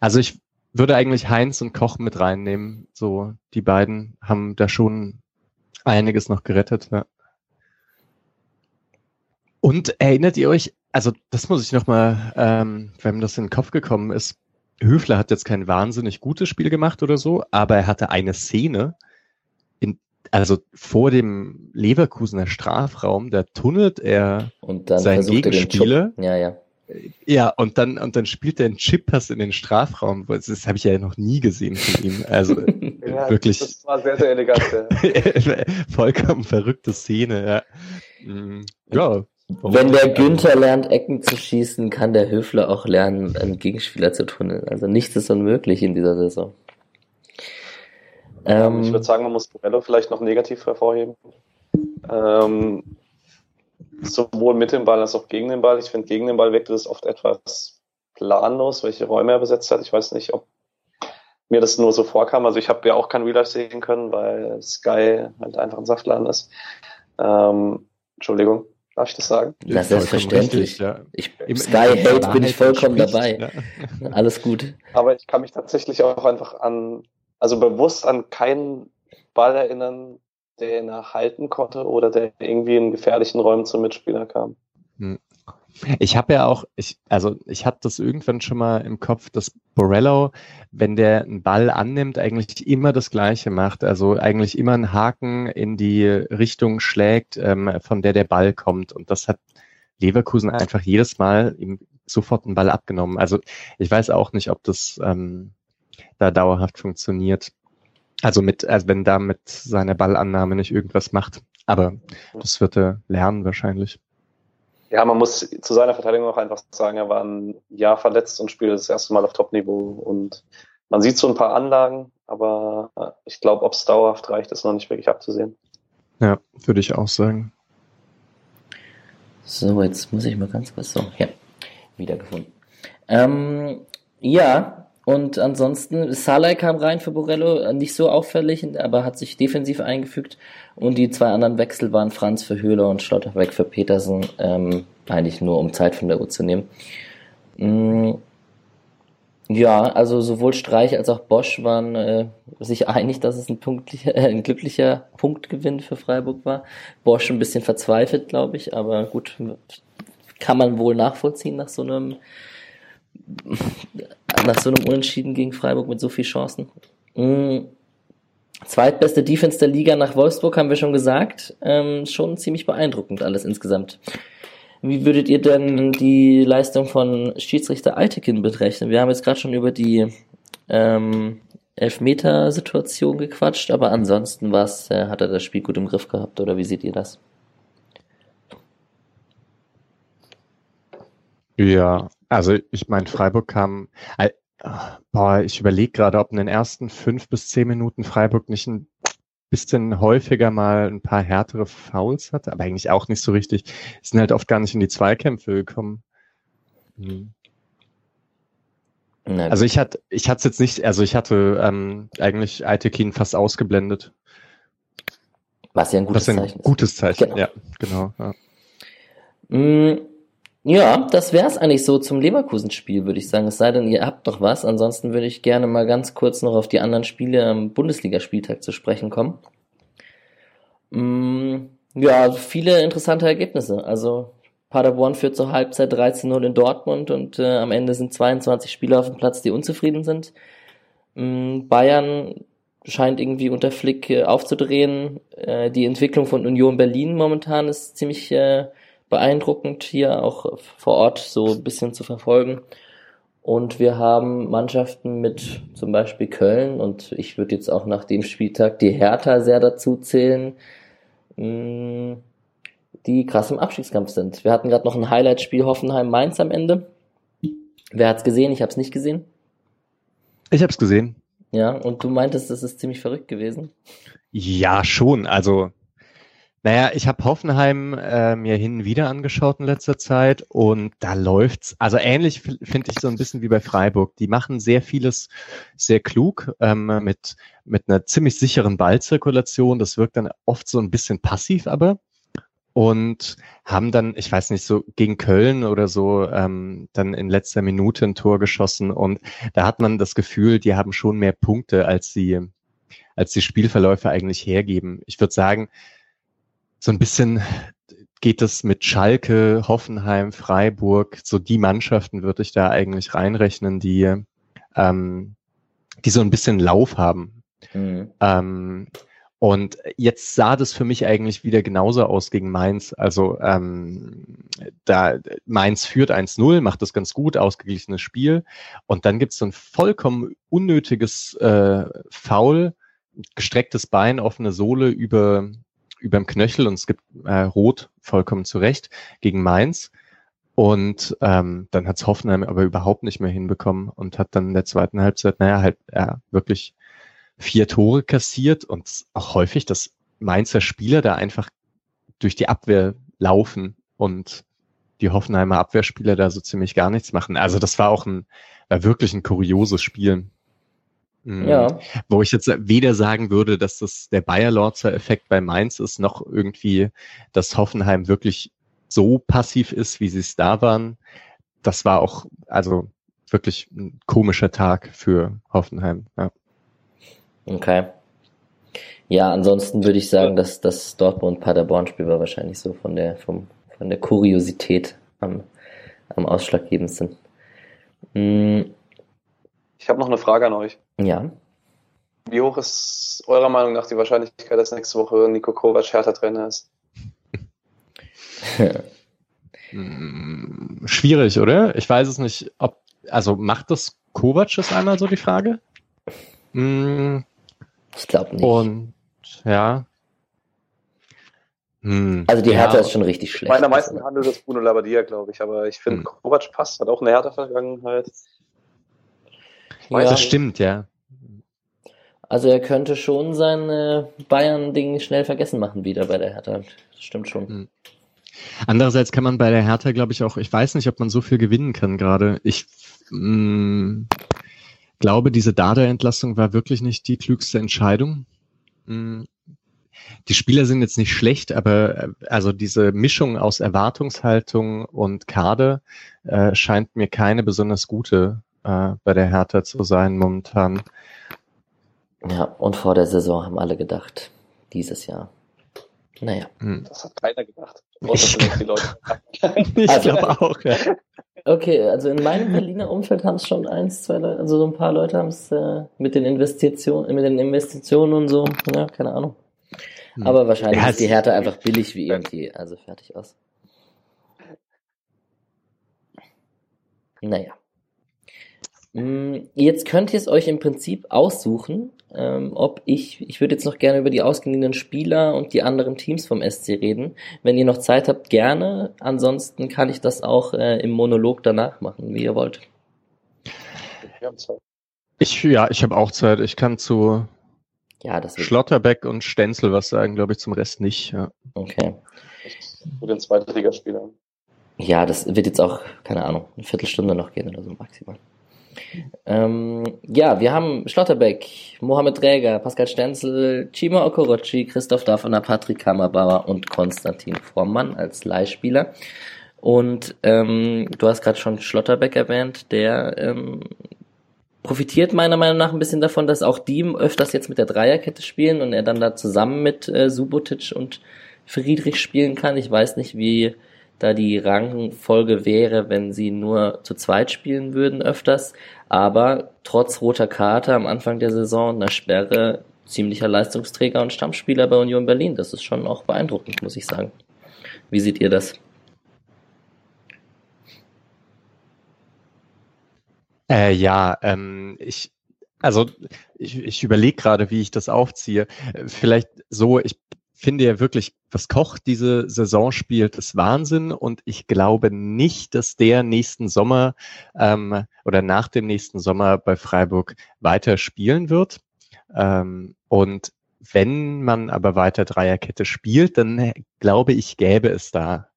Also ich würde eigentlich Heinz und Koch mit reinnehmen. So, die beiden haben da schon einiges noch gerettet. Ja. Und erinnert ihr euch, also das muss ich nochmal, ähm, wenn das in den Kopf gekommen ist, Höfler hat jetzt kein wahnsinnig gutes Spiel gemacht oder so, aber er hatte eine Szene, in, also vor dem Leverkusener Strafraum, da tunnelt er und dann seinen Gegenspieler. Ja, ja. Ja, und dann, und dann spielt er einen Chippass in den Strafraum. Das, das habe ich ja noch nie gesehen von ihm. Also [LAUGHS] ja, wirklich. Das war sehr, sehr elegant. Ja. [LAUGHS] Vollkommen verrückte Szene, ja. Mm, ja, wenn der Günther lernt, Ecken zu schießen, kann der Höfler auch lernen, einen Gegenspieler zu tunneln. Also nichts ist unmöglich in dieser Saison. Ähm, ich würde sagen, man muss Borello vielleicht noch negativ hervorheben. Ähm, sowohl mit dem Ball als auch gegen den Ball. Ich finde, gegen den Ball wirkte es oft etwas planlos, welche Räume er besetzt hat. Ich weiß nicht, ob mir das nur so vorkam. Also ich habe ja auch kein Real Life sehen können, weil Sky halt einfach ein Saftladen ist. Ähm, Entschuldigung. Darf ich das sagen? Na, selbstverständlich. ja. ich, Im Sky Hate bin ich vollkommen dabei. Ja. Alles gut. Aber ich kann mich tatsächlich auch einfach an, also bewusst an keinen Ball erinnern, der ihn erhalten konnte oder der irgendwie in gefährlichen Räumen zum Mitspieler kam. Hm. Ich habe ja auch, ich, also ich hatte das irgendwann schon mal im Kopf, dass Borello, wenn der einen Ball annimmt, eigentlich immer das Gleiche macht. Also eigentlich immer einen Haken in die Richtung schlägt, ähm, von der der Ball kommt. Und das hat Leverkusen einfach jedes Mal ihm sofort einen Ball abgenommen. Also ich weiß auch nicht, ob das ähm, da dauerhaft funktioniert. Also mit, also wenn da mit seiner Ballannahme nicht irgendwas macht. Aber das wird er lernen wahrscheinlich. Ja, man muss zu seiner Verteidigung auch einfach sagen, er war ein Jahr verletzt und spielt das erste Mal auf Top-Niveau. Und man sieht so ein paar Anlagen, aber ich glaube, ob es dauerhaft reicht, ist noch nicht wirklich abzusehen. Ja, würde ich auch sagen. So, jetzt muss ich mal ganz kurz so, ja, wiedergefunden. Ähm, ja, und ansonsten, Salai kam rein für Borello, nicht so auffällig, aber hat sich defensiv eingefügt. Und die zwei anderen Wechsel waren Franz für Höhler und Schlotterbeck für Petersen, ähm, eigentlich nur um Zeit von der Uhr zu nehmen. Mm, ja, also sowohl Streich als auch Bosch waren äh, sich einig, dass es ein, äh, ein glücklicher Punktgewinn für Freiburg war. Bosch ein bisschen verzweifelt, glaube ich, aber gut, kann man wohl nachvollziehen nach so einem nach so einem Unentschieden gegen Freiburg mit so viel Chancen. Mhm. Zweitbeste Defense der Liga nach Wolfsburg haben wir schon gesagt. Ähm, schon ziemlich beeindruckend alles insgesamt. Wie würdet ihr denn die Leistung von Schiedsrichter Altekin berechnen? Wir haben jetzt gerade schon über die ähm, Elfmeter-Situation gequatscht, aber ansonsten was, äh, hat er das Spiel gut im Griff gehabt oder wie seht ihr das? Ja, also ich meine, Freiburg kam, äh, boah, ich überlege gerade, ob in den ersten fünf bis zehn Minuten Freiburg nicht ein bisschen häufiger mal ein paar härtere Fouls hatte, aber eigentlich auch nicht so richtig. Sind halt oft gar nicht in die Zweikämpfe gekommen. Hm. Also ich hatte, ich hatte es jetzt nicht, also ich hatte ähm, eigentlich Aitekin fast ausgeblendet. Was ja ein gutes Was ein Zeichen gutes Zeichen, Genau. ja, genau. Ja. Mm, Ja, das wär's eigentlich so zum Leverkusen-Spiel, würde ich sagen. Es sei denn, ihr habt noch was. Ansonsten würde ich gerne mal ganz kurz noch auf die anderen Spiele am Bundesligaspieltag zu sprechen kommen. Mm, Ja, viele interessante Ergebnisse. Also Paderborn führt zur Halbzeit 13-0 in Dortmund und äh, am Ende sind 22 Spieler auf dem Platz, die unzufrieden sind. Mm, Bayern scheint irgendwie unter Flick äh, aufzudrehen. Äh, die Entwicklung von Union Berlin momentan ist ziemlich äh, beeindruckend hier auch vor Ort so ein bisschen zu verfolgen. Und wir haben Mannschaften mit zum Beispiel Köln und ich würde jetzt auch nach dem Spieltag die Hertha sehr dazu zählen, mh, die krass im Abstiegskampf sind. Wir hatten gerade noch ein Highlight-Spiel Hoffenheim-Mainz am Ende. Wer hat's gesehen? Ich habe es nicht gesehen. Ich habe es gesehen. Ja, und du meintest, das ist ziemlich verrückt gewesen. Ja, schon. Also, naja, ich habe Hoffenheim äh, mir hin und wieder angeschaut in letzter Zeit und da läuft's. Also ähnlich finde ich so ein bisschen wie bei Freiburg. Die machen sehr vieles sehr klug ähm, mit mit einer ziemlich sicheren Ballzirkulation. Das wirkt dann oft so ein bisschen passiv, aber und haben dann, ich weiß nicht, so gegen Köln oder so, ähm, dann in letzter Minute ein Tor geschossen und da hat man das Gefühl, die haben schon mehr Punkte, als sie, als die Spielverläufe eigentlich hergeben. Ich würde sagen, so ein bisschen geht es mit Schalke, Hoffenheim, Freiburg, so die Mannschaften würde ich da eigentlich reinrechnen, die, ähm, die so ein bisschen Lauf haben. Mhm. Ähm, und jetzt sah das für mich eigentlich wieder genauso aus gegen Mainz. Also ähm, da Mainz führt 1-0, macht das ganz gut, ausgeglichenes Spiel. Und dann gibt es so ein vollkommen unnötiges äh, Foul, gestrecktes Bein, offene Sohle über überm Knöchel und es gibt äh, Rot, vollkommen zu Recht, gegen Mainz. Und ähm, dann hat's Hoffenheim aber überhaupt nicht mehr hinbekommen und hat dann in der zweiten Halbzeit, naja, halt ja, wirklich vier Tore kassiert und auch häufig, dass Mainzer Spieler da einfach durch die Abwehr laufen und die Hoffenheimer Abwehrspieler da so ziemlich gar nichts machen. Also das war auch ein, war wirklich ein kurioses Spiel. Mhm. Ja, Wo ich jetzt weder sagen würde, dass das der Bayer-Lorzer-Effekt bei Mainz ist, noch irgendwie, dass Hoffenheim wirklich so passiv ist, wie sie es da waren. Das war auch, also wirklich ein komischer Tag für Hoffenheim. Ja. okay. Ja, ansonsten würde ich sagen, dass das Dortmund-Paderborn-Spiel war wahrscheinlich so von der, vom, von der Kuriosität am, am ausschlaggebendsten. Mm, Ich habe noch eine Frage an euch. Ja. Wie hoch ist eurer Meinung nach die Wahrscheinlichkeit, dass nächste Woche Nico Kovac härter Trainer ist? Mm, [LAUGHS] Schwierig, oder? Ich weiß es nicht, ob, also macht das Kovac das einmal so die Frage? Mm, Ich glaube nicht. Und ja. Hm, also die Hertha ja, ist schon richtig Ich schlecht. meine, am meisten handelt es Bruno Labbadia, glaube ich, aber ich finde, Hm. Kovac passt, hat auch eine härter Ja, Das stimmt, ja. also er könnte schon sein äh, Bayern-Ding schnell vergessen machen wieder bei der Hertha. Das stimmt schon. Hm. Andererseits kann man bei der Hertha, glaube ich, auch, ich weiß nicht, ob man so viel gewinnen kann gerade. Ich mh, glaube, diese Dada-Entlassung war wirklich nicht die klügste Entscheidung. Mh, die Spieler sind jetzt nicht schlecht, aber äh, also diese Mischung aus Erwartungshaltung und Kader äh, scheint mir keine besonders gute äh, bei der Hertha zu sein momentan. Ja, und vor der Saison haben alle gedacht, dieses Jahr. Naja. Hm. Das hat keiner gedacht. Ich, die Leute. [LAUGHS] ich also, glaube auch, ja. Okay, also in meinem Berliner Umfeld haben es schon eins, zwei Leute, also so ein paar Leute haben es äh, mit den Investitionen, mit den Investitionen und so, ja, keine Ahnung. Hm. Aber wahrscheinlich ja, ist die Härte einfach billig wie irgendwie, also fertig aus. Naja. Mm, jetzt könnt ihr es euch im Prinzip aussuchen, ähm, ob ich, ich würde jetzt noch gerne über die ausgeliehenen Spieler und die anderen Teams vom SC reden. Wenn ihr noch Zeit habt, gerne. Ansonsten kann ich das auch äh, im Monolog danach machen, wie ihr wollt. Ich, ja, ich habe auch Zeit. Ich kann zu ja, das Schlotterbeck und Stenzel was sagen, glaube ich, zum Rest nicht. Ja. Okay. Zu den Zweitligaspielern. Ja, das wird jetzt auch, keine Ahnung, eine Viertelstunde noch gehen oder so maximal. Ähm, ja, wir haben Schlotterbeck, Mohamed Träger, Pascal Stenzel, Chima Okorochi, Christoph Daffner, Patrick Kammerbauer und Konstantin Vormann als Leihspieler. Und ähm, du hast gerade schon Schlotterbeck erwähnt, der ähm, profitiert meiner Meinung nach ein bisschen davon, dass auch die öfters jetzt mit der Dreierkette spielen und er dann da zusammen mit äh, Subotic und Friedrich spielen kann. Ich weiß nicht, wie da die Rangfolge wäre, wenn sie nur zu zweit spielen würden öfters. Aber trotz roter Karte am Anfang der Saison einer Sperre ziemlicher Leistungsträger und Stammspieler bei Union Berlin. Das ist schon auch beeindruckend, muss ich sagen. Wie seht ihr das? Äh, ja, ähm, ich, also ich, ich überlege gerade, wie ich das aufziehe. Vielleicht so, ich finde ja wirklich, was Koch diese Saison spielt, ist Wahnsinn und ich glaube nicht, dass der nächsten Sommer ähm, oder nach dem nächsten Sommer bei Freiburg weiter spielen wird. Ähm, und wenn man aber weiter Dreierkette spielt, dann glaube ich, gäbe es da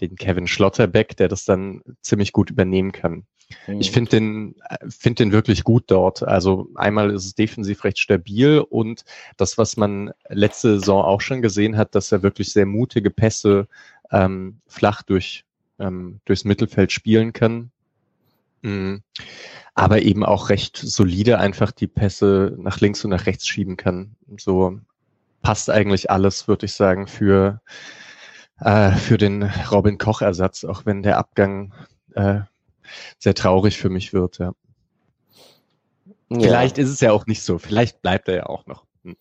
den Kevin Schlotterbeck, der das dann ziemlich gut übernehmen kann. Ich finde den, finde den wirklich gut dort. Also einmal ist es defensiv recht stabil und das, was man letzte Saison auch schon gesehen hat, dass er wirklich sehr mutige Pässe ähm, flach durch, ähm, durchs Mittelfeld spielen kann. Mhm. Aber eben auch recht solide einfach die Pässe nach links und nach rechts schieben kann. So passt eigentlich alles, würde ich sagen, für, äh, für den Robin Koch-Ersatz, auch wenn der Abgang äh, sehr traurig für mich wird. Ja. ja. Vielleicht ist es ja auch nicht so. Vielleicht bleibt er ja auch noch. Hm.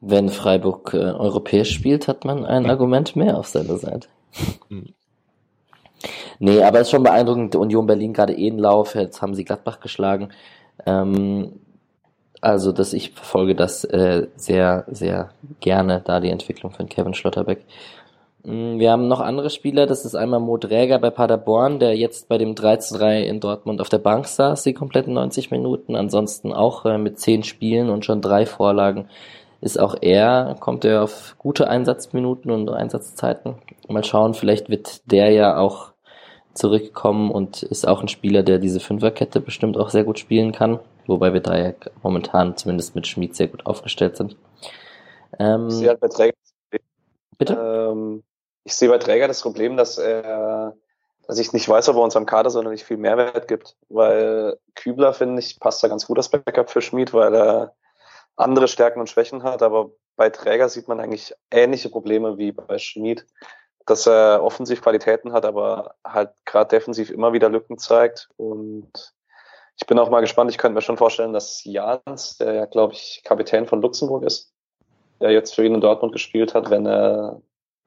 Wenn Freiburg äh, europäisch spielt, hat man ein. Argument mehr auf seiner Seite. Hm. Nee, aber es ist schon beeindruckend. Union Berlin gerade eh in Lauf. Jetzt haben sie Gladbach geschlagen. Ähm, also, dass ich verfolge das äh, sehr, sehr gerne, da die Entwicklung von Kevin Schlotterbeck. Mm, wir haben noch andere Spieler, das ist einmal Mo Dräger bei Paderborn, der jetzt bei dem 3 zu 3 in Dortmund auf der Bank saß, die kompletten 90 Minuten, ansonsten auch äh, mit 10 Spielen und schon drei Vorlagen ist auch er, kommt er auf gute Einsatzminuten und Einsatzzeiten. Mal schauen, vielleicht wird der ja auch zurückkommen und ist auch ein Spieler, der diese Fünferkette bestimmt auch sehr gut spielen kann, wobei wir da ja momentan zumindest mit Schmid sehr gut aufgestellt sind. Ähm, Sie hat bei Träger Bitte? Ähm, ich sehe bei Träger das Problem, dass er, dass ich nicht weiß, ob er uns am Kader so nicht viel Mehrwert gibt, weil Kübler, finde ich, passt da ganz gut als Backup für Schmid, weil er andere Stärken und Schwächen hat, aber bei Träger sieht man eigentlich ähnliche Probleme wie bei Schmid, dass er offensiv Qualitäten hat, aber halt gerade defensiv immer wieder Lücken zeigt und ich bin auch mal gespannt, ich könnte mir schon vorstellen, dass Jans, der ja, glaube ich, Kapitän von Luxemburg ist, der jetzt für ihn in Dortmund gespielt hat, wenn er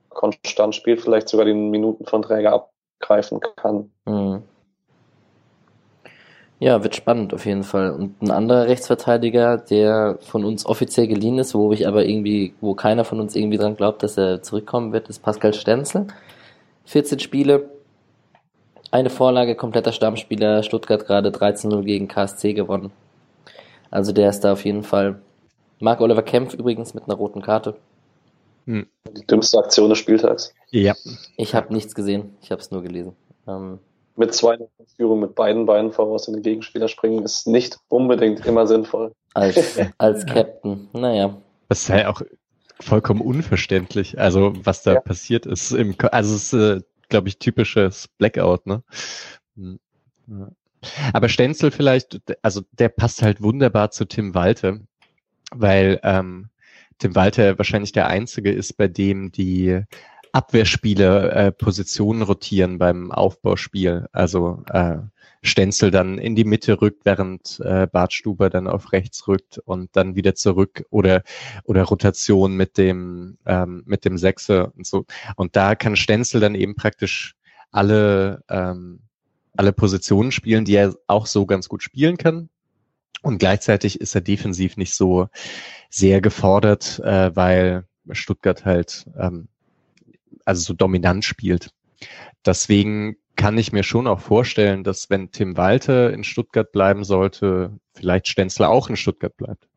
konstant spielt, vielleicht sogar die Minuten von Träger abgreifen kann. Mhm. Ja, wird spannend auf jeden Fall. Und ein anderer Rechtsverteidiger, der von uns offiziell geliehen ist, wo ich aber irgendwie, wo keiner von uns irgendwie dran glaubt, dass er zurückkommen wird, ist Pascal Stenzel. 14 Spiele, eine Vorlage, kompletter Stammspieler, Stuttgart gerade 13-0 gegen KSC gewonnen. Also der ist da auf jeden Fall. Marc Oliver Kempf übrigens mit einer roten Karte. Hm. Die dümmste Aktion des Spieltags. Ja. Ich habe nichts gesehen, ich habe es nur gelesen. Ähm, mit zwei Führung mit beiden Beinen voraus in den Gegenspieler springen ist nicht unbedingt immer sinnvoll. Als, [LAUGHS] als Captain, naja. Das ist ja auch vollkommen unverständlich. Also was da ja. passiert ist im, also es ist, äh, glaube ich, typisches Blackout, ne? Hm. Aber Stenzel vielleicht, also der passt halt wunderbar zu Tim Walter, weil ähm, Tim Walter wahrscheinlich der Einzige ist, bei dem die Abwehrspiele äh, Positionen rotieren beim Aufbauspiel. Also äh, Stenzel dann in die Mitte rückt, während äh, Bart Stuber dann auf rechts rückt und dann wieder zurück oder oder Rotation mit dem ähm, mit dem Sechser und so. Und da kann Stenzel dann eben praktisch alle ähm, alle Positionen spielen, die er auch so ganz gut spielen kann. Und gleichzeitig ist er defensiv nicht so sehr gefordert, äh, weil Stuttgart halt ähm, also so dominant spielt. Deswegen kann ich mir schon auch vorstellen, dass wenn Tim Walter in Stuttgart bleiben sollte, vielleicht Stenzler auch in Stuttgart bleibt.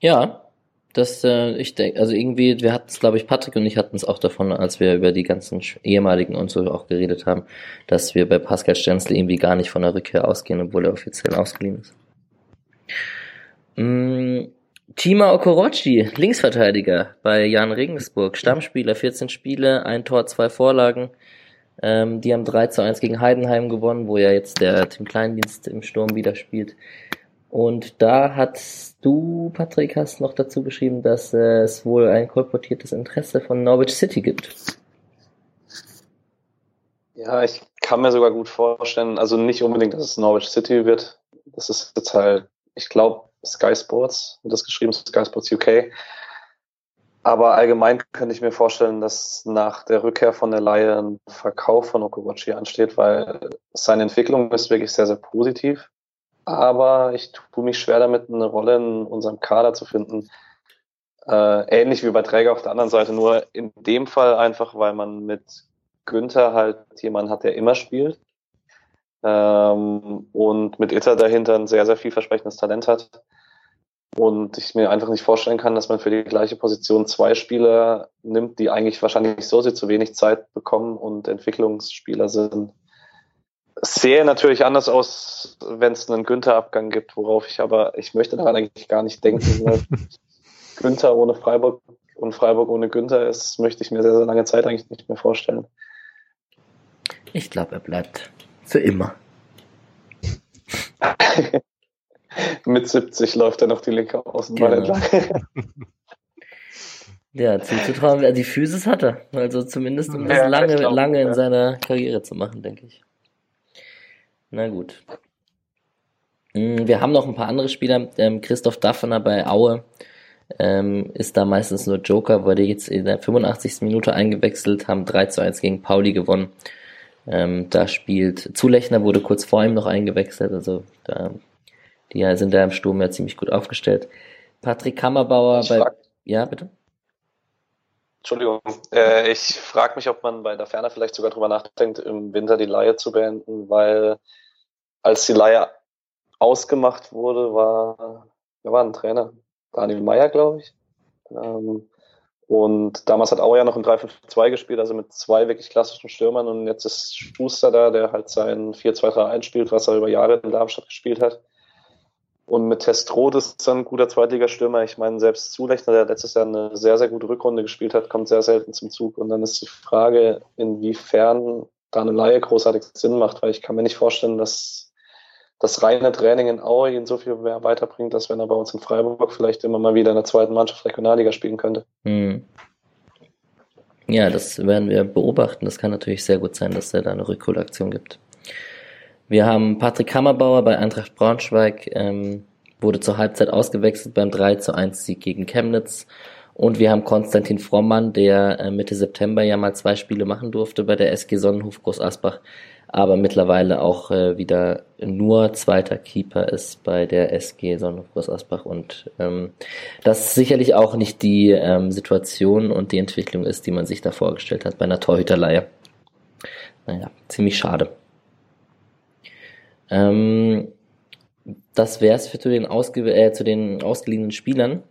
Ja, das, äh, ich denke, also irgendwie, wir hatten es, glaube ich, Patrick und ich hatten es auch davon, als wir über die ganzen ehemaligen und so auch geredet haben, dass wir bei Pascal Stenzel irgendwie gar nicht von der Rückkehr ausgehen, obwohl er offiziell ausgeliehen ist. Mm, Chima Okorochi, Linksverteidiger bei Jan Regensburg, Stammspieler, 14 Spiele, ein Tor, zwei Vorlagen. Ähm, die haben 3 zu 1 gegen Heidenheim gewonnen, wo ja jetzt der Tim Kleindienst im Sturm wieder spielt. Und da hast du, Patrick, hast noch dazu geschrieben, dass äh, es wohl ein kolportiertes Interesse von Norwich City gibt. Ja, ich kann mir sogar gut vorstellen, also nicht unbedingt, dass es Norwich City wird. Das ist jetzt halt, ich glaube, Sky Sports, wird das geschrieben, Sky Sports UK. Aber allgemein könnte ich mir vorstellen, dass nach der Rückkehr von der Laie ein Verkauf von Okorochi ansteht, weil seine Entwicklung ist wirklich sehr, sehr positiv. Aber ich tue mich schwer damit, eine Rolle in unserem Kader zu finden. Äh, ähnlich wie bei Träger auf der anderen Seite, nur in dem Fall einfach, weil man mit Günther halt jemanden hat, der immer spielt. Ähm, und mit Itter dahinter ein sehr, sehr vielversprechendes Talent hat. Und ich mir einfach nicht vorstellen kann, dass man für die gleiche Position zwei Spieler nimmt, die eigentlich wahrscheinlich so sehr zu wenig Zeit bekommen und Entwicklungsspieler sind. Sehe natürlich anders aus, wenn es einen Günther-Abgang gibt, worauf ich aber, ich möchte daran eigentlich gar nicht denken. weil [LAUGHS] Günther ohne Freiburg und Freiburg ohne Günther ist, möchte ich mir sehr, sehr lange Zeit eigentlich nicht mehr vorstellen. Ich glaube, er bleibt für immer. [LAUGHS] Mit 70 läuft er noch die linke Außenbahn genau. entlang. [LAUGHS] ja, zuzutrauen, die Physis hat er. Also zumindest, um das ja, lange, glaub, lange in seiner Karriere zu machen, denke ich. Na gut. Hm, wir haben noch ein paar andere Spieler. Ähm, Christoph Daffner bei Aue ähm, ist da meistens nur Joker, wurde jetzt in der 85. Minute eingewechselt, haben 3 zu 1 gegen Pauli gewonnen. Ähm, da spielt Zulechner wurde kurz vor ihm noch eingewechselt, also da die sind da im Sturm ja ziemlich gut aufgestellt. Patrick Kammerbauer bei. Frag, ja, bitte. Entschuldigung, äh, ich frage mich, ob man bei der Ferner vielleicht sogar drüber nachdenkt, im Winter die Leihe zu beenden, weil als die Leihe ausgemacht wurde, war, wer war ein Trainer? Daniel Meyer, glaube ich. Ähm, und damals hat Auer noch ein 3-5-2 gespielt, also mit zwei wirklich klassischen Stürmern. Und jetzt ist Schuster da, der halt sein 4-2-3-1 spielt, was er über Jahre in Darmstadt gespielt hat. Und mit Testrot ist dann ein guter Zweitligastürmer. Ich meine, selbst Zulechner, der letztes Jahr eine sehr, sehr gute Rückrunde gespielt hat, kommt sehr selten zum Zug. Und dann ist die Frage, inwiefern da eine Laie großartig Sinn macht, weil ich kann mir nicht vorstellen, dass das reine Training in Aue ihn so viel mehr weiterbringt, als wenn er bei uns in Freiburg vielleicht immer mal wieder in der zweiten Mannschaft Regionalliga spielen könnte. Hm. Ja, das werden wir beobachten. Das kann natürlich sehr gut sein, dass er da eine Rückholaktion gibt. Wir haben Patrick Hammerbauer bei Eintracht Braunschweig, ähm, wurde zur Halbzeit ausgewechselt beim 3 zu 1 Sieg gegen Chemnitz. Und wir haben Konstantin Frommann, der äh, Mitte September ja mal zwei Spiele machen durfte bei der SG Sonnenhof Groß Asbach, aber mittlerweile auch äh, wieder nur zweiter Keeper ist bei der SG Sonnenhof Groß Asbach und ähm, das sicherlich auch nicht die ähm, Situation und die Entwicklung ist, die man sich da vorgestellt hat bei einer Torhüterleihe. Naja, ziemlich schade. Ähm, das wäre es für den, ausge äh, zu den ausgeliehenen Spielern.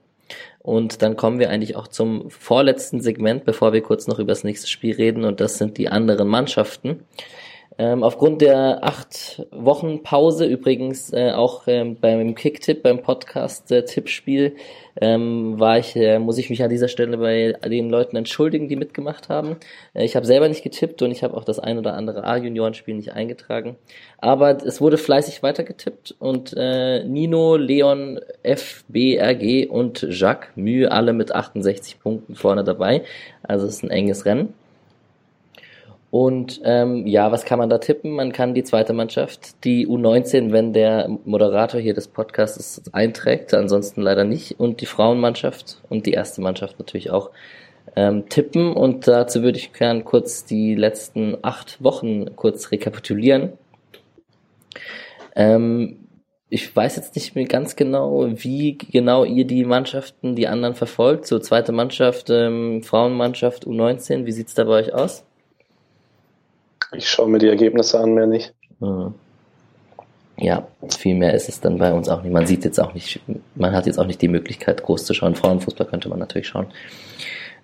Und dann kommen wir eigentlich auch zum vorletzten Segment, bevor wir kurz noch über das nächste Spiel reden. Und das sind die anderen Mannschaften. Ähm, aufgrund der acht Wochen Pause, übrigens äh, auch ähm, beim Kicktipp, beim Podcast äh, Tippspiel, ähm, war ich, äh, muss ich mich an dieser Stelle bei den Leuten entschuldigen, die mitgemacht haben. Äh, ich habe selber nicht getippt und ich habe auch das ein oder andere A-Juniorenspiel nicht eingetragen. Aber es wurde fleißig weitergetippt und äh, Nino, Leon, FBRG und Jacques Mühe alle mit 68 Punkten vorne dabei. Also es ist ein enges Rennen. Und ähm, ja, was kann man da tippen? Man kann die zweite Mannschaft, die U19, wenn der Moderator hier des Podcasts einträgt, ansonsten leider nicht. Und die Frauenmannschaft und die erste Mannschaft natürlich auch ähm, tippen. Und dazu würde ich gerne kurz die letzten acht Wochen kurz rekapitulieren. Ähm, ich weiß jetzt nicht mehr ganz genau, wie genau ihr die Mannschaften, die anderen verfolgt. So zweite Mannschaft, ähm, Frauenmannschaft, U19, wie sieht's da bei euch aus? Ich schaue mir die Ergebnisse an, mehr nicht. Hm. Ja, viel mehr ist es dann bei uns auch nicht. Man sieht jetzt auch nicht, man hat jetzt auch nicht die Möglichkeit, groß zu schauen. Frauenfußball könnte man natürlich schauen.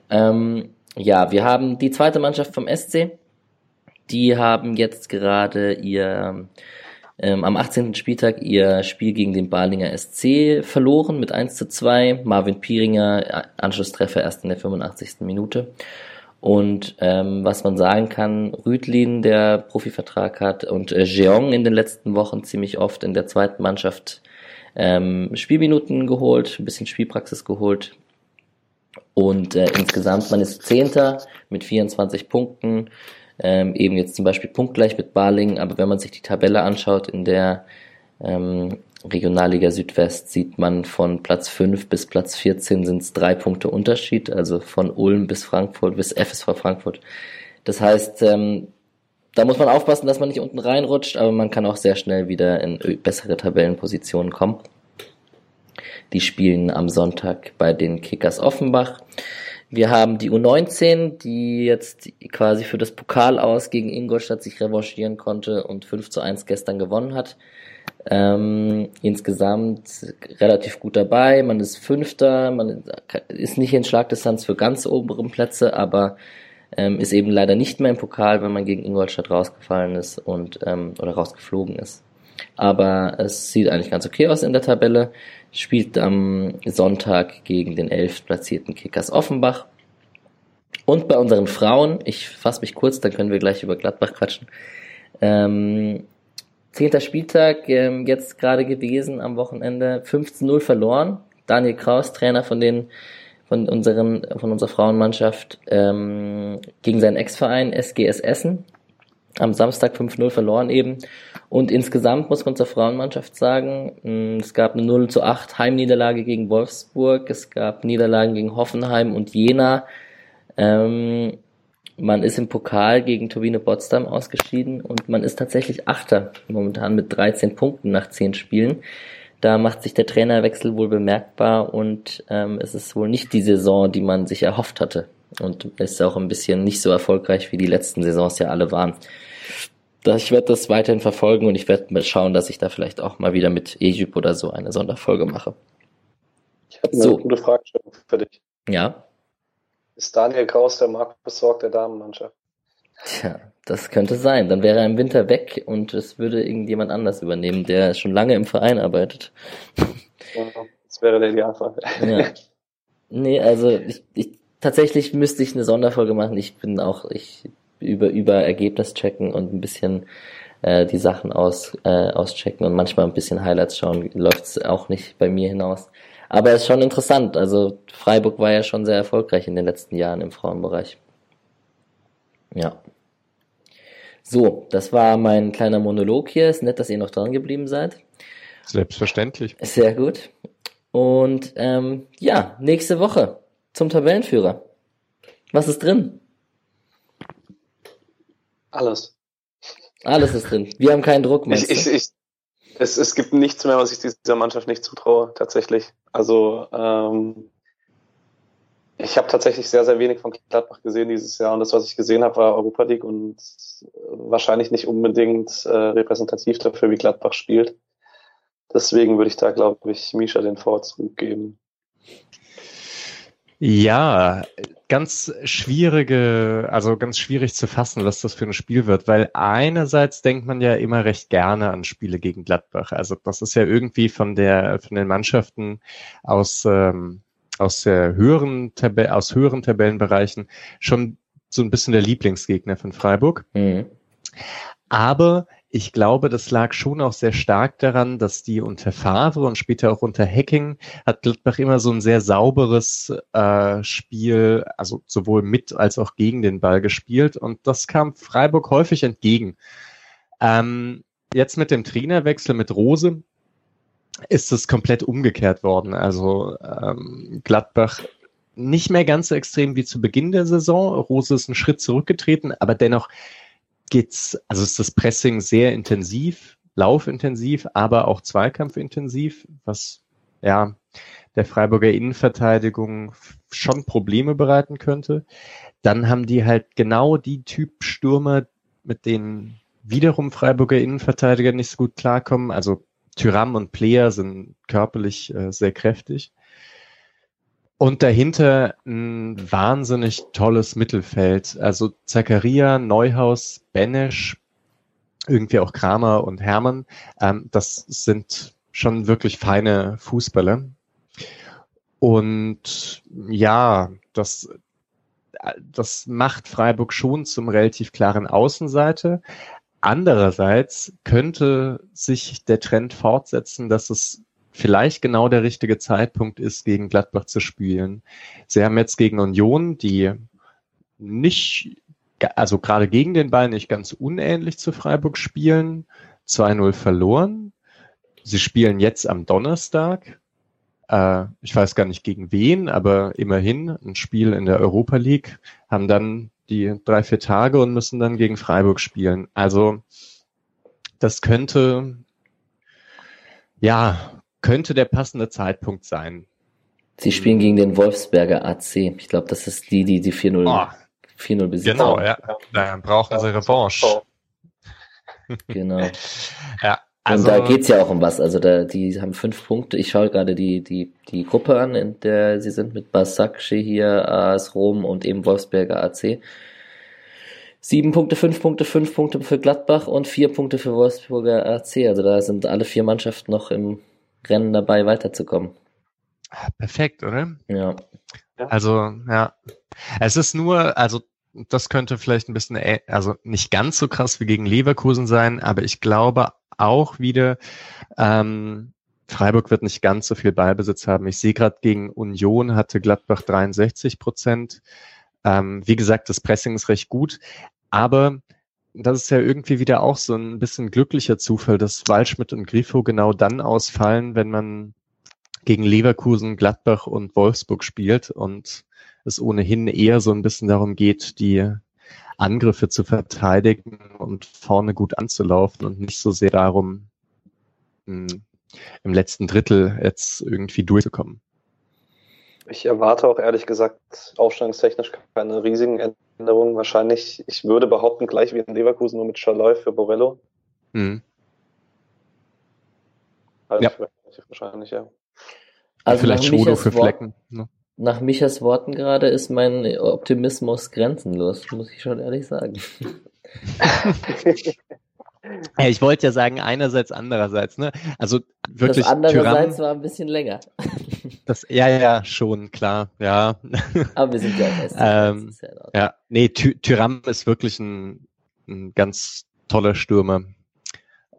Ähm, ja, wir haben die zweite Mannschaft vom SC. Die haben jetzt gerade ihr ähm, am 18. Spieltag ihr Spiel gegen den Balinger SC verloren mit 1 zu 2. Marvin Pieringer, Anschlusstreffer erst in der 85. Minute. Und ähm, was man sagen kann, Rüdlin, der Profivertrag hat, und äh, Jeong in den letzten Wochen ziemlich oft in der zweiten Mannschaft ähm, Spielminuten geholt, ein bisschen Spielpraxis geholt. Und äh, insgesamt, man ist Zehnter mit 24 Punkten, ähm, eben jetzt zum Beispiel punktgleich mit Barling, aber wenn man sich die Tabelle anschaut, in der ähm, Regionalliga Südwest sieht man von Platz 5 bis Platz 14 sind es drei Punkte Unterschied, also von Ulm bis Frankfurt bis FSV Frankfurt. Das heißt, ähm, da muss man aufpassen, dass man nicht unten reinrutscht, aber man kann auch sehr schnell wieder in bessere Tabellenpositionen kommen. Die spielen am Sonntag bei den Kickers Offenbach. Wir haben die U19, die jetzt quasi für das Pokal aus gegen Ingolstadt sich revanchieren konnte und 5 zu 1 gestern gewonnen hat. Ähm, insgesamt relativ gut dabei. Man ist Fünfter, man ist nicht in Schlagdistanz für ganz oberen Plätze, aber ähm, ist eben leider nicht mehr im Pokal, wenn man gegen Ingolstadt rausgefallen ist und ähm, oder rausgeflogen ist. Aber es sieht eigentlich ganz okay aus in der Tabelle. Spielt am Sonntag gegen den elf platzierten Kickers Offenbach. Und bei unseren Frauen, ich fasse mich kurz, dann können wir gleich über Gladbach quatschen. Ähm, Zehnter Spieltag ähm, jetzt gerade gewesen am Wochenende, 15-0 verloren. Daniel Kraus, Trainer von den von unseren von unserer Frauenmannschaft ähm, gegen seinen Ex-Verein SGS Essen am Samstag 5-0 verloren eben. Und insgesamt muss man zur Frauenmannschaft sagen, mm, es gab eine 0 zu 8 Heimniederlage gegen Wolfsburg, es gab Niederlagen gegen Hoffenheim und Jena. Ähm, man ist im Pokal gegen Turbine Potsdam ausgeschieden und man ist tatsächlich Achter momentan mit 13 Punkten nach 10 Spielen. Da macht sich der Trainerwechsel wohl bemerkbar und ähm, es ist wohl nicht die Saison, die man sich erhofft hatte. Und ist auch ein bisschen nicht so erfolgreich, wie die letzten Saisons ja alle waren. Ich werde das weiterhin verfolgen und ich werde schauen, dass ich da vielleicht auch mal wieder mit Egypt oder so eine Sonderfolge mache. Ich habe eine so. gute Fragestellung für dich. Ja. Ist Daniel Kraus der Markus Sorg der Damenmannschaft? Tja, das könnte sein. Dann wäre er im Winter weg und es würde irgendjemand anders übernehmen, der schon lange im Verein arbeitet. Das wäre der Idealfall. Ja. [LAUGHS] Nee, also ich, ich, tatsächlich müsste ich eine Sonderfolge machen. Ich bin auch, ich über, über Ergebnis checken und ein bisschen äh, die Sachen aus, äh, auschecken und manchmal ein bisschen Highlights schauen, läuft's auch nicht bei mir hinaus. Aber es ist schon interessant. Also Freiburg war ja schon sehr erfolgreich in den letzten Jahren im Frauenbereich. Ja. So, das war mein kleiner Monolog hier. Ist nett, dass ihr noch dran geblieben seid. Selbstverständlich. Sehr gut. Und ähm, ja, nächste Woche zum Tabellenführer. Was ist drin? Alles. Alles ist drin. Wir haben keinen Druck, meinst ich, ich, ich, es, es gibt nichts mehr, was ich dieser Mannschaft nicht zutraue, tatsächlich. Also ähm, ich habe tatsächlich sehr, sehr wenig von Gladbach gesehen dieses Jahr und das, was ich gesehen habe, war Europa League und wahrscheinlich nicht unbedingt äh, repräsentativ dafür, wie Gladbach spielt. Deswegen würde ich da, glaube ich, Misha den Vorzug geben. Ja, ganz schwierige, also ganz schwierig zu fassen, was das für ein Spiel wird, weil einerseits denkt man ja immer recht gerne an Spiele gegen Gladbach. Also das ist ja irgendwie von der, von den Mannschaften aus, ähm, aus der höheren Tabelle, aus höheren Tabellenbereichen schon so ein bisschen der Lieblingsgegner von Freiburg. Mhm. Aber ich glaube, das lag schon auch sehr stark daran, dass die unter Favre und später auch unter Hacking hat Gladbach immer so ein sehr sauberes äh, Spiel, also sowohl mit als auch gegen den Ball gespielt und das kam Freiburg häufig entgegen. Ähm, jetzt mit dem Trainerwechsel mit Rose ist es komplett umgekehrt worden. Also ähm, Gladbach nicht mehr ganz so extrem wie zu Beginn der Saison. Rose ist einen Schritt zurückgetreten, aber dennoch geht's, also ist das Pressing sehr intensiv, laufintensiv, aber auch zweikampfintensiv, was ja der Freiburger Innenverteidigung schon Probleme bereiten könnte. Dann haben die halt genau die Typ Stürmer, mit denen wiederum Freiburger Innenverteidiger nicht so gut klarkommen. Also Tyram und Player sind körperlich äh, sehr kräftig. Und dahinter ein wahnsinnig tolles Mittelfeld. Also Zakaria, Neuhaus, Benesch, irgendwie auch Kramer und Hermann. Ähm, das sind schon wirklich feine Fußballer. Und ja, das, das macht Freiburg schon zum relativ klaren Außenseite. Andererseits könnte sich der Trend fortsetzen, dass es vielleicht genau der richtige Zeitpunkt ist, gegen Gladbach zu spielen. Sie haben jetzt gegen Union, die nicht, also gerade gegen den Ball nicht ganz unähnlich zu Freiburg spielen, 2-0 verloren. Sie spielen jetzt am Donnerstag. Äh, ich weiß gar nicht gegen wen, aber immerhin ein Spiel in der Europa League, haben dann die drei, vier Tage und müssen dann gegen Freiburg spielen. Also das könnte ja könnte der passende Zeitpunkt sein. Sie spielen gegen den Wolfsberger AC. Ich glaube, das ist die, die die 4-0 oh, 4-0 besitzen. Genau, ja. Da brauchen sie Revanche. [LAUGHS] Genau. ja, also, und da geht's ja auch um was. Also da, die haben fünf Punkte. Ich schaue gerade die, die, die Gruppe an, in der sie sind mit Basakci hier, AS Rom und eben Wolfsberger AC. Sieben Punkte, fünf Punkte, fünf Punkte für Gladbach und vier Punkte für Wolfsburger AC. Also da sind alle vier Mannschaften noch im Rennen dabei, weiterzukommen. Perfekt, oder? Ja. Also, ja. Es ist nur, also das könnte vielleicht ein bisschen, also nicht ganz so krass wie gegen Leverkusen sein, aber ich glaube auch wieder, ähm, Freiburg wird nicht ganz so viel Ballbesitz haben. Ich sehe gerade gegen Union hatte Gladbach 63 Prozent. Ähm, wie gesagt, das Pressing ist recht gut, aber das ist ja irgendwie wieder auch so ein bisschen glücklicher Zufall, dass Waldschmidt und Grifo genau dann ausfallen, wenn man gegen Leverkusen, Gladbach und Wolfsburg spielt und es ohnehin eher so ein bisschen darum geht, die Angriffe zu verteidigen und vorne gut anzulaufen und nicht so sehr darum, hm, im letzten Drittel jetzt irgendwie durchzukommen. Ich erwarte auch ehrlich gesagt aufstellungstechnisch keine riesigen Änderungen. Wahrscheinlich, ich würde behaupten, gleich wie in Leverkusen, nur mit Charloy für Borello. Mhm. Also ja. Wahrscheinlich, ja. Also vielleicht Schodo für Flecken. Ne? Nach Michas Worten gerade ist mein Optimismus grenzenlos, muss ich schon ehrlich sagen. [LAUGHS] Ja, ich wollte ja sagen, einerseits, andererseits, ne? Also wirklich. Das andererseits Tyrann, war ein bisschen länger. Das, ja, ja, schon, klar, ja. [LAUGHS] Aber wir sind ja auch erst. ähm, ja, ja, nee, Ty Tyram ist wirklich ein, ein ganz toller Stürmer.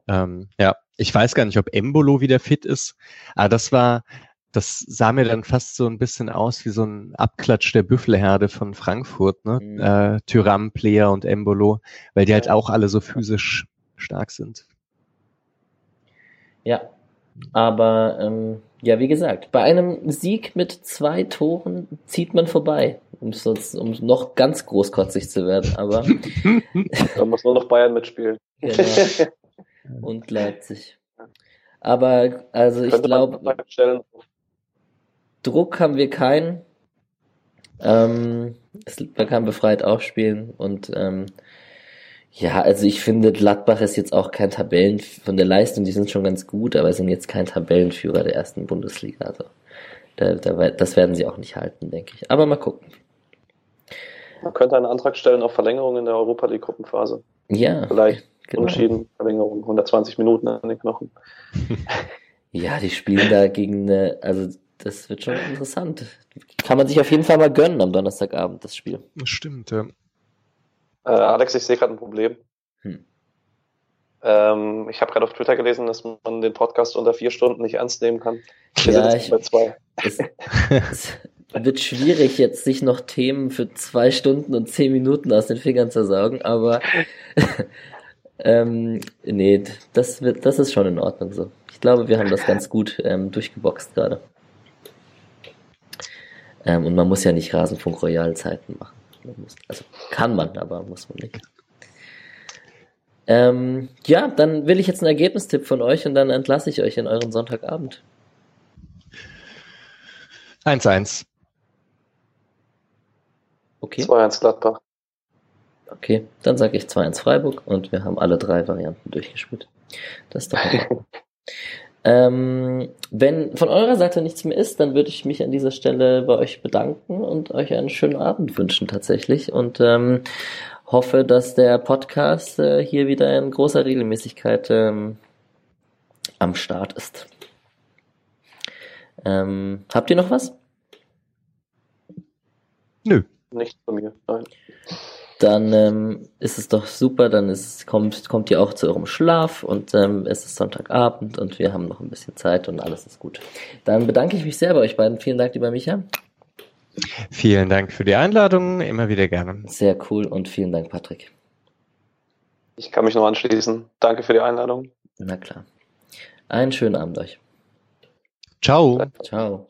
Ähm, ja, ich weiß gar nicht, ob Embolo wieder fit ist, aber das war, das sah mir dann fast so ein bisschen aus wie so ein Abklatsch der Büffelherde von Frankfurt, ne? Mhm. Äh, Tyram, Player und Embolo, weil die halt auch alle so physisch stark sind. Ja, aber ähm, ja, wie gesagt, bei einem Sieg mit zwei Toren zieht man vorbei, um, sonst, um noch ganz großkotzig zu werden. Aber [LAUGHS] da muss nur noch Bayern mitspielen. Genau. Und Leipzig. Aber also ich glaube, Druck haben wir keinen. Ähm, man kann befreit aufspielen und ähm, ja, also ich finde, Gladbach ist jetzt auch kein Tabellen von der Leistung, die sind schon ganz gut, aber sind jetzt kein Tabellenführer der ersten Bundesliga. Also da, da, das werden sie auch nicht halten, denke ich. Aber mal gucken. Man könnte einen Antrag stellen auf Verlängerung in der Europa League Gruppenphase. Ja. Vielleicht genau. Unschieden, Verlängerung, 120 Minuten an den Knochen. [LAUGHS] ja, die spielen da gegen eine, also das wird schon interessant. Kann man sich auf jeden Fall mal gönnen am Donnerstagabend, das Spiel. Das stimmt, ja. Äh, Alex, ich sehe gerade ein Problem. Hm. Ähm, ich habe gerade auf Twitter gelesen, dass man den Podcast unter vier Stunden nicht ernst nehmen kann. Wir ja, ich, bei zwei. Es, es wird schwierig, jetzt sich noch Themen für zwei Stunden und zehn Minuten aus den Fingern zu saugen, aber [LAUGHS] ähm, nee, das wird, das ist schon in Ordnung so. Ich glaube, wir haben das ganz gut ähm, durchgeboxt gerade. Ähm, und man muss ja nicht Rasenfunk Royal Zeiten machen. Muss, also kann man, aber muss man nicht. Ähm, ja, dann will ich jetzt einen Ergebnistipp von euch und dann entlasse ich euch in euren Sonntagabend. 1-1. Okay. 2-1 Gladbach. Okay, dann sage ich 2-1 Freiburg und wir haben alle drei Varianten durchgespielt. Das ist doch. [LAUGHS] ähm, wenn von eurer Seite nichts mehr ist, dann würde ich mich an dieser Stelle bei euch bedanken und euch einen schönen Abend wünschen tatsächlich und ähm, hoffe, dass der Podcast äh, hier wieder in großer Regelmäßigkeit ähm, am Start ist. Ähm, habt ihr noch was? Nö. Nicht von mir, nein. Dann ähm, ist es doch super, dann ist, kommt, kommt ihr auch zu eurem Schlaf und ähm, es ist Sonntagabend und wir haben noch ein bisschen Zeit und alles ist gut. Dann bedanke ich mich sehr bei euch beiden. Vielen Dank, lieber Micha. Vielen Dank für die Einladung, immer wieder gerne. Sehr cool und vielen Dank, Patrick. Ich kann mich noch anschließen. Danke für die Einladung. Na klar. Einen schönen Abend euch. Ciao. Ciao.